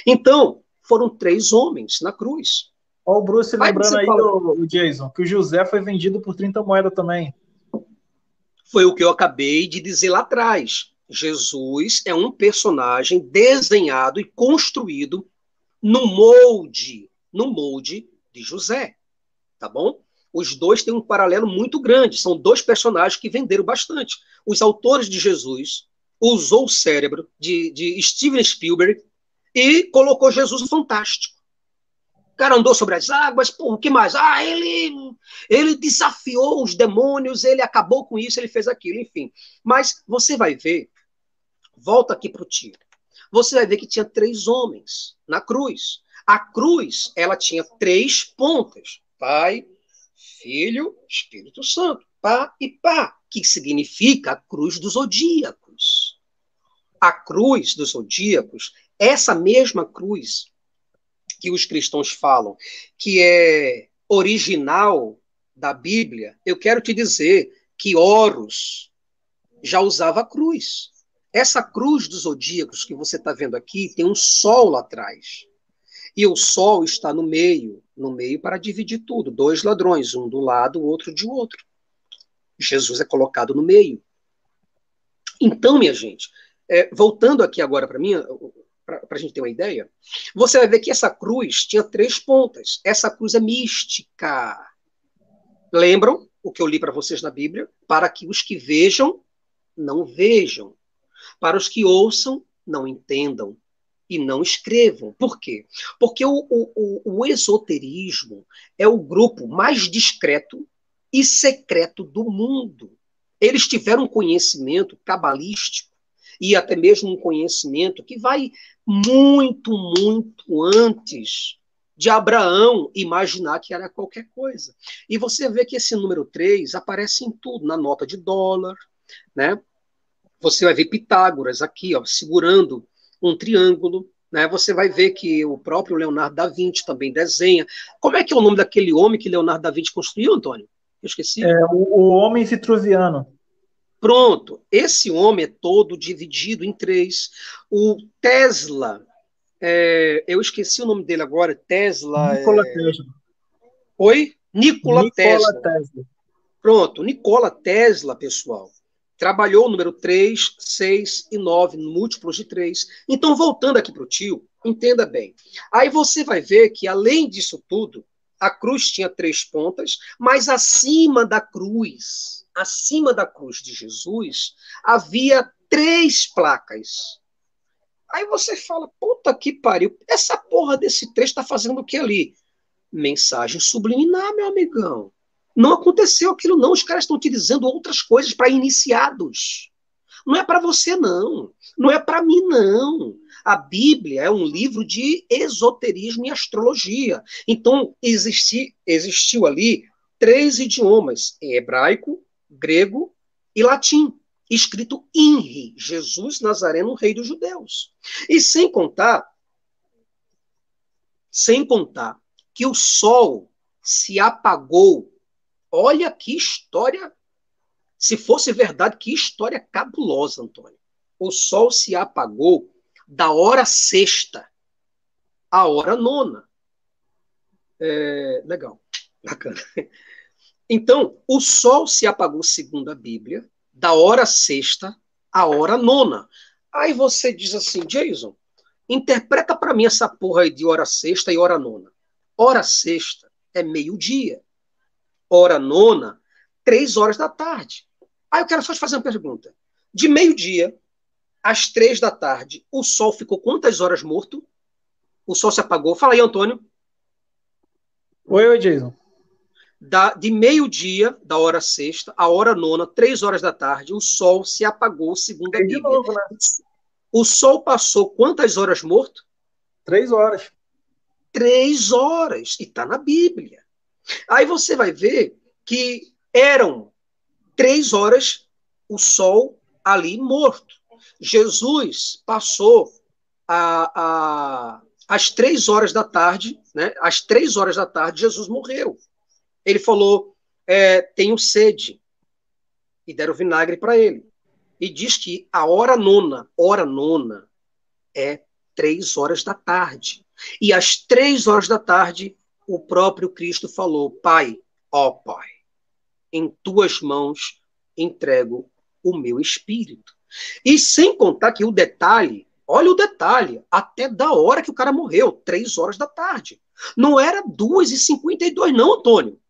Então, foram três homens na cruz. Olha o Bruce lembrando aí, o, o, Jason, que o José foi vendido por 30 moedas também. Foi o que eu acabei de dizer lá atrás. Jesus é um personagem desenhado e construído no molde, no molde de José, tá bom? Os dois têm um paralelo muito grande, são dois personagens que venderam bastante. Os autores de Jesus usou o cérebro de, de Steven Spielberg e colocou Jesus no fantástico. O cara andou sobre as águas, por o que mais? Ah, ele, ele desafiou os demônios, ele acabou com isso, ele fez aquilo, enfim. Mas você vai ver, volta aqui para o tio, você vai ver que tinha três homens na cruz. A cruz, ela tinha três pontas: Pai, Filho, Espírito Santo. Pá e pá, que significa a cruz dos zodíacos. A cruz dos zodíacos, essa mesma cruz que os cristãos falam, que é original da Bíblia, eu quero te dizer que Horus já usava a cruz. Essa cruz dos zodíacos que você está vendo aqui tem um sol lá atrás. E o sol está no meio, no meio para dividir tudo. Dois ladrões, um do lado, o outro de outro. Jesus é colocado no meio. Então, minha gente, é, voltando aqui agora para mim, para a gente ter uma ideia, você vai ver que essa cruz tinha três pontas. Essa cruz é mística. Lembram o que eu li para vocês na Bíblia? Para que os que vejam, não vejam. Para os que ouçam, não entendam e não escrevam. Por quê? Porque o, o, o, esoterismo é o grupo mais discreto e secreto do mundo. Eles tiveram um conhecimento cabalístico e até mesmo um conhecimento que vai muito, muito antes de Abraão imaginar que era qualquer coisa. E você vê que esse número 3 aparece em tudo, na nota de dólar, né? Você vai ver Pitágoras aqui, ó, segurando um triângulo. Né? Você vai ver que o próprio Leonardo da Vinci também desenha. Como é que é o nome daquele homem que Leonardo da Vinci construiu, Antônio? Eu esqueci. É o, o homem vitruviano. Pronto, esse homem é todo dividido em três. O Tesla, é, eu esqueci o nome dele agora, Tesla. Nikola é... Tesla. Oi? Nikola, Nikola Tesla. Tesla. Pronto, Nikola Tesla, pessoal, trabalhou o número 3, 6 e 9, múltiplos de 3. Então, voltando aqui para o tio, entenda bem. Aí você vai ver que, além disso tudo, a cruz tinha três pontas, mas acima da cruz, acima da cruz de Jesus, havia três placas. Aí você fala, puta que pariu, essa porra desse trecho está fazendo o que ali? Mensagem subliminar, meu amigão. Não aconteceu aquilo, não. Os caras estão te dizendo outras coisas para iniciados. Não é para você, não. Não é para mim, não. A Bíblia é um livro de esoterismo e astrologia. Então, existi, existiu ali três idiomas: hebraico, grego e latim, escrito INRI, Jesus Nazareno, Rei dos Judeus. E sem contar, sem contar que o sol se apagou Olha que história. Se fosse verdade, que história cabulosa, Antônio. O sol se apagou da hora sexta à hora nona. É, legal, bacana. Então, o sol se apagou, segundo a Bíblia, da hora sexta à hora nona. Aí você diz assim, Jason, interpreta para mim essa porra aí de hora sexta e hora nona. Hora sexta é meio-dia hora nona, três horas da tarde. Aí eu quero só te fazer uma pergunta. De meio-dia às três da tarde, o sol ficou quantas horas morto? O sol se apagou. Fala aí, Antônio. Oi, oi, Jason. Da, de meio-dia, da hora sexta, à hora nona, três horas da tarde, o sol se apagou, segundo a Bíblia. Novo, né? O sol passou quantas horas morto? Três horas. Três horas. E está na Bíblia. Aí você vai ver que eram três horas o sol ali morto. Jesus passou a, a, às três horas da tarde, né? Às três horas da tarde, Jesus morreu. Ele falou: é, tenho sede. E deram vinagre para ele. E diz que a hora nona, hora nona, é três horas da tarde. E às três horas da tarde, o próprio Cristo falou: Pai, ó Pai, em tuas mãos entrego o meu espírito. E sem contar que o detalhe, olha o detalhe, até da hora que o cara morreu, três horas da tarde. Não era duas e cinquenta e dois, não, Antônio.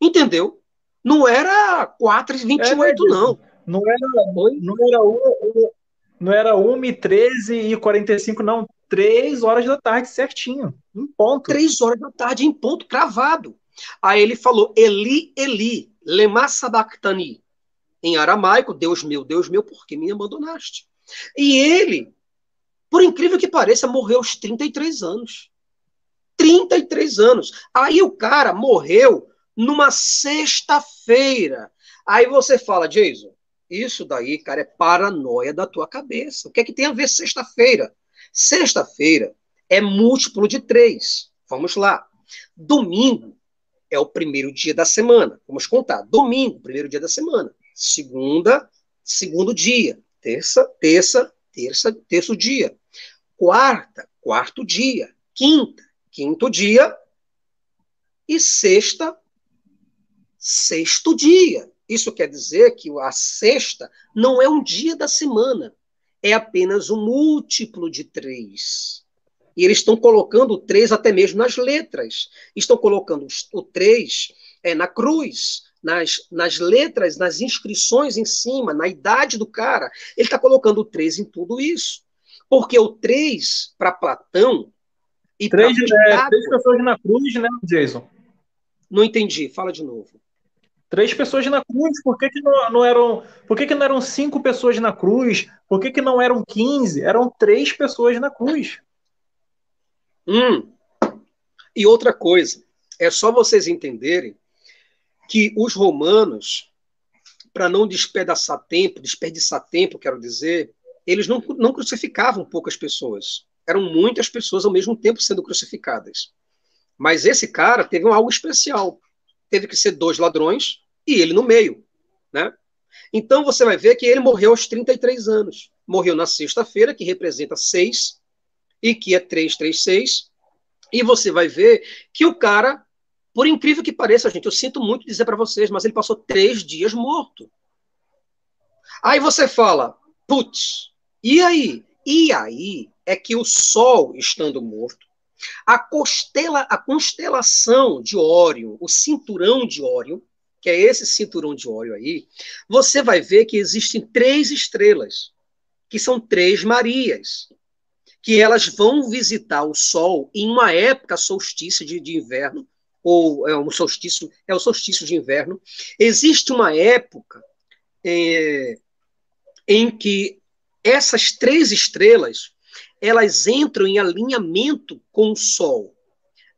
Entendeu? Não era quatro e vinte e oito, não. Não era, não era, um, não era uma e treze e quarenta e cinco, não. Três horas da tarde, certinho. Em ponto. Três horas da tarde, em ponto, cravado. Aí ele falou, Eli, Eli, lema sabachthani. Em aramaico, Deus meu, Deus meu, por que me abandonaste? E ele, por incrível que pareça, morreu aos 33 anos. 33 anos. Aí o cara morreu numa sexta-feira. Aí você fala, Jason, isso daí, cara, é paranoia da tua cabeça. O que é que tem a ver sexta-feira? Sexta-feira é múltiplo de três. Vamos lá. Domingo é o primeiro dia da semana. Vamos contar. Domingo, primeiro dia da semana. Segunda, segundo dia. Terça, terça, terça, terço dia. Quarta, quarto dia. Quinta, quinto dia. E sexta, sexto dia. Isso quer dizer que a sexta não é um dia da semana, é apenas um múltiplo de três. E eles estão colocando o 3 até mesmo nas letras. Estão colocando o 3 é, na cruz, nas, nas letras, nas inscrições em cima, na idade do cara. Ele está colocando o 3 em tudo isso. Porque o 3, para Platão. E três, é, três pessoas na cruz, né, Jason? Não entendi, fala de novo. Três pessoas na cruz, por que, que não, não, eram. Por que, que não eram cinco pessoas na cruz? Por que, que não eram quinze? Eram três pessoas na cruz. Hum. E outra coisa, é só vocês entenderem que os romanos, para não despedaçar tempo, desperdiçar tempo, quero dizer, eles não, não crucificavam poucas pessoas. Eram muitas pessoas ao mesmo tempo sendo crucificadas. Mas esse cara teve um algo especial. Teve que ser dois ladrões e ele no meio, né? Então você vai ver que ele morreu aos 33 anos. Morreu na sexta-feira, que representa seis e que é 336. E você vai ver que o cara, por incrível que pareça, gente, eu sinto muito dizer para vocês, mas ele passou três dias morto. Aí você fala, putz, e aí? E aí é que o Sol, estando morto, a, costela, a constelação de Órion, o cinturão de Órion, que é esse cinturão de Órion aí, você vai ver que existem três estrelas, que são três Marias que elas vão visitar o Sol em uma época solstício de, de inverno, ou é um solstício, é o solstício de inverno. Existe uma época é, em que essas três estrelas elas entram em alinhamento com o Sol.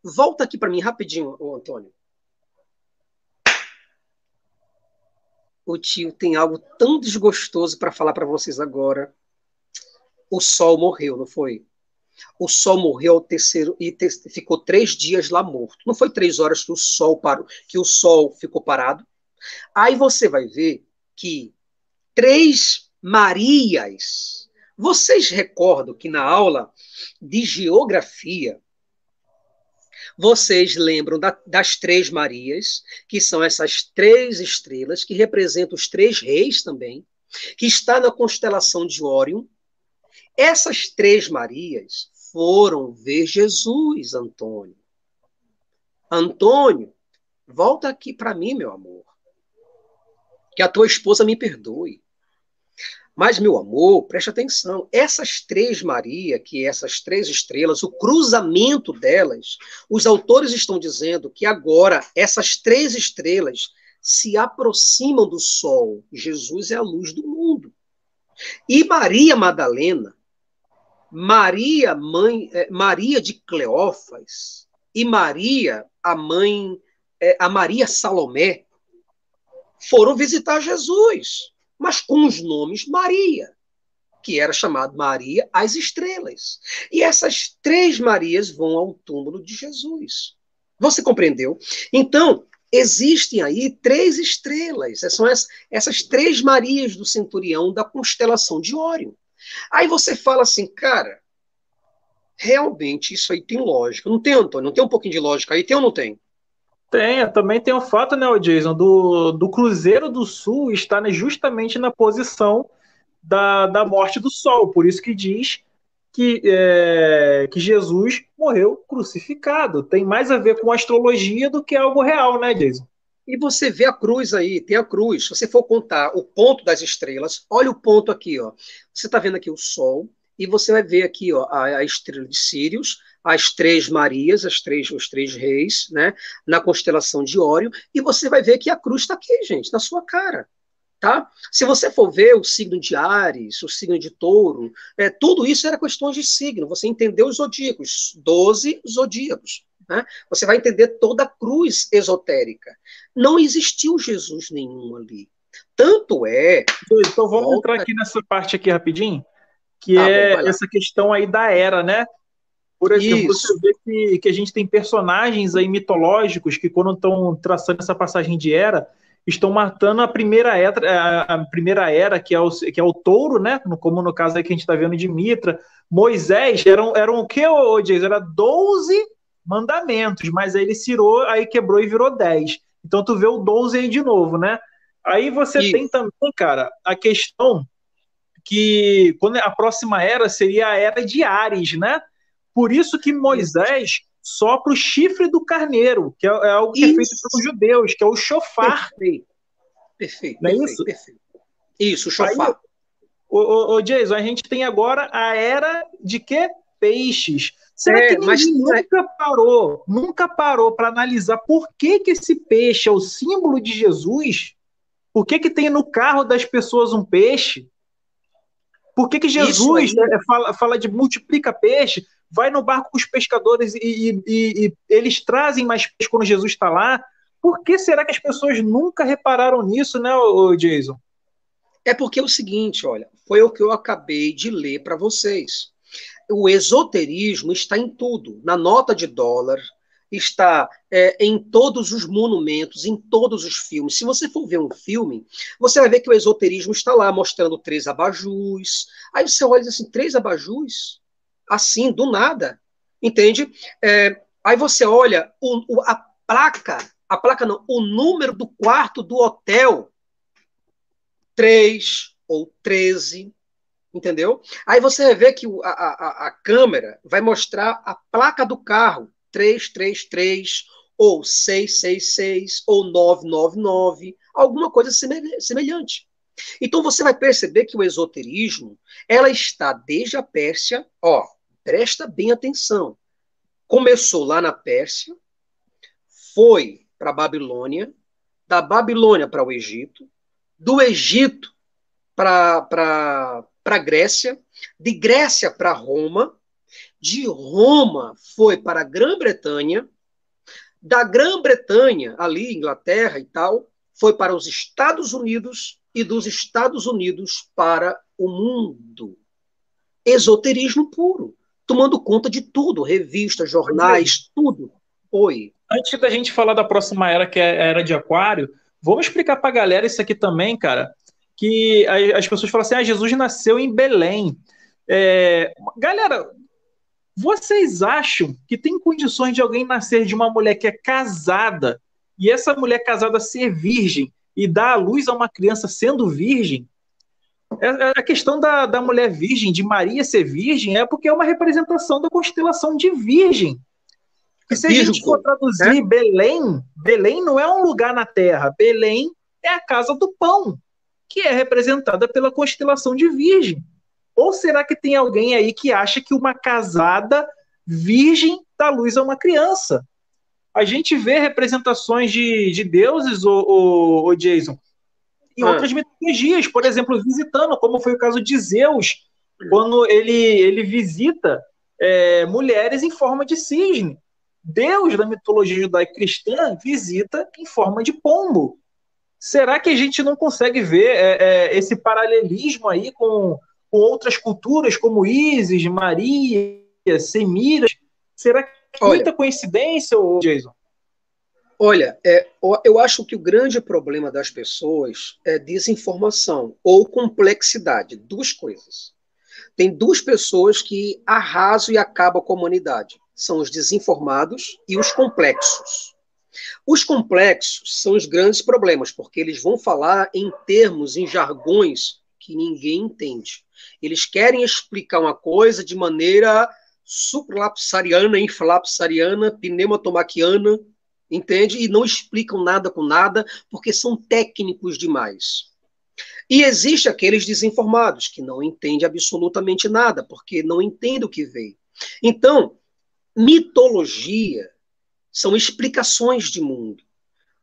Volta aqui para mim rapidinho, Antônio. O tio tem algo tão desgostoso para falar para vocês agora o Sol morreu, não foi? O Sol morreu ao terceiro e te, ficou três dias lá morto. Não foi três horas que o Sol parou, que o Sol ficou parado. Aí você vai ver que três Marias. Vocês recordam que na aula de geografia vocês lembram da, das três Marias, que são essas três estrelas que representam os três reis também, que está na constelação de Órion, essas três Marias foram ver Jesus, Antônio. Antônio, volta aqui para mim, meu amor. Que a tua esposa me perdoe. Mas, meu amor, preste atenção. Essas três Maria, que essas três estrelas, o cruzamento delas, os autores estão dizendo que agora essas três estrelas se aproximam do Sol. Jesus é a luz do mundo. E Maria Madalena, Maria, mãe, é, Maria de Cleófas e Maria, a mãe, é, a Maria Salomé, foram visitar Jesus, mas com os nomes Maria, que era chamado Maria as Estrelas. E essas três Marias vão ao túmulo de Jesus. Você compreendeu? Então, existem aí três estrelas. São essas, essas três Marias do centurião da constelação de Órion. Aí você fala assim, cara, realmente isso aí tem lógica. Não tem, Antônio? Não tem um pouquinho de lógica aí? Tem ou não tem? Tem, também tem o fato, né, Jason, do, do Cruzeiro do Sul estar justamente na posição da, da morte do sol. Por isso que diz que, é, que Jesus morreu crucificado. Tem mais a ver com astrologia do que algo real, né, Jason? E você vê a cruz aí, tem a cruz. Se você for contar o ponto das estrelas, olha o ponto aqui, ó. Você está vendo aqui o Sol, e você vai ver aqui ó, a, a estrela de Sírios, as três Marias, as três, os três reis, né, na constelação de Órion, e você vai ver que a cruz está aqui, gente, na sua cara. Tá? Se você for ver o signo de Ares, o signo de Touro, é, tudo isso era questões de signo. Você entendeu os zodíacos, 12 zodíacos. Né? Você vai entender toda a cruz esotérica. Não existiu Jesus nenhum ali. Tanto é. Então vamos volta... entrar aqui nessa parte aqui rapidinho, que ah, é bom, essa questão aí da era, né? Por exemplo, Isso. você vê que, que a gente tem personagens aí mitológicos que, quando estão traçando essa passagem de era, estão matando a primeira era, a primeira era que, é o, que é o touro, né? Como no caso aí que a gente está vendo de Mitra. Moisés eram, eram o que, Jason? Era 12 mandamentos, mas aí ele cirou, aí quebrou e virou 10. Então tu vê o 12 aí de novo, né? Aí você e... tem também, cara, a questão que quando a próxima era seria a era de Ares, né? Por isso que Moisés sopra o chifre do carneiro, que é, é algo que isso. é feito pelos judeus, que é o chofar. Perfeito. Perfeito. Não é perfeito, isso? Perfeito. Isso, o chofar. Aí, o, o, o, Jason, a gente tem agora a era de quê? Peixes. Será é, que ninguém mas... nunca parou, nunca parou para analisar por que, que esse peixe é o símbolo de Jesus? Por que, que tem no carro das pessoas um peixe? Por que, que Jesus né, fala, fala de multiplica peixe? vai no barco com os pescadores e, e, e eles trazem mais peixe quando Jesus está lá. Por que será que as pessoas nunca repararam nisso, né, Jason? É porque é o seguinte, olha, foi o que eu acabei de ler para vocês. O esoterismo está em tudo, na nota de dólar, está é, em todos os monumentos, em todos os filmes. Se você for ver um filme, você vai ver que o esoterismo está lá, mostrando três abajus. Aí você olha assim, três abajus? assim, do nada. Entende? É, aí você olha o, o, a placa, a placa não, o número do quarto do hotel. 3 ou 13, entendeu? Aí você ver que a, a, a câmera vai mostrar a placa do carro, 333, ou 666, ou 999, alguma coisa semelhante. Então você vai perceber que o esoterismo, ela está desde a Pérsia, ó, Presta bem atenção. Começou lá na Pérsia, foi para a Babilônia, da Babilônia para o Egito, do Egito para a Grécia, de Grécia para Roma, de Roma foi para a Grã-Bretanha, da Grã-Bretanha, ali, Inglaterra e tal, foi para os Estados Unidos e dos Estados Unidos para o mundo. Esoterismo puro tomando conta de tudo, revistas, jornais, tudo. Oi. Antes da gente falar da próxima era, que é a era de Aquário, vamos explicar para a galera isso aqui também, cara. Que as pessoas falam assim: ah, Jesus nasceu em Belém. É... Galera, vocês acham que tem condições de alguém nascer de uma mulher que é casada e essa mulher casada ser virgem e dar à luz a uma criança sendo virgem? É, é, a questão da, da mulher virgem, de Maria ser virgem, é porque é uma representação da constelação de virgem. E se a gente for traduzir é? Belém, Belém não é um lugar na terra, Belém é a casa do pão, que é representada pela constelação de virgem. Ou será que tem alguém aí que acha que uma casada virgem dá luz a uma criança? A gente vê representações de, de deuses, o, o, o Jason, em ah. outras mitologias, por exemplo, visitando, como foi o caso de Zeus, quando ele, ele visita é, mulheres em forma de cisne. Deus da mitologia judaico-cristã visita em forma de pombo. Será que a gente não consegue ver é, é, esse paralelismo aí com, com outras culturas, como Isis, Maria, Semíramis? Será que é muita coincidência, Jason? Olha, é, eu acho que o grande problema das pessoas é desinformação ou complexidade, duas coisas. Tem duas pessoas que arrasam e acabam com a humanidade. São os desinformados e os complexos. Os complexos são os grandes problemas, porque eles vão falar em termos, em jargões que ninguém entende. Eles querem explicar uma coisa de maneira supralapsariana, infralapsariana, pneumatomaquiana, entende? E não explicam nada com nada, porque são técnicos demais. E existe aqueles desinformados que não entendem absolutamente nada, porque não entendem o que veio. Então, mitologia são explicações de mundo.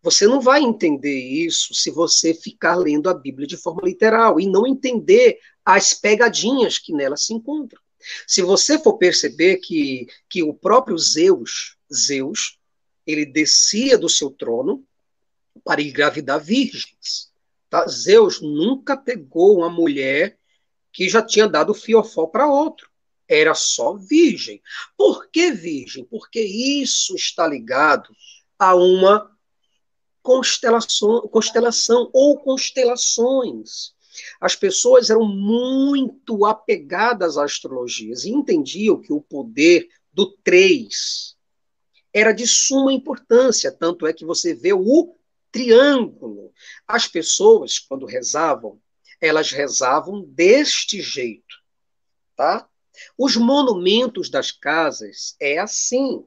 Você não vai entender isso se você ficar lendo a Bíblia de forma literal e não entender as pegadinhas que nela se encontram. Se você for perceber que, que o próprio Zeus, Zeus, ele descia do seu trono para engravidar virgens. Tá? Zeus nunca pegou uma mulher que já tinha dado fiofó para outro. Era só virgem. Por que virgem? Porque isso está ligado a uma constelação, constelação ou constelações. As pessoas eram muito apegadas às astrologias e entendiam que o poder do três era de suma importância, tanto é que você vê o triângulo. As pessoas, quando rezavam, elas rezavam deste jeito, tá? Os monumentos das casas é assim.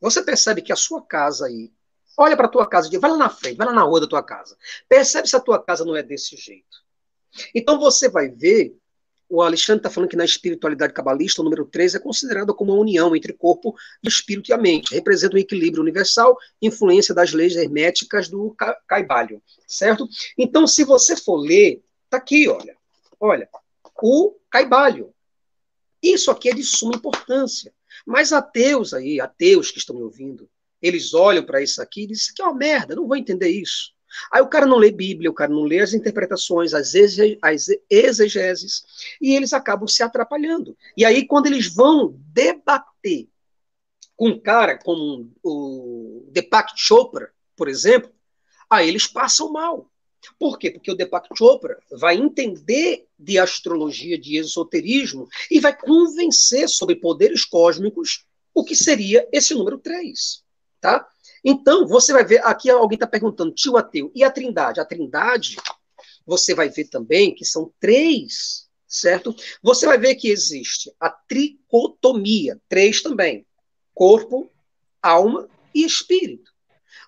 Você percebe que a sua casa aí, olha para a tua casa, vai lá na frente, vai lá na rua da tua casa. Percebe se a tua casa não é desse jeito. Então você vai ver o Alexandre está falando que na espiritualidade cabalista, o número 3 é considerado como a união entre corpo, espírito e a mente. Representa o um equilíbrio universal, influência das leis herméticas do Caibalho, certo? Então, se você for ler, tá aqui, olha. Olha, o Caibalho. Isso aqui é de suma importância. Mas ateus aí, ateus que estão me ouvindo, eles olham para isso aqui e dizem: aqui é uma merda, não vou entender isso. Aí o cara não lê Bíblia, o cara não lê as interpretações, as, exegeses, e eles acabam se atrapalhando. E aí, quando eles vão debater com um cara como o Deepak Chopra, por exemplo, aí eles passam mal. Por quê? Porque o Deepak Chopra vai entender de astrologia, de esoterismo, e vai convencer sobre poderes cósmicos o que seria esse número 3. Tá? Então, você vai ver, aqui alguém está perguntando, tio ateu, e a trindade? A trindade, você vai ver também que são três, certo? Você vai ver que existe a tricotomia, três também: corpo, alma e espírito.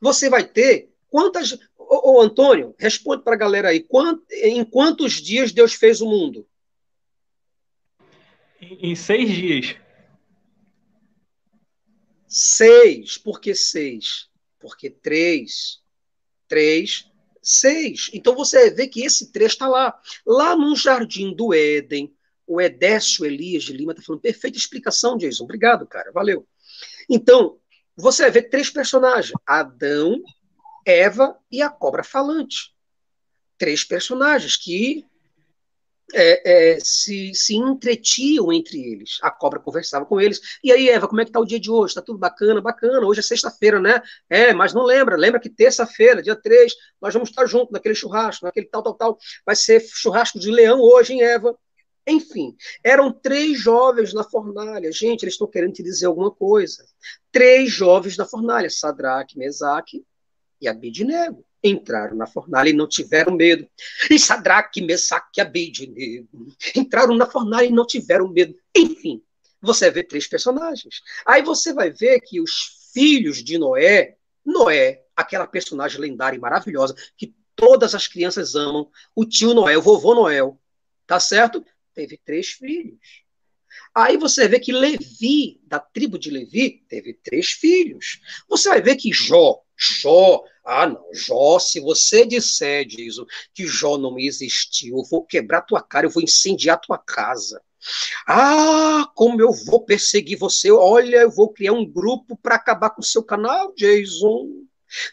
Você vai ter quantas. Ô, ô Antônio, responde para a galera aí: quant, em quantos dias Deus fez o mundo? Em, em seis dias. Seis. Por que seis? Porque três. Três, seis. Então você vê que esse três está lá. Lá no jardim do Éden, o Edécio Elias de Lima está falando, perfeita explicação, Jason. Obrigado, cara. Valeu. Então, você ver três personagens: Adão, Eva e a cobra falante. Três personagens que é, é, se, se entretiam entre eles. A cobra conversava com eles. E aí, Eva, como é que tá o dia de hoje? Tá tudo bacana? Bacana. Hoje é sexta-feira, né? É, mas não lembra. Lembra que terça-feira, dia 3, nós vamos estar juntos naquele churrasco, naquele tal, tal, tal. Vai ser churrasco de leão hoje, hein, Eva? Enfim, eram três jovens na fornalha. Gente, eles estão querendo te dizer alguma coisa. Três jovens na fornalha, Sadraque, Mesaque e Abidnego entraram na fornalha e não tiveram medo. E Sadraque, Mesaque e Abednego entraram na fornalha e não tiveram medo. Enfim, você vê três personagens. Aí você vai ver que os filhos de Noé, Noé, aquela personagem lendária e maravilhosa que todas as crianças amam, o tio Noel, o vovô Noel, tá certo? Teve três filhos. Aí você vê que Levi, da tribo de Levi, teve três filhos. Você vai ver que Jó, Jó, ah não, Jó, se você disser, diz que Jó não existiu, eu vou quebrar tua cara, eu vou incendiar tua casa. Ah, como eu vou perseguir você, olha, eu vou criar um grupo para acabar com o seu canal, Jason.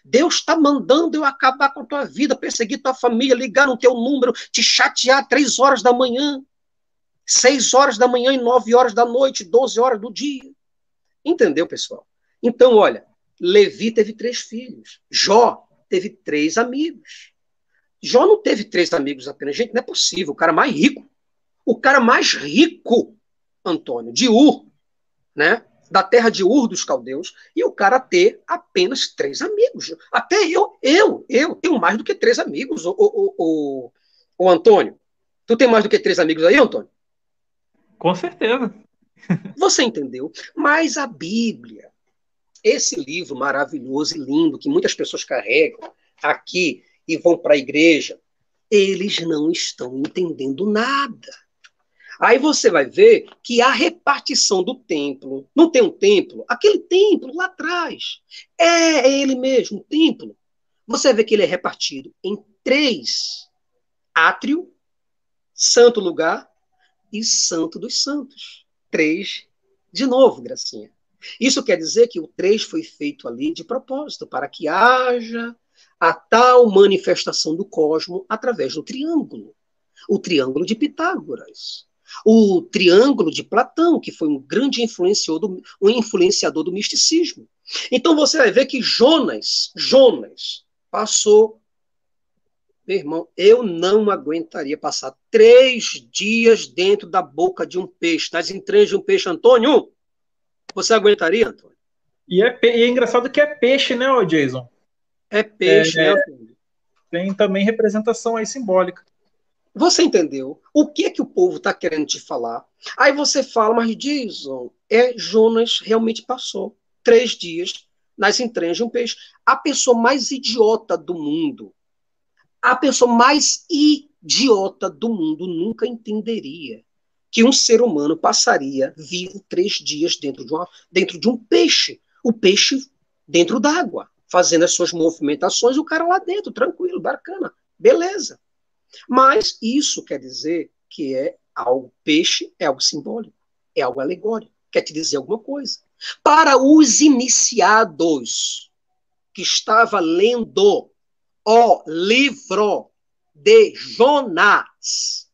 Deus está mandando eu acabar com a tua vida, perseguir tua família, ligar no teu número, te chatear três horas da manhã, seis horas da manhã e nove horas da noite, doze horas do dia. Entendeu, pessoal? Então, olha, Levi teve três filhos. Jó teve três amigos. Jó não teve três amigos apenas. Gente, não é possível. O cara mais rico. O cara mais rico, Antônio, de Ur, né? da terra de Ur dos caldeus, e o cara ter apenas três amigos. Até eu, eu, eu tenho mais do que três amigos, o, o, o, o Antônio. Tu tem mais do que três amigos aí, Antônio? Com certeza. Você entendeu? Mas a Bíblia, esse livro maravilhoso e lindo que muitas pessoas carregam aqui e vão para a igreja, eles não estão entendendo nada. Aí você vai ver que a repartição do templo, não tem um templo, aquele templo lá atrás, é, é ele mesmo, o templo. Você vê que ele é repartido em três: átrio, santo lugar e santo dos santos. Três, de novo, Gracinha. Isso quer dizer que o três foi feito ali de propósito, para que haja a tal manifestação do cosmo através do triângulo. O triângulo de Pitágoras. O triângulo de Platão, que foi um grande influenciador do, um influenciador do misticismo. Então você vai ver que Jonas, Jonas, passou. Meu irmão, eu não aguentaria passar três dias dentro da boca de um peixe, nas entranhas de um peixe, Antônio. Você aguentaria, Antônio? E é, e é engraçado que é peixe, né, Jason? É peixe, é, né? Tem também representação aí simbólica. Você entendeu? O que é que o povo está querendo te falar? Aí você fala, mas Jason, é Jonas realmente passou três dias nas entranhas de um peixe. A pessoa mais idiota do mundo, a pessoa mais idiota do mundo nunca entenderia que um ser humano passaria vivo três dias dentro de, uma, dentro de um peixe. O peixe dentro d'água, fazendo as suas movimentações, o cara lá dentro, tranquilo, bacana, beleza. Mas isso quer dizer que é algo peixe, é algo simbólico, é algo alegórico, quer te dizer alguma coisa. Para os iniciados que estava lendo o livro de Jonas,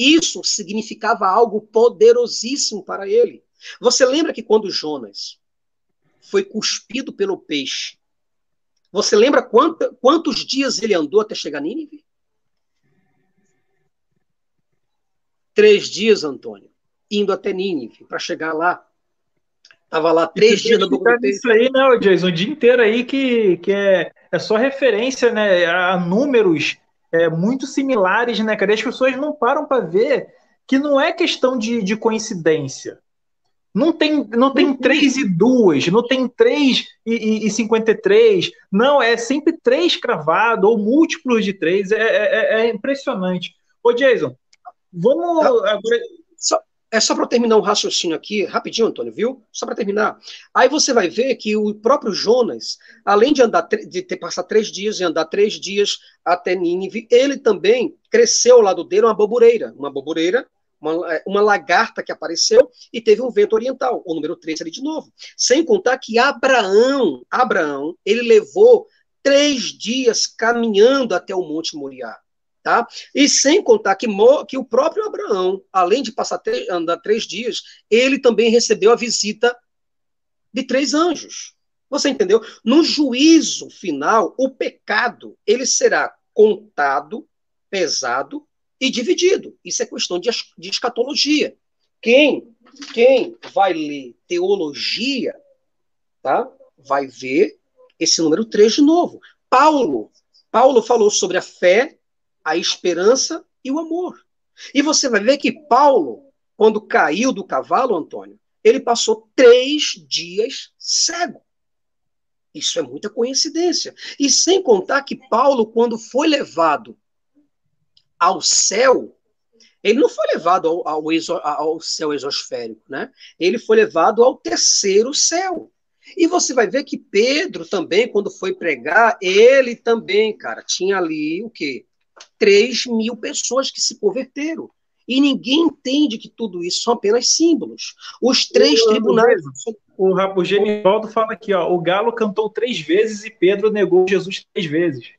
isso significava algo poderosíssimo para ele. Você lembra que quando Jonas foi cuspido pelo peixe, você lembra quanta, quantos dias ele andou até chegar a Nínive? Três dias, Antônio, indo até Nínive, para chegar lá. Estava lá três dias no Isso aí, né, Jason? O dia inteiro aí que, que é, é só referência né, a números é, muito similares, né, cara? E as pessoas não param para ver que não é questão de, de coincidência. Não tem, não tem 3 e 2, não tem 3 e, e, e 53. Não, é sempre 3 cravado ou múltiplos de 3. É, é, é impressionante. Ô, Jason, Vamos tá. agora. É só para terminar um raciocínio aqui, rapidinho, Antônio, viu? Só para terminar. Aí você vai ver que o próprio Jonas, além de andar de ter passado três dias e andar três dias até Nínive, ele também cresceu ao lado dele uma bobureira, uma bobureira, uma, é, uma lagarta que apareceu e teve um vento oriental, o número 3 ali de novo. Sem contar que Abraão, Abraão, ele levou três dias caminhando até o Monte Moriá. Tá? E sem contar que, que o próprio Abraão, além de passar três, andar três dias, ele também recebeu a visita de três anjos. Você entendeu? No juízo final, o pecado ele será contado, pesado e dividido. Isso é questão de, de escatologia. Quem, quem vai ler teologia, tá? vai ver esse número 3 de novo. Paulo, Paulo falou sobre a fé a esperança e o amor. E você vai ver que Paulo, quando caiu do cavalo, Antônio, ele passou três dias cego. Isso é muita coincidência. E sem contar que Paulo, quando foi levado ao céu, ele não foi levado ao, ao, exo, ao céu exosférico, né? Ele foi levado ao terceiro céu. E você vai ver que Pedro também, quando foi pregar, ele também, cara, tinha ali o quê? 3 mil pessoas que se converteram. E ninguém entende que tudo isso são apenas símbolos. Os três o, tribunais. O, o Genivaldo fala aqui, ó, o Galo cantou três vezes e Pedro negou Jesus três vezes.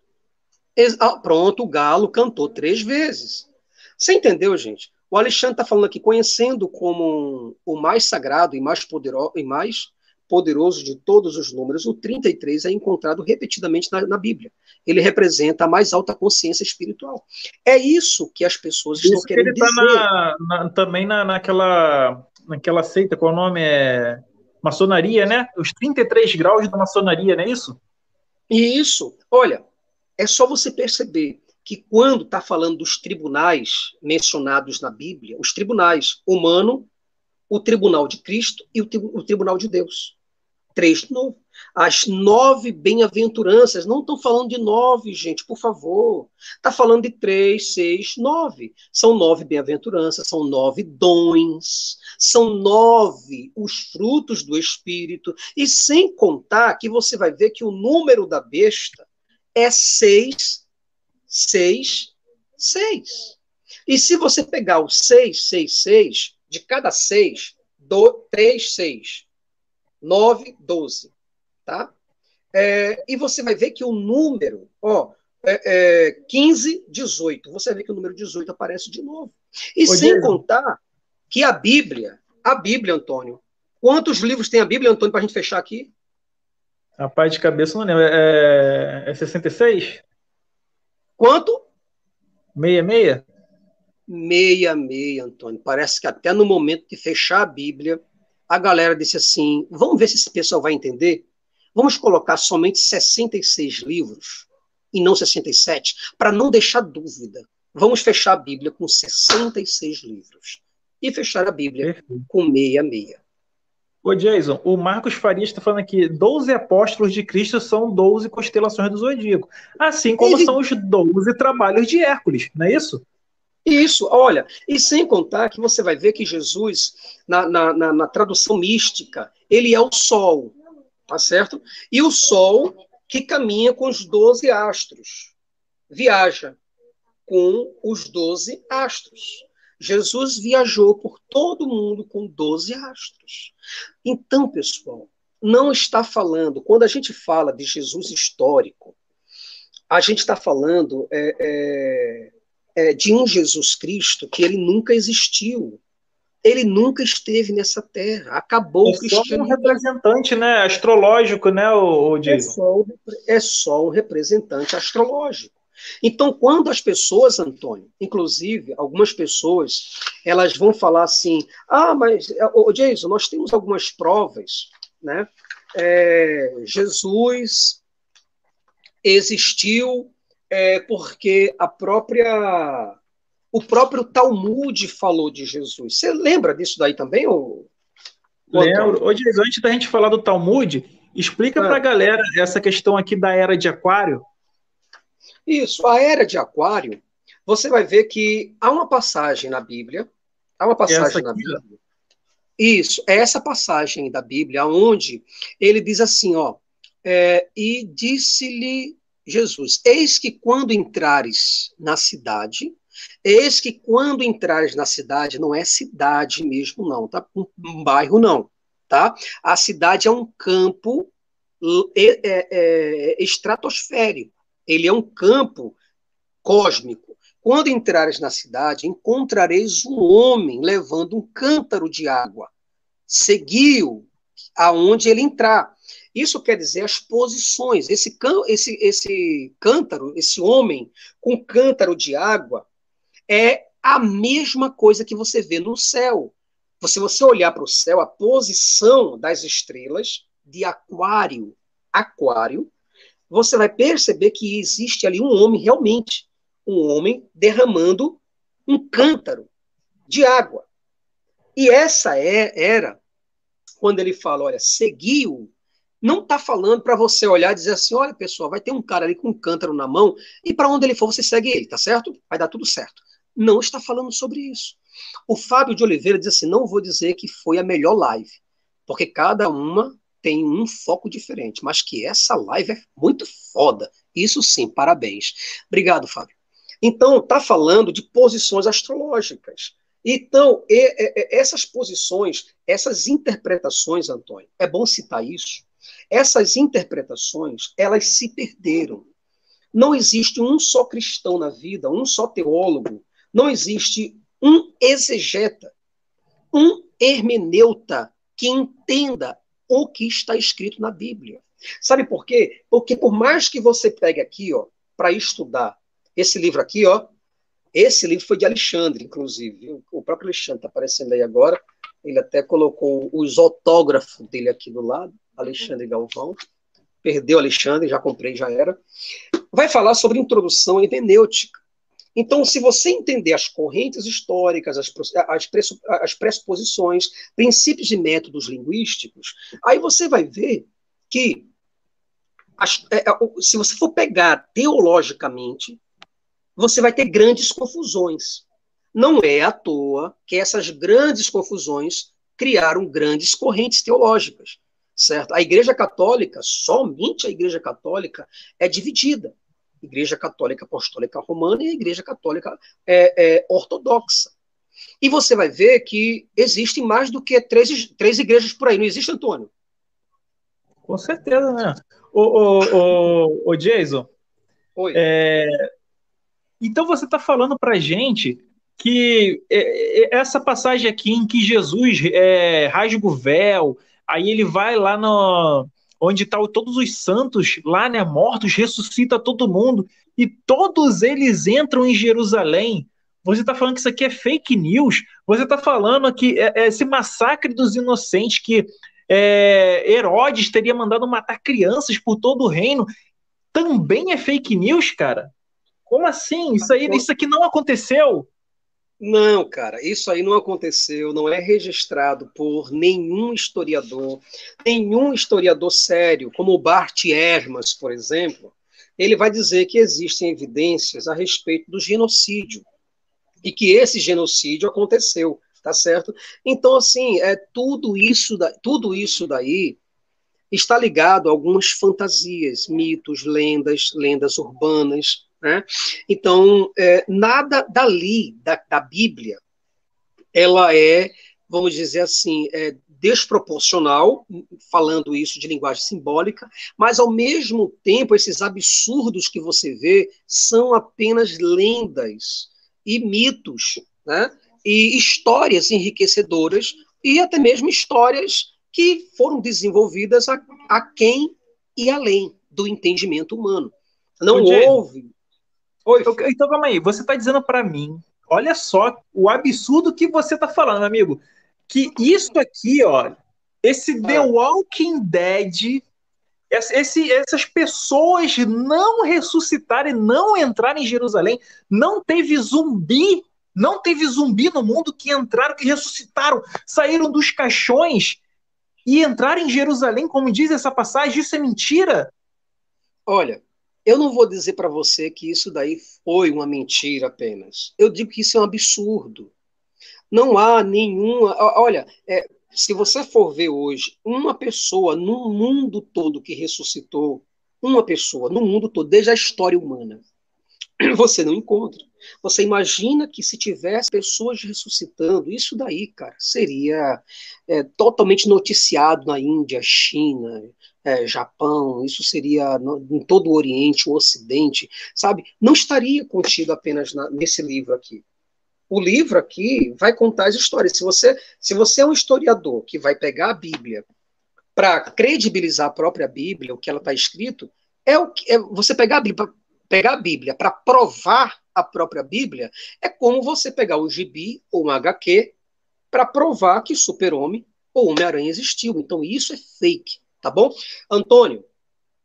Ah, pronto, o Galo cantou três vezes. Você entendeu, gente? O Alexandre está falando aqui, conhecendo como o mais sagrado e mais poderoso e mais poderoso de todos os números, o 33 é encontrado repetidamente na, na, Bíblia. Ele representa a mais alta consciência espiritual. É isso que as pessoas isso estão querendo que ele tá dizer. Na, na, também na, naquela, naquela seita, qual o nome é? maçonaria, né? Os 33 graus da maçonaria, não é isso? Isso. Olha, é só você perceber que quando está falando dos tribunais mencionados na Bíblia, os tribunais humano, o tribunal de Cristo e o, o tribunal de Deus. Três novo. As nove bem-aventuranças, não estão falando de nove, gente, por favor. Está falando de três, seis, nove. São nove bem-aventuranças, são nove dons, são nove os frutos do Espírito. E sem contar que você vai ver que o número da besta é seis, seis, seis. E se você pegar o seis, seis, seis, de cada seis, do, três, seis, nove, doze tá? É, e você vai ver que o número, ó, é, é, 15, 18, você vai ver que o número 18 aparece de novo. E Ô, sem Diego. contar que a Bíblia, a Bíblia, Antônio, quantos livros tem a Bíblia, Antônio, para a gente fechar aqui? Rapaz, de cabeça não lembro. É, é 66? Quanto? 66? 66, Antônio. Parece que até no momento de fechar a Bíblia, a galera disse assim: vamos ver se esse pessoal vai entender. Vamos colocar somente 66 livros e não 67, para não deixar dúvida. Vamos fechar a Bíblia com 66 livros e fechar a Bíblia Perfeito. com 66. Ô Jason, o Marcos Farias está falando aqui: 12 apóstolos de Cristo são 12 constelações do zodíaco. Assim como e... são os 12 trabalhos de Hércules, não é isso? Isso, olha, e sem contar que você vai ver que Jesus, na, na, na, na tradução mística, ele é o Sol tá certo? E o Sol que caminha com os 12 astros, viaja com os 12 astros. Jesus viajou por todo mundo com 12 astros. Então, pessoal, não está falando, quando a gente fala de Jesus histórico, a gente está falando é, é, é, de um Jesus Cristo que ele nunca existiu ele nunca esteve nessa terra. Acabou é o cristianismo. só um representante, né, astrológico, né, o, o é, só, é só um representante astrológico. Então, quando as pessoas, Antônio, inclusive algumas pessoas, elas vão falar assim: ah, mas, oh, Jason, nós temos algumas provas, né? É, Jesus existiu é, porque a própria o próprio Talmud falou de Jesus. Você lembra disso daí também? Ou... Lembro. Hoje, antes da gente falar do Talmud, explica ah. para a galera essa questão aqui da era de Aquário. Isso, a era de Aquário, você vai ver que há uma passagem na Bíblia, há uma passagem na Bíblia. Isso, é essa passagem da Bíblia, onde ele diz assim, ó, é, e disse-lhe Jesus: Eis que quando entrares na cidade, Eis que quando entrares na cidade, não é cidade mesmo, não, tá? Um, bairro, não, tá? A cidade é um campo é, é, é, estratosférico. Ele é um campo cósmico. Quando entrares na cidade, encontrareis um homem levando um cântaro de água. Seguiu aonde ele entrar. Isso quer dizer as posições. Esse, esse, esse cântaro, esse homem com cântaro de água, é a mesma coisa que você vê no céu. Se você olhar para o céu, a posição das estrelas de Aquário, Aquário, você vai perceber que existe ali um homem realmente, um homem derramando um cântaro de água. E essa é, era quando ele fala, olha, seguiu, não está falando para você olhar e dizer assim, olha, pessoal, vai ter um cara ali com um cântaro na mão e para onde ele for você segue ele, tá certo? Vai dar tudo certo não está falando sobre isso. O Fábio de Oliveira diz assim: não vou dizer que foi a melhor live, porque cada uma tem um foco diferente, mas que essa live é muito foda. Isso sim, parabéns. Obrigado, Fábio. Então, está falando de posições astrológicas. Então, essas posições, essas interpretações, Antônio, é bom citar isso. Essas interpretações, elas se perderam. Não existe um só cristão na vida, um só teólogo não existe um exegeta, um hermeneuta que entenda o que está escrito na Bíblia. Sabe por quê? Porque por mais que você pegue aqui, ó, para estudar esse livro aqui, ó, esse livro foi de Alexandre, inclusive. O próprio Alexandre está aparecendo aí agora. Ele até colocou os autógrafos dele aqui do lado, Alexandre Galvão. Perdeu Alexandre, já comprei, já era. Vai falar sobre introdução hermenêutica. Então, se você entender as correntes históricas, as, as, as pressuposições, princípios e métodos linguísticos, aí você vai ver que, as, é, é se você for pegar teologicamente, você vai ter grandes confusões. Não é à toa que essas grandes confusões criaram grandes correntes teológicas, certo? A Igreja Católica, somente a Igreja Católica, é dividida. Igreja Católica Apostólica Romana e a Igreja Católica é, é, Ortodoxa. E você vai ver que existem mais do que três, três igrejas por aí, não existe, Antônio? Com certeza, né? Ô, ô, ô, ô Jason. Oi. É... Então você está falando para gente que é, é, essa passagem aqui em que Jesus é, rasga o véu, aí ele vai lá no, onde estão tá todos os santos lá, né, mortos, ressuscita todo mundo, e todos eles entram em Jerusalém. Você está falando que isso aqui é fake news? Você está falando que é, é esse massacre dos inocentes, que é, Herodes teria mandado matar crianças por todo o reino, também é fake news, cara? Como assim? Isso, aí, isso aqui não aconteceu? Não, cara, isso aí não aconteceu, não é registrado por nenhum historiador, nenhum historiador sério, como o Bart Ehrmas, por exemplo, ele vai dizer que existem evidências a respeito do genocídio e que esse genocídio aconteceu, tá certo? Então, assim, é tudo isso, da, tudo isso daí está ligado a algumas fantasias, mitos, lendas, lendas urbanas, né? Então, é, nada dali, da, da, Bíblia, ela é, vamos dizer assim, é desproporcional, falando isso de linguagem simbólica, mas ao mesmo tempo, esses absurdos que você vê são apenas lendas e mitos, né? e histórias enriquecedoras, e até mesmo histórias que foram desenvolvidas a, a quem e além do entendimento humano. Não houve Oi. Então, calma aí. Você está dizendo para mim, olha só o absurdo que você está falando, amigo. Que isso aqui, ó, esse ah. The Walking Dead, esse, essas pessoas não ressuscitarem, não entrarem em Jerusalém, não teve zumbi, não teve zumbi no mundo que entraram, que ressuscitaram, saíram dos caixões e entraram em Jerusalém, como diz essa passagem, isso é mentira? Olha, eu não vou dizer para você que isso daí foi uma mentira apenas. Eu digo que isso é um absurdo. Não há nenhuma. Olha, é, se você for ver hoje uma pessoa no mundo todo que ressuscitou, uma pessoa no mundo todo, desde a história humana, [clears throat] você não encontra. Você imagina que se tivesse pessoas ressuscitando, isso daí, cara, seria é, totalmente noticiado na Índia, China, é, Japão, isso seria no, em todo o Oriente, o Ocidente, sabe? Não estaria contido apenas na, nesse livro aqui. O livro aqui vai contar as histórias. Se você, se você é um historiador que vai pegar a Bíblia para credibilizar a própria Bíblia, o que ela está escrito, é o que é você pegar a Bíblia, pegar a Bíblia para provar a própria Bíblia, é como você pegar o gibi ou um HQ para provar que Super-Homem ou Homem-Aranha existiu. Então isso é fake. Tá bom? Antônio.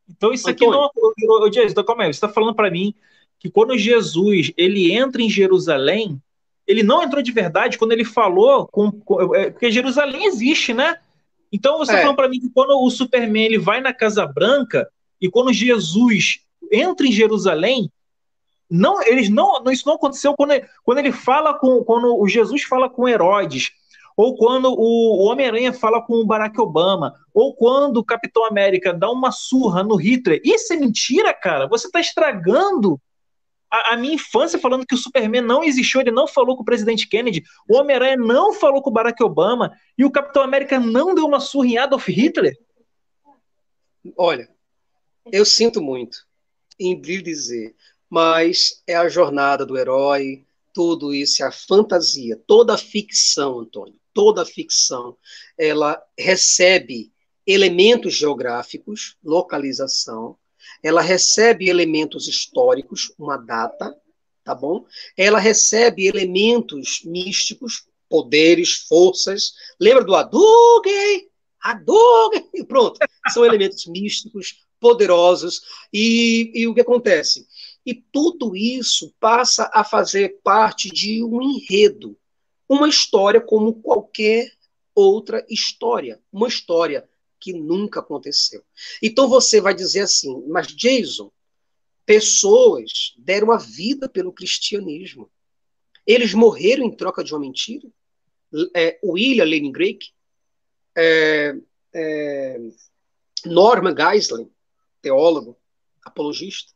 Então isso Antônio. aqui não. Ô, Jesus, então, calma aí. Você está falando para mim que quando Jesus ele entra em Jerusalém, ele não entrou de verdade quando ele falou com, com é, porque Jerusalém existe, né? Então você está é. falando para mim que quando o Superman ele vai na Casa Branca e quando Jesus entra em Jerusalém, não, eles não, isso não aconteceu quando ele, quando ele fala com quando o Jesus fala com Herodes ou quando o, Homem-Aranha fala com o Barack Obama, ou quando o Capitão América dá uma surra no Hitler. Isso é mentira, cara. Você está estragando a, a, minha infância falando que o Superman não existiu, ele não falou com o presidente Kennedy, o Homem-Aranha não falou com o Barack Obama, e o Capitão América não deu uma surra em Adolf Hitler. Olha, eu sinto muito em dizer, mas é a jornada do herói, tudo isso é a fantasia, toda a ficção, Antônio toda ficção, ela recebe elementos geográficos, localização, ela recebe elementos históricos, uma data, tá bom? Ela recebe elementos místicos, poderes, forças. Lembra do Hadouken? Hadouken! Pronto. São elementos místicos, poderosos. E, e o que acontece? E tudo isso passa a fazer parte de um enredo, uma história como qualquer outra história, uma história que nunca aconteceu. Então você vai dizer assim, mas Jason, pessoas deram a vida pelo cristianismo. Eles morreram em troca de uma mentira? É, William Lane Drake, é, é, Norman Geisling, teólogo, apologista,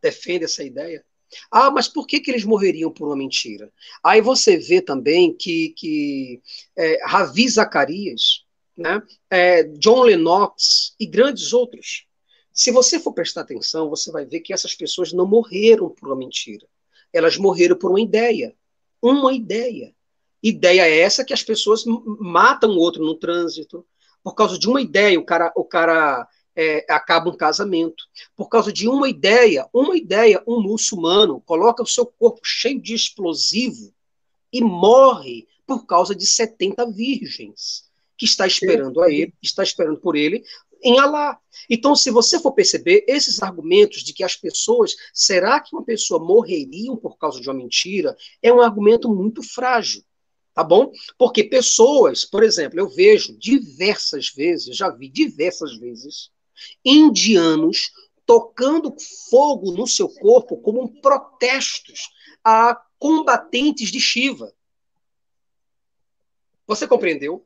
defende essa ideia. Ah, mas por que, que eles morreriam por uma mentira? Aí você vê também que, que é, Ravi Zacarias, né, é, John Lennox e grandes outros, se você for prestar atenção, você vai ver que essas pessoas não morreram por uma mentira. Elas morreram por uma ideia. Uma ideia. Ideia é essa que as pessoas matam o outro no trânsito. Por causa de uma ideia, o cara, o cara é, acaba um casamento. Por causa de uma ideia, uma ideia, um muçulmano coloca o seu corpo cheio de explosivo e morre por causa de 70 virgens que está esperando a ele, está esperando por ele em Alá. Então, se você for perceber, esses argumentos de que as pessoas, será que uma pessoa morreriam por causa de uma mentira, é um argumento muito frágil. Tá bom? Porque pessoas, por exemplo, eu vejo diversas vezes, já vi diversas vezes, indianos tocando fogo no seu corpo como protestos a combatentes de Shiva. Você compreendeu?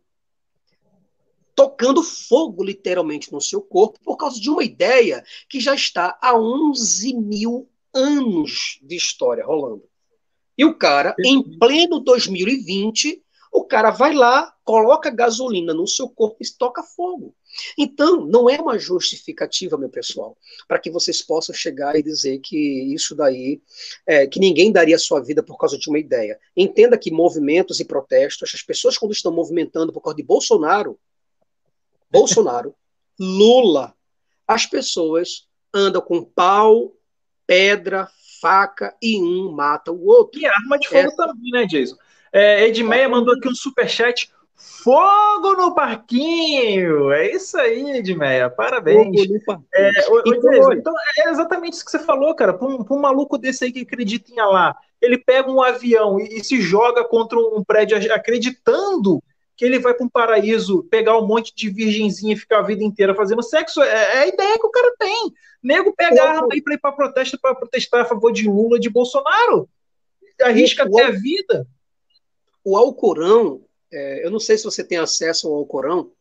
Tocando fogo literalmente no seu corpo por causa de uma ideia que já está há 11 mil anos de história rolando. E o cara, em pleno 2020, o cara vai lá, coloca gasolina no seu corpo e toca fogo. Então, não é uma justificativa, meu pessoal, para que vocês possam chegar e dizer que isso daí, é, que ninguém daria sua vida por causa de uma ideia. Entenda que movimentos e protestos, as pessoas quando estão movimentando por causa de Bolsonaro, Bolsonaro, [laughs] Lula, as pessoas andam com pau, pedra, faca e um mata o outro. E arma de fogo é... também, né, Jason? É, Edmeia mandou aqui um superchat. Fogo no parquinho! É isso aí, Edmeia. Parabéns. É, então, então, é exatamente isso que você falou, cara. Para um, um, maluco desse aí que acredita em lá, ele pega um avião e, e se joga contra um prédio acreditando que ele vai para um paraíso pegar um monte de virgenzinha e ficar a vida inteira fazendo sexo. É, é a ideia que o cara tem. Nego pega a arma aí para ir para protesto para protestar a favor de Lula, de Bolsonaro. Arrisca o, até a vida. O Alcorão, é, eu não sei se você tem acesso ao Alcorão,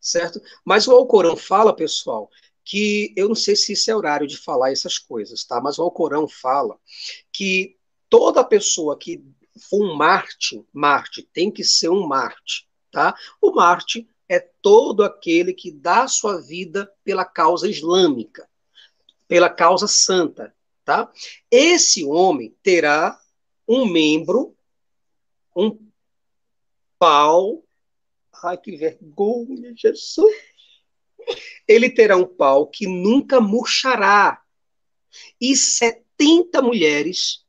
certo? Mas o Alcorão fala, pessoal, que eu não sei se isso é horário de falar essas coisas, tá? Mas o Alcorão fala que toda pessoa que for um Marte, Marte tem que ser um Marte, tá? O Marte é todo aquele que dá sua vida pela causa islâmica, pela causa santa, tá? Esse homem terá um membro, um pau. Ai, que vergonha, Jesus! Ele terá um pau que nunca murchará. E 70 mulheres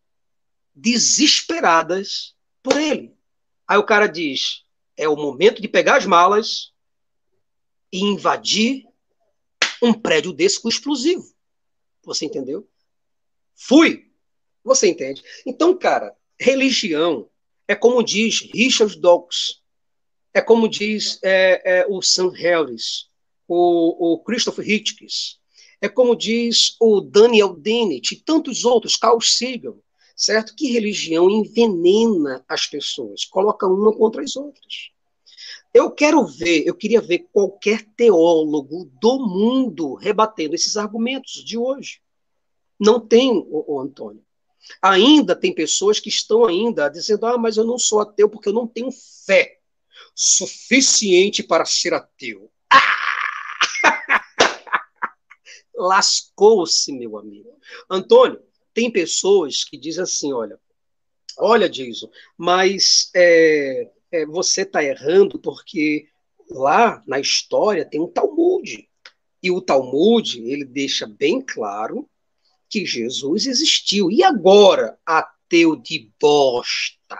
desesperadas por ele. Aí o cara diz: é o momento de pegar as malas e invadir um prédio desse com explosivo. Você entendeu? Fui. Você entende? Então, cara, religião é como diz Richard Dawkins, é como diz é, é, o Sam Harris, o, o Christopher Hitchens, é como diz o Daniel Dennett e tantos outros, Carl Sagan, certo? Que religião envenena as pessoas, coloca uma contra as outras. Eu quero ver, eu queria ver qualquer teólogo do mundo rebatendo esses argumentos de hoje. Não tem, o, o Antônio. Ainda tem pessoas que estão ainda dizendo: ah, mas eu não sou ateu porque eu não tenho fé suficiente para ser ateu. Ah! [laughs] Lascou-se, meu amigo. Antônio, tem pessoas que dizem assim: olha, olha, Jason, mas é, é, você está errando porque lá na história tem um Talmud. E o Talmud, ele deixa bem claro que Jesus existiu. E agora, ateu de bosta?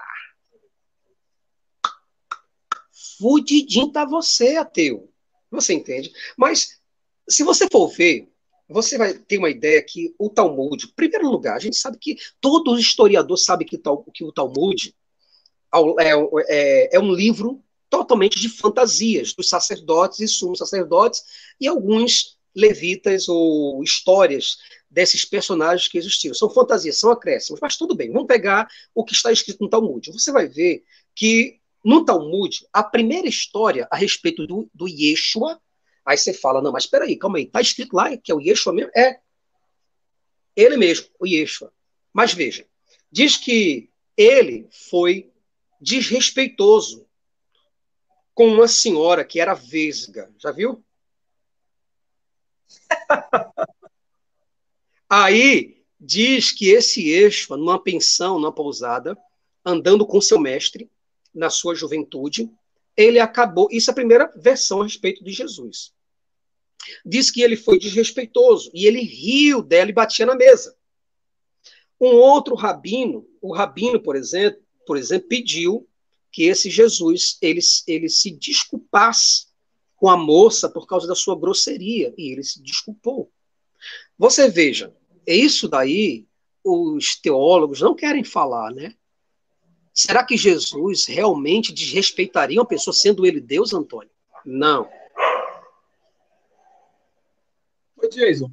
fudidinho tá você, ateu. Você entende? Mas, se você for ver, você vai ter uma ideia que o Talmud, em primeiro lugar, a gente sabe que todo historiador sabe que, que o Talmud é, é, é um livro totalmente de fantasias dos sacerdotes e sumos sacerdotes e alguns levitas ou histórias desses personagens que existiram. São fantasias, são acréscimos, mas tudo bem, vamos pegar o que está escrito no Talmud. Você vai ver que no Talmud, a primeira história a respeito do, do Yeshua, aí você fala, não, mas espera aí, calma aí, está escrito lá que é o Yeshua mesmo? É. Ele mesmo, o Yeshua. Mas veja, diz que ele foi desrespeitoso com uma senhora que era vesga. Já viu? [laughs] Aí diz que esse eixo, numa pensão, numa pousada, andando com seu mestre, na sua juventude, ele acabou. Isso é a primeira versão a respeito de Jesus. Diz que ele foi desrespeitoso e ele riu dela e batia na mesa. Um outro rabino, o rabino, por exemplo, por exemplo, pediu que esse Jesus ele, ele se desculpasse com a moça por causa da sua grosseria e ele se desculpou. Você veja, isso daí os teólogos não querem falar, né? Será que Jesus realmente desrespeitaria uma pessoa sendo ele Deus, Antônio? Não. Oi, Jason.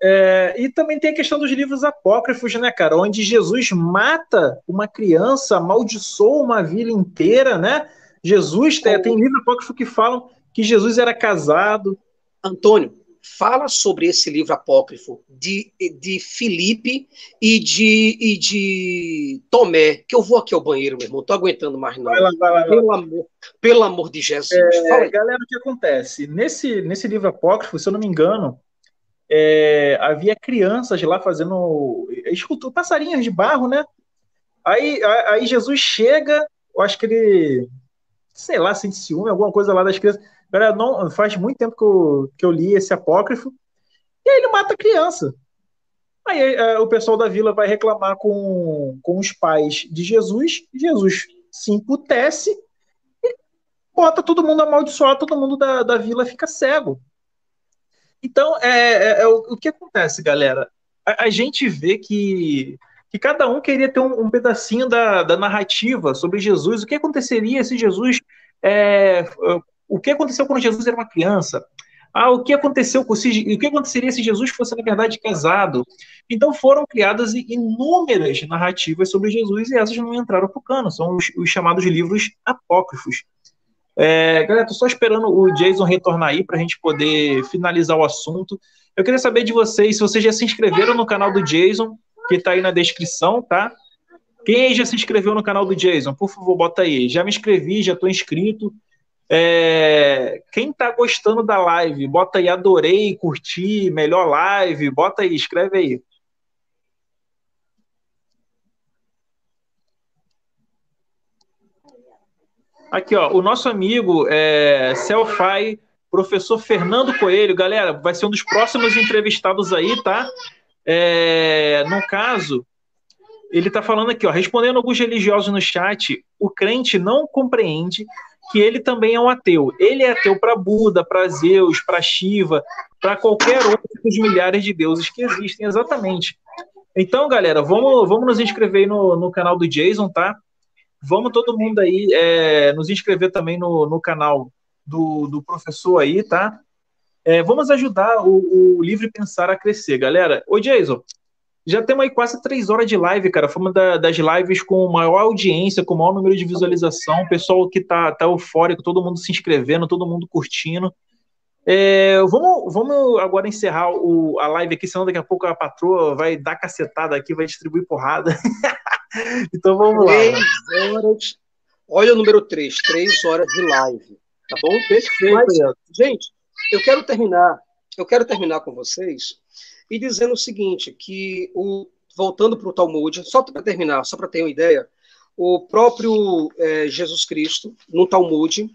É, e também tem a questão dos livros apócrifos, né, cara? Onde Jesus mata uma criança, amaldiçoa uma vila inteira, né? Jesus, tem, tem livros apócrifos que falam que Jesus era casado. Antônio, fala sobre esse livro apócrifo de, de Filipe e de, e de Tomé, que eu vou aqui ao banheiro, meu irmão, tô aguentando mais não. Vai lá, vai lá, pelo, Amor, pelo amor de Jesus. É, galera, o que acontece? Nesse, nesse livro apócrifo, se eu não me engano, é, havia crianças lá fazendo escultura, passarinhos de barro, né? Aí, aí Jesus chega, eu acho que ele, sei lá, sente ciúme, alguma coisa lá das crianças. Galera, não, faz muito tempo que eu, que eu li esse apócrifo. E aí ele mata a criança. Aí é, o pessoal da vila vai reclamar com, com os pais de Jesus. Jesus se emputece e bota todo mundo amaldiçoado, todo mundo da, da vila fica cego. Então, é, é, é o, o, que acontece, galera? A, a, gente vê que, que cada um queria ter um, um pedacinho da, da, narrativa sobre Jesus. O que aconteceria se Jesus é, o que aconteceu quando Jesus era uma criança? Ah, o que aconteceu com o que aconteceria se Jesus fosse na verdade casado? Então foram criadas inúmeras narrativas sobre Jesus e essas não entraram para o cano, são os, os, chamados livros apócrifos. É, galera, tô só esperando o Jason retornar aí para a gente poder finalizar o assunto. Eu queria saber de vocês se vocês já se inscreveram no canal do Jason, que está aí na descrição, tá? Quem já se inscreveu no canal do Jason, por favor, bota aí. Já me inscrevi, já estou inscrito. É, quem tá gostando da live, bota aí adorei, curti, melhor live, bota aí, escreve aí. Aqui, ó, o nosso amigo é, Selfie, professor Fernando Coelho, galera, vai ser um dos próximos entrevistados aí, tá? É, no caso, ele tá falando aqui, ó, respondendo alguns religiosos no chat, o crente não compreende que ele também é um ateu. Ele é ateu para Buda, para Zeus, para Shiva, para qualquer outro dos milhares de deuses que existem, exatamente. Então, galera, vamos, vamos nos inscrever no, no canal do Jason, tá? Vamos todo mundo aí é, nos inscrever também no, no canal do, do professor aí, tá? É, vamos ajudar o, o Livre Pensar a crescer, galera. Ô, Jason, já temos aí quase três horas de live, cara. Foi uma da, das lives com maior audiência, com maior número de visualização. O pessoal que tá, tá eufórico, todo mundo se inscrevendo, todo mundo curtindo. É, vamos, vamos agora encerrar o, a live aqui, senão daqui a pouco a patroa vai dar cacetada aqui, vai distribuir porrada. [laughs] então vamos lá. Três horas. Olha o número três, três horas de live. Tá bom? Perfeito. Mas, gente, eu quero terminar. Eu quero terminar com vocês e dizendo o seguinte, que o, voltando para o Talmud, só para terminar, só para ter uma ideia, o próprio é, Jesus Cristo, no Talmud,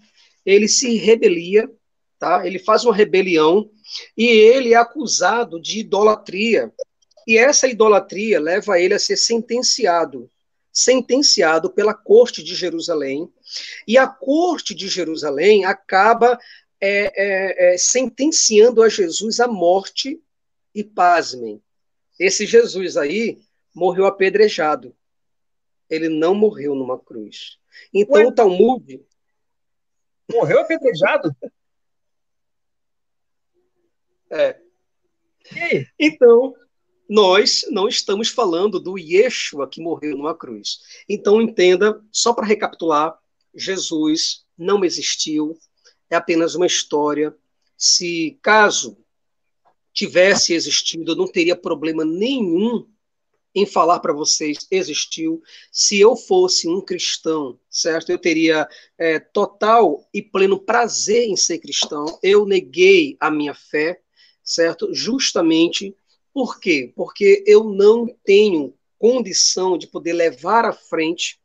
ele se rebelia, tá? ele faz uma rebelião e ele é acusado de idolatria. E essa idolatria leva ele a ser sentenciado, sentenciado pela corte de Jerusalém E a corte de Jerusalém acaba é, é, é, sentenciando a Jesus à morte, e pasmem, esse Jesus aí morreu apedrejado. Ele não morreu numa cruz. Então Ué? o Talmud. Morreu apedrejado? é. Então, nós não estamos falando do Yeshua que morreu numa cruz. Então, entenda, só para recapitular, Jesus não existiu, é apenas uma história. Se caso tivesse existido, eu não teria problema nenhum em falar para vocês, existiu. Se eu fosse um cristão, certo? Eu teria é, total e pleno prazer em ser cristão. Eu neguei a minha fé, certo? Justamente por quê? Porque eu não tenho condição de poder levar à frente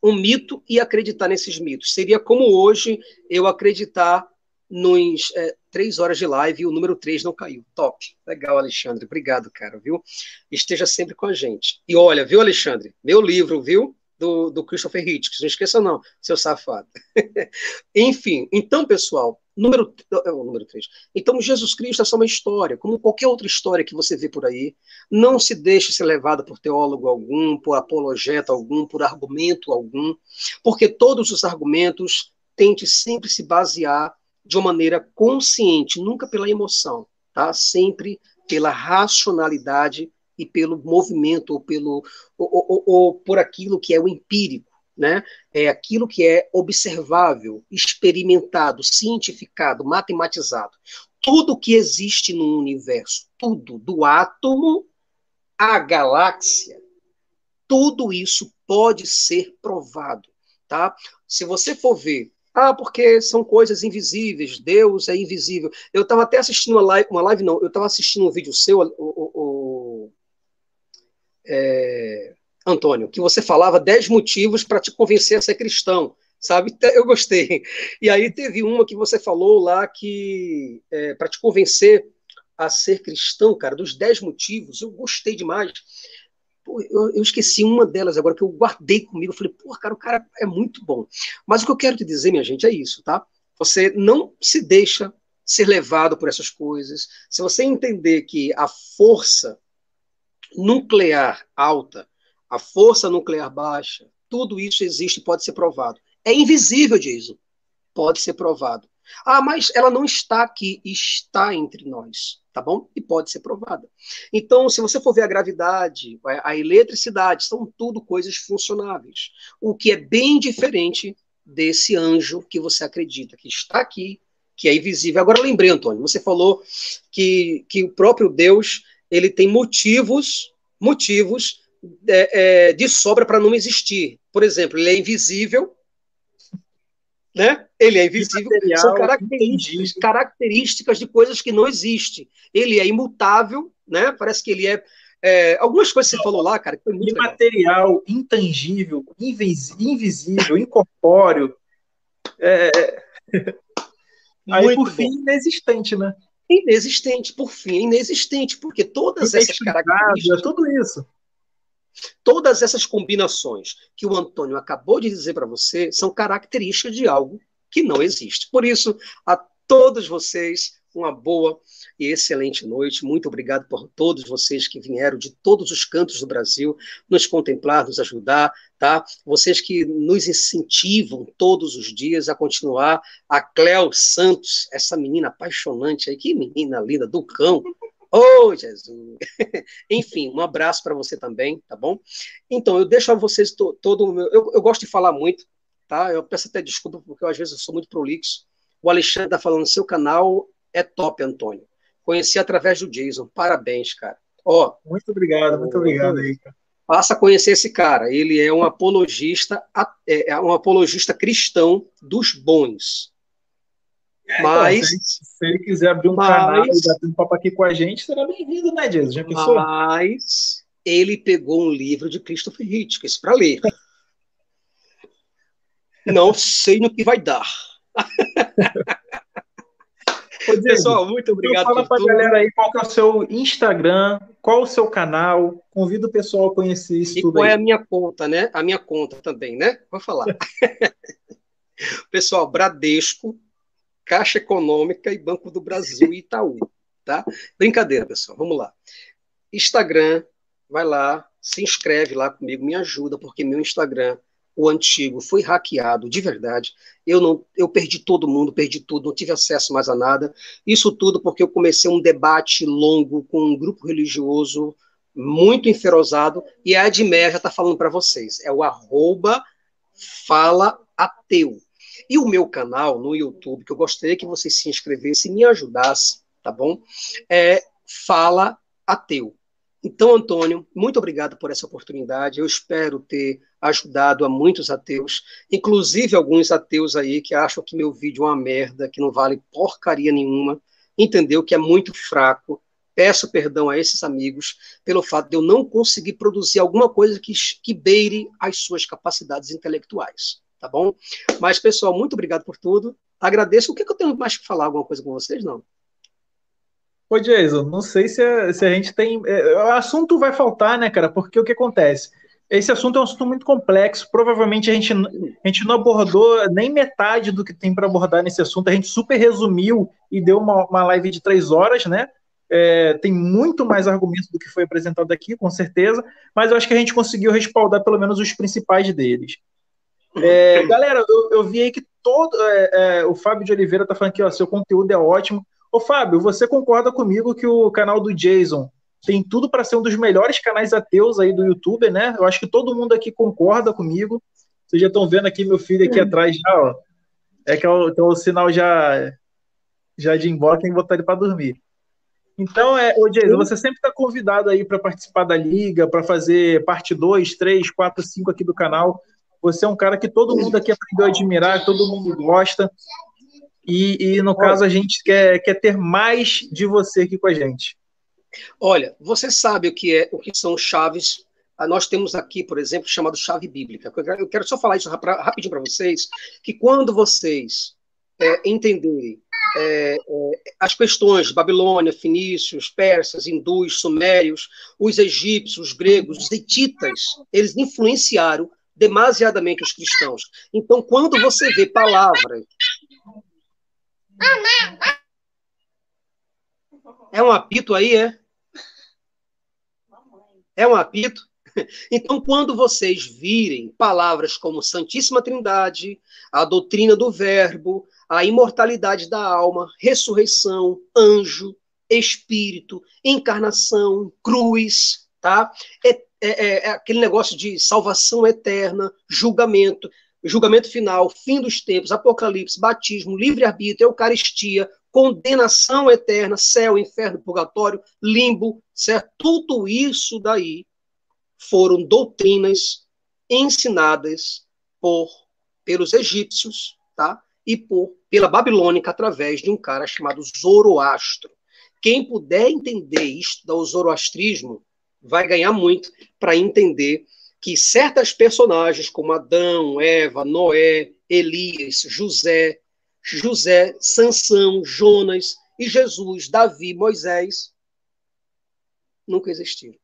um mito e acreditar nesses mitos. Seria como hoje eu acreditar nos é, três horas de live e o número três não caiu. Top. Legal, Alexandre. Obrigado, cara, viu? Esteja sempre com a gente. E olha, viu, Alexandre? Meu livro, viu? Do, do Christopher Hitchens. Não esqueça, não, seu safado. [laughs] Enfim, então, pessoal, número, é o número 3. Então, Jesus Cristo é só uma história, como qualquer outra história que você vê por aí. Não se deixe ser levado por teólogo algum, por apologeta algum, por argumento algum, porque todos os argumentos tente sempre se basear de uma maneira consciente, nunca pela emoção, tá? Sempre pela racionalidade e pelo movimento ou pelo ou, ou, ou por aquilo que é o empírico, né? É aquilo que é observável, experimentado, cientificado, matematizado. Tudo que existe no universo, tudo, do átomo à galáxia, tudo isso pode ser provado, tá? Se você for ver ah, porque são coisas invisíveis, Deus é invisível. Eu estava até assistindo uma live, uma live não, eu estava assistindo um vídeo seu, o, o, o é, Antônio, que você falava 10 motivos para te convencer a ser cristão, sabe? Eu gostei. E aí teve uma que você falou lá que é, para te convencer a ser cristão, cara, dos 10 motivos, eu gostei demais. Pô, eu, eu, esqueci uma delas agora que eu guardei comigo. Eu falei, pô, cara, o cara é muito bom. Mas o que eu quero te dizer, minha gente, é isso, tá? Você não se deixa ser levado por essas coisas. Se você entender que a força nuclear alta, a força nuclear baixa, tudo isso existe e pode ser provado. É invisível, Jason. Pode ser provado. Ah, mas ela não está aqui, está entre nós tá bom? E pode ser provada. Então, se você for ver a gravidade, a eletricidade, são tudo coisas funcionáveis. O que é bem diferente desse anjo que você acredita que está aqui, que é invisível. Agora, lembrei, Antônio, você falou que, que o próprio Deus ele tem motivos, motivos é, é, de sobra para não existir. Por exemplo, ele é invisível, né? Ele é invisível, são características, características de coisas que não existem. Ele é imutável, né? Parece que ele é, é algumas coisas que você falou lá, cara, que foi muito intangível, invisível, incorpóreo. É... Aí, por fim, inexistente, né? Inexistente, por fim, inexistente, porque todas essas características. É tudo isso. Todas essas combinações que o Antônio acabou de dizer para você são características de algo que não existe. Por isso, a todos vocês, uma boa e excelente noite. Muito obrigado por todos vocês que vieram de todos os cantos do Brasil nos contemplar, nos ajudar, tá? Vocês que nos incentivam todos os dias a continuar. A Cléo Santos, essa menina apaixonante aí, que menina linda do cão. Oh, Jesus! [laughs] Enfim, um abraço para você também, tá bom? Então, eu deixo a vocês to, todo o meu. Eu, eu, gosto de falar muito, tá? Eu peço até desculpa, porque eu, às vezes eu sou muito prolixo. O Alexandre está falando: seu canal é top, Antônio. Conheci através do Jason. Parabéns, cara. Ó, muito obrigado, muito obrigado aí, cara. Passa a conhecer esse cara. Ele é um apologista, é, é um apologista cristão dos bons. É, mas. Então, se, se, ele quiser abrir um mas, canal e bater um papo aqui com a gente, será bem-vindo, né, Jesus? Já pensou? Mas ele pegou um livro de Christopher Hitchens para ler. Não sei no que vai dar. Ô, Pessoal, muito obrigado. Fala para a galera aí qual é o seu Instagram, qual o seu canal. Convido o pessoal a conhecer isso e tudo qual aí. é a minha conta, né? A minha conta também, né? Vou falar. [laughs] Pessoal, Bradesco, Caixa Econômica e Banco do Brasil e Itaú, tá? Brincadeira, pessoal, vamos lá. Instagram, vai lá, se inscreve lá comigo, me ajuda, porque meu Instagram, o antigo, foi hackeado de verdade. Eu não, eu perdi todo mundo, perdi tudo, não tive acesso mais a nada. Isso tudo porque eu comecei um debate longo com um grupo religioso muito enferrosado, e a Admer já está falando para vocês. É o arroba fala ateu. E o meu canal no YouTube, que eu gostaria que vocês se inscrevessem e me ajudassem, tá bom? É Fala Ateu. Então, Antônio, muito obrigado por essa oportunidade. Eu espero ter ajudado a muitos ateus, inclusive alguns ateus aí que acham que meu vídeo é uma merda, que não vale porcaria nenhuma, entendeu? Que é muito fraco. Peço perdão a esses amigos pelo fato de eu não conseguir produzir alguma coisa que, que beire as suas capacidades intelectuais tá bom? Mas, pessoal, muito obrigado por tudo. Agradeço. O que, que eu tenho mais que falar? Alguma coisa com vocês? Não. Ô, Jason, não sei se a, se a gente tem. É, o assunto vai faltar, né, cara? Porque o que acontece? Esse assunto é um assunto muito complexo. Provavelmente a gente, a gente não abordou nem metade do que tem para abordar nesse assunto. A gente super resumiu e deu uma, uma live de três horas, né? É, tem muito mais argumentos do que foi apresentado aqui, com certeza, mas eu acho que a gente conseguiu respaldar pelo menos os principais deles. É, galera, eu, eu, vi aí que todo. É, é, o Fábio de Oliveira tá falando aqui, ó, seu conteúdo é ótimo. Ô, Fábio, você concorda comigo que o canal do Jason tem tudo para ser um dos melhores canais ateus aí do YouTube, né? Eu acho que todo mundo aqui concorda comigo. Vocês já estão vendo aqui meu filho aqui atrás já, ó. É que é o, então, o sinal já, já de embora, tem que botar ele para dormir. Então, é, ô Jason, você sempre está convidado aí para participar da liga, para fazer parte 2, 3, 4, 5 aqui do canal. Você é um cara que todo mundo aqui aprendeu a admirar, todo mundo gosta. E, e no caso, a gente quer, quer ter mais de você aqui com a gente. Olha, você sabe o que é o que são chaves. Ah, nós temos aqui, por exemplo, chamado chave bíblica. Eu quero só falar isso rapidinho para vocês, que quando vocês é, entenderem é, é, as questões Babilônia, fenícios, persas, hindus, sumérios, os egípcios, os gregos, os hititas, eles influenciaram demasiadamente os cristãos. Então, quando você vê palavras. É um apito aí, é? É um apito? [laughs] Então, quando vocês virem palavras como Santíssima Trindade, a doutrina do Verbo, a imortalidade da alma, ressurreição, anjo, espírito, encarnação, cruz, tá? É é, é, aquele negócio de salvação eterna, julgamento, julgamento final, fim dos tempos, apocalipse, batismo, livre-arbítrio, eucaristia, condenação eterna, céu, inferno, purgatório, limbo, certo? Tudo isso daí foram doutrinas ensinadas por pelos egípcios, tá? E por pela babilônica através de um cara chamado Zoroastro. Quem puder entender isto do zoroastrismo, vai ganhar muito para entender que certas personagens, como Adão, Eva, Noé, Elias, José, José, Sansão, Jonas e Jesus, Davi, Moisés, nunca existiram.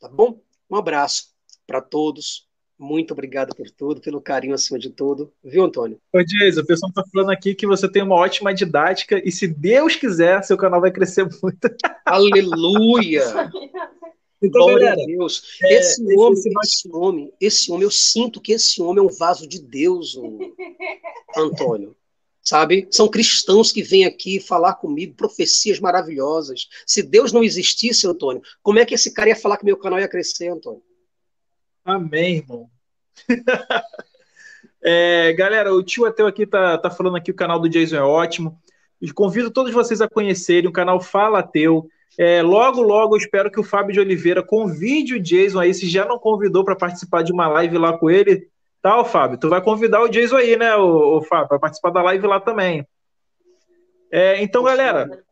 Tá bom? Um abraço para todos. Muito obrigado por tudo, pelo carinho acima de tudo. Viu, Antônio? Ô, Jason, o pessoal está falando aqui que você tem uma ótima didática e, se Deus quiser, seu canal vai crescer muito. Aleluia! [laughs] Então, Glória galera, a Deus. É, esse, homem, esse, esse, homem, esse homem, eu sinto que esse homem é um vaso de Deus, [laughs] Antônio. Sabe? São cristãos que vêm aqui falar comigo, profecias maravilhosas. Se Deus não existisse, Antônio, como é que esse cara ia falar que meu canal ia crescer, Antônio? Amém, irmão. [laughs] é, galera, o tio Ateu aqui tá, tá falando aqui, o canal do Jason é ótimo. E convido todos vocês a conhecerem o canal Fala Ateu. É, logo, logo, eu espero que o Fábio de Oliveira convide o Jason aí, se já não convidou para participar de uma live lá com ele. Tal, tá, Fábio, tu vai convidar o Jason aí, né, o, o Fábio, para participar da live lá também. É, então, galera,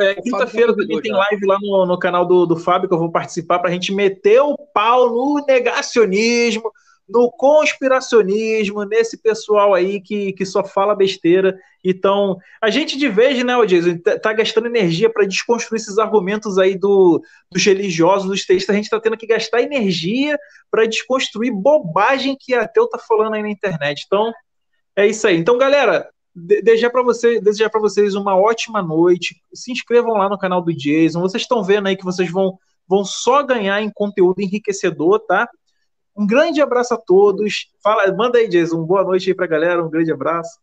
é, quinta-feira também tem live lá no, no canal do, do Fábio que eu vou participar para a gente meter o pau no negacionismo, no conspiracionismo, nesse pessoal aí que, que só fala besteira. Então, a gente de vez, né, Jason, tá, tá gastando energia para desconstruir esses argumentos aí do, dos religiosos, dos textos. A gente está tendo que gastar energia para desconstruir bobagem que até eu tá falando aí na internet. Então, É isso aí. Então, galera, desejar para vocês, desejar para vocês uma ótima noite. Se inscrevam lá no canal do Jason. Vocês estão vendo aí que vocês vão vão só ganhar em conteúdo enriquecedor, tá? Um grande abraço a todos. Fala, manda aí, Jason. Boa noite aí para a galera. Um grande abraço.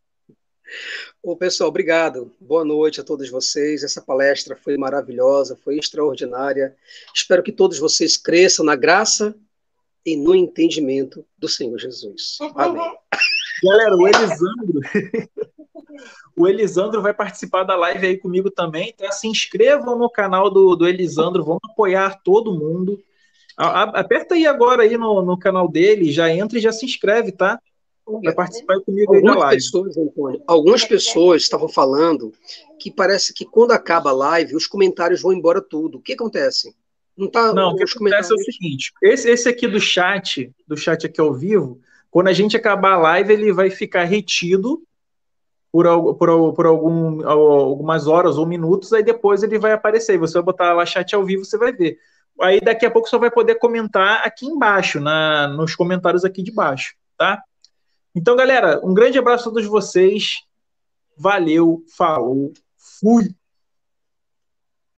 Ô, pessoal, obrigado. Boa noite a todos vocês. Essa palestra foi maravilhosa, foi extraordinária. Espero que todos vocês cresçam na graça e no entendimento do Senhor Jesus. Amém. Galera, o Elisandro, [laughs] o Elisandro vai participar da live aí comigo também, tá? Se inscrevam no canal do, do Elisandro, vamos apoiar todo mundo. Aperta aí agora aí no, no canal dele, já entra e já se inscreve, tá? Vai participar comigo algumas aí da live. Pessoas, Antônio, algumas pessoas estavam falando que parece que quando acaba a live, os comentários vão embora tudo. O que acontece? Não, tá, não o que acontece comentários... é o seguinte: esse, esse aqui do chat, do chat aqui ao vivo, quando a gente acabar a live, ele vai ficar retido por, por, por algum, algumas horas ou minutos, aí depois ele vai aparecer. Você vai botar lá chat ao vivo, você vai ver. Aí daqui a pouco você vai poder comentar aqui embaixo, na, nos comentários aqui de baixo, tá? Então, galera, um grande abraço a todos vocês. Valeu, falou, fui!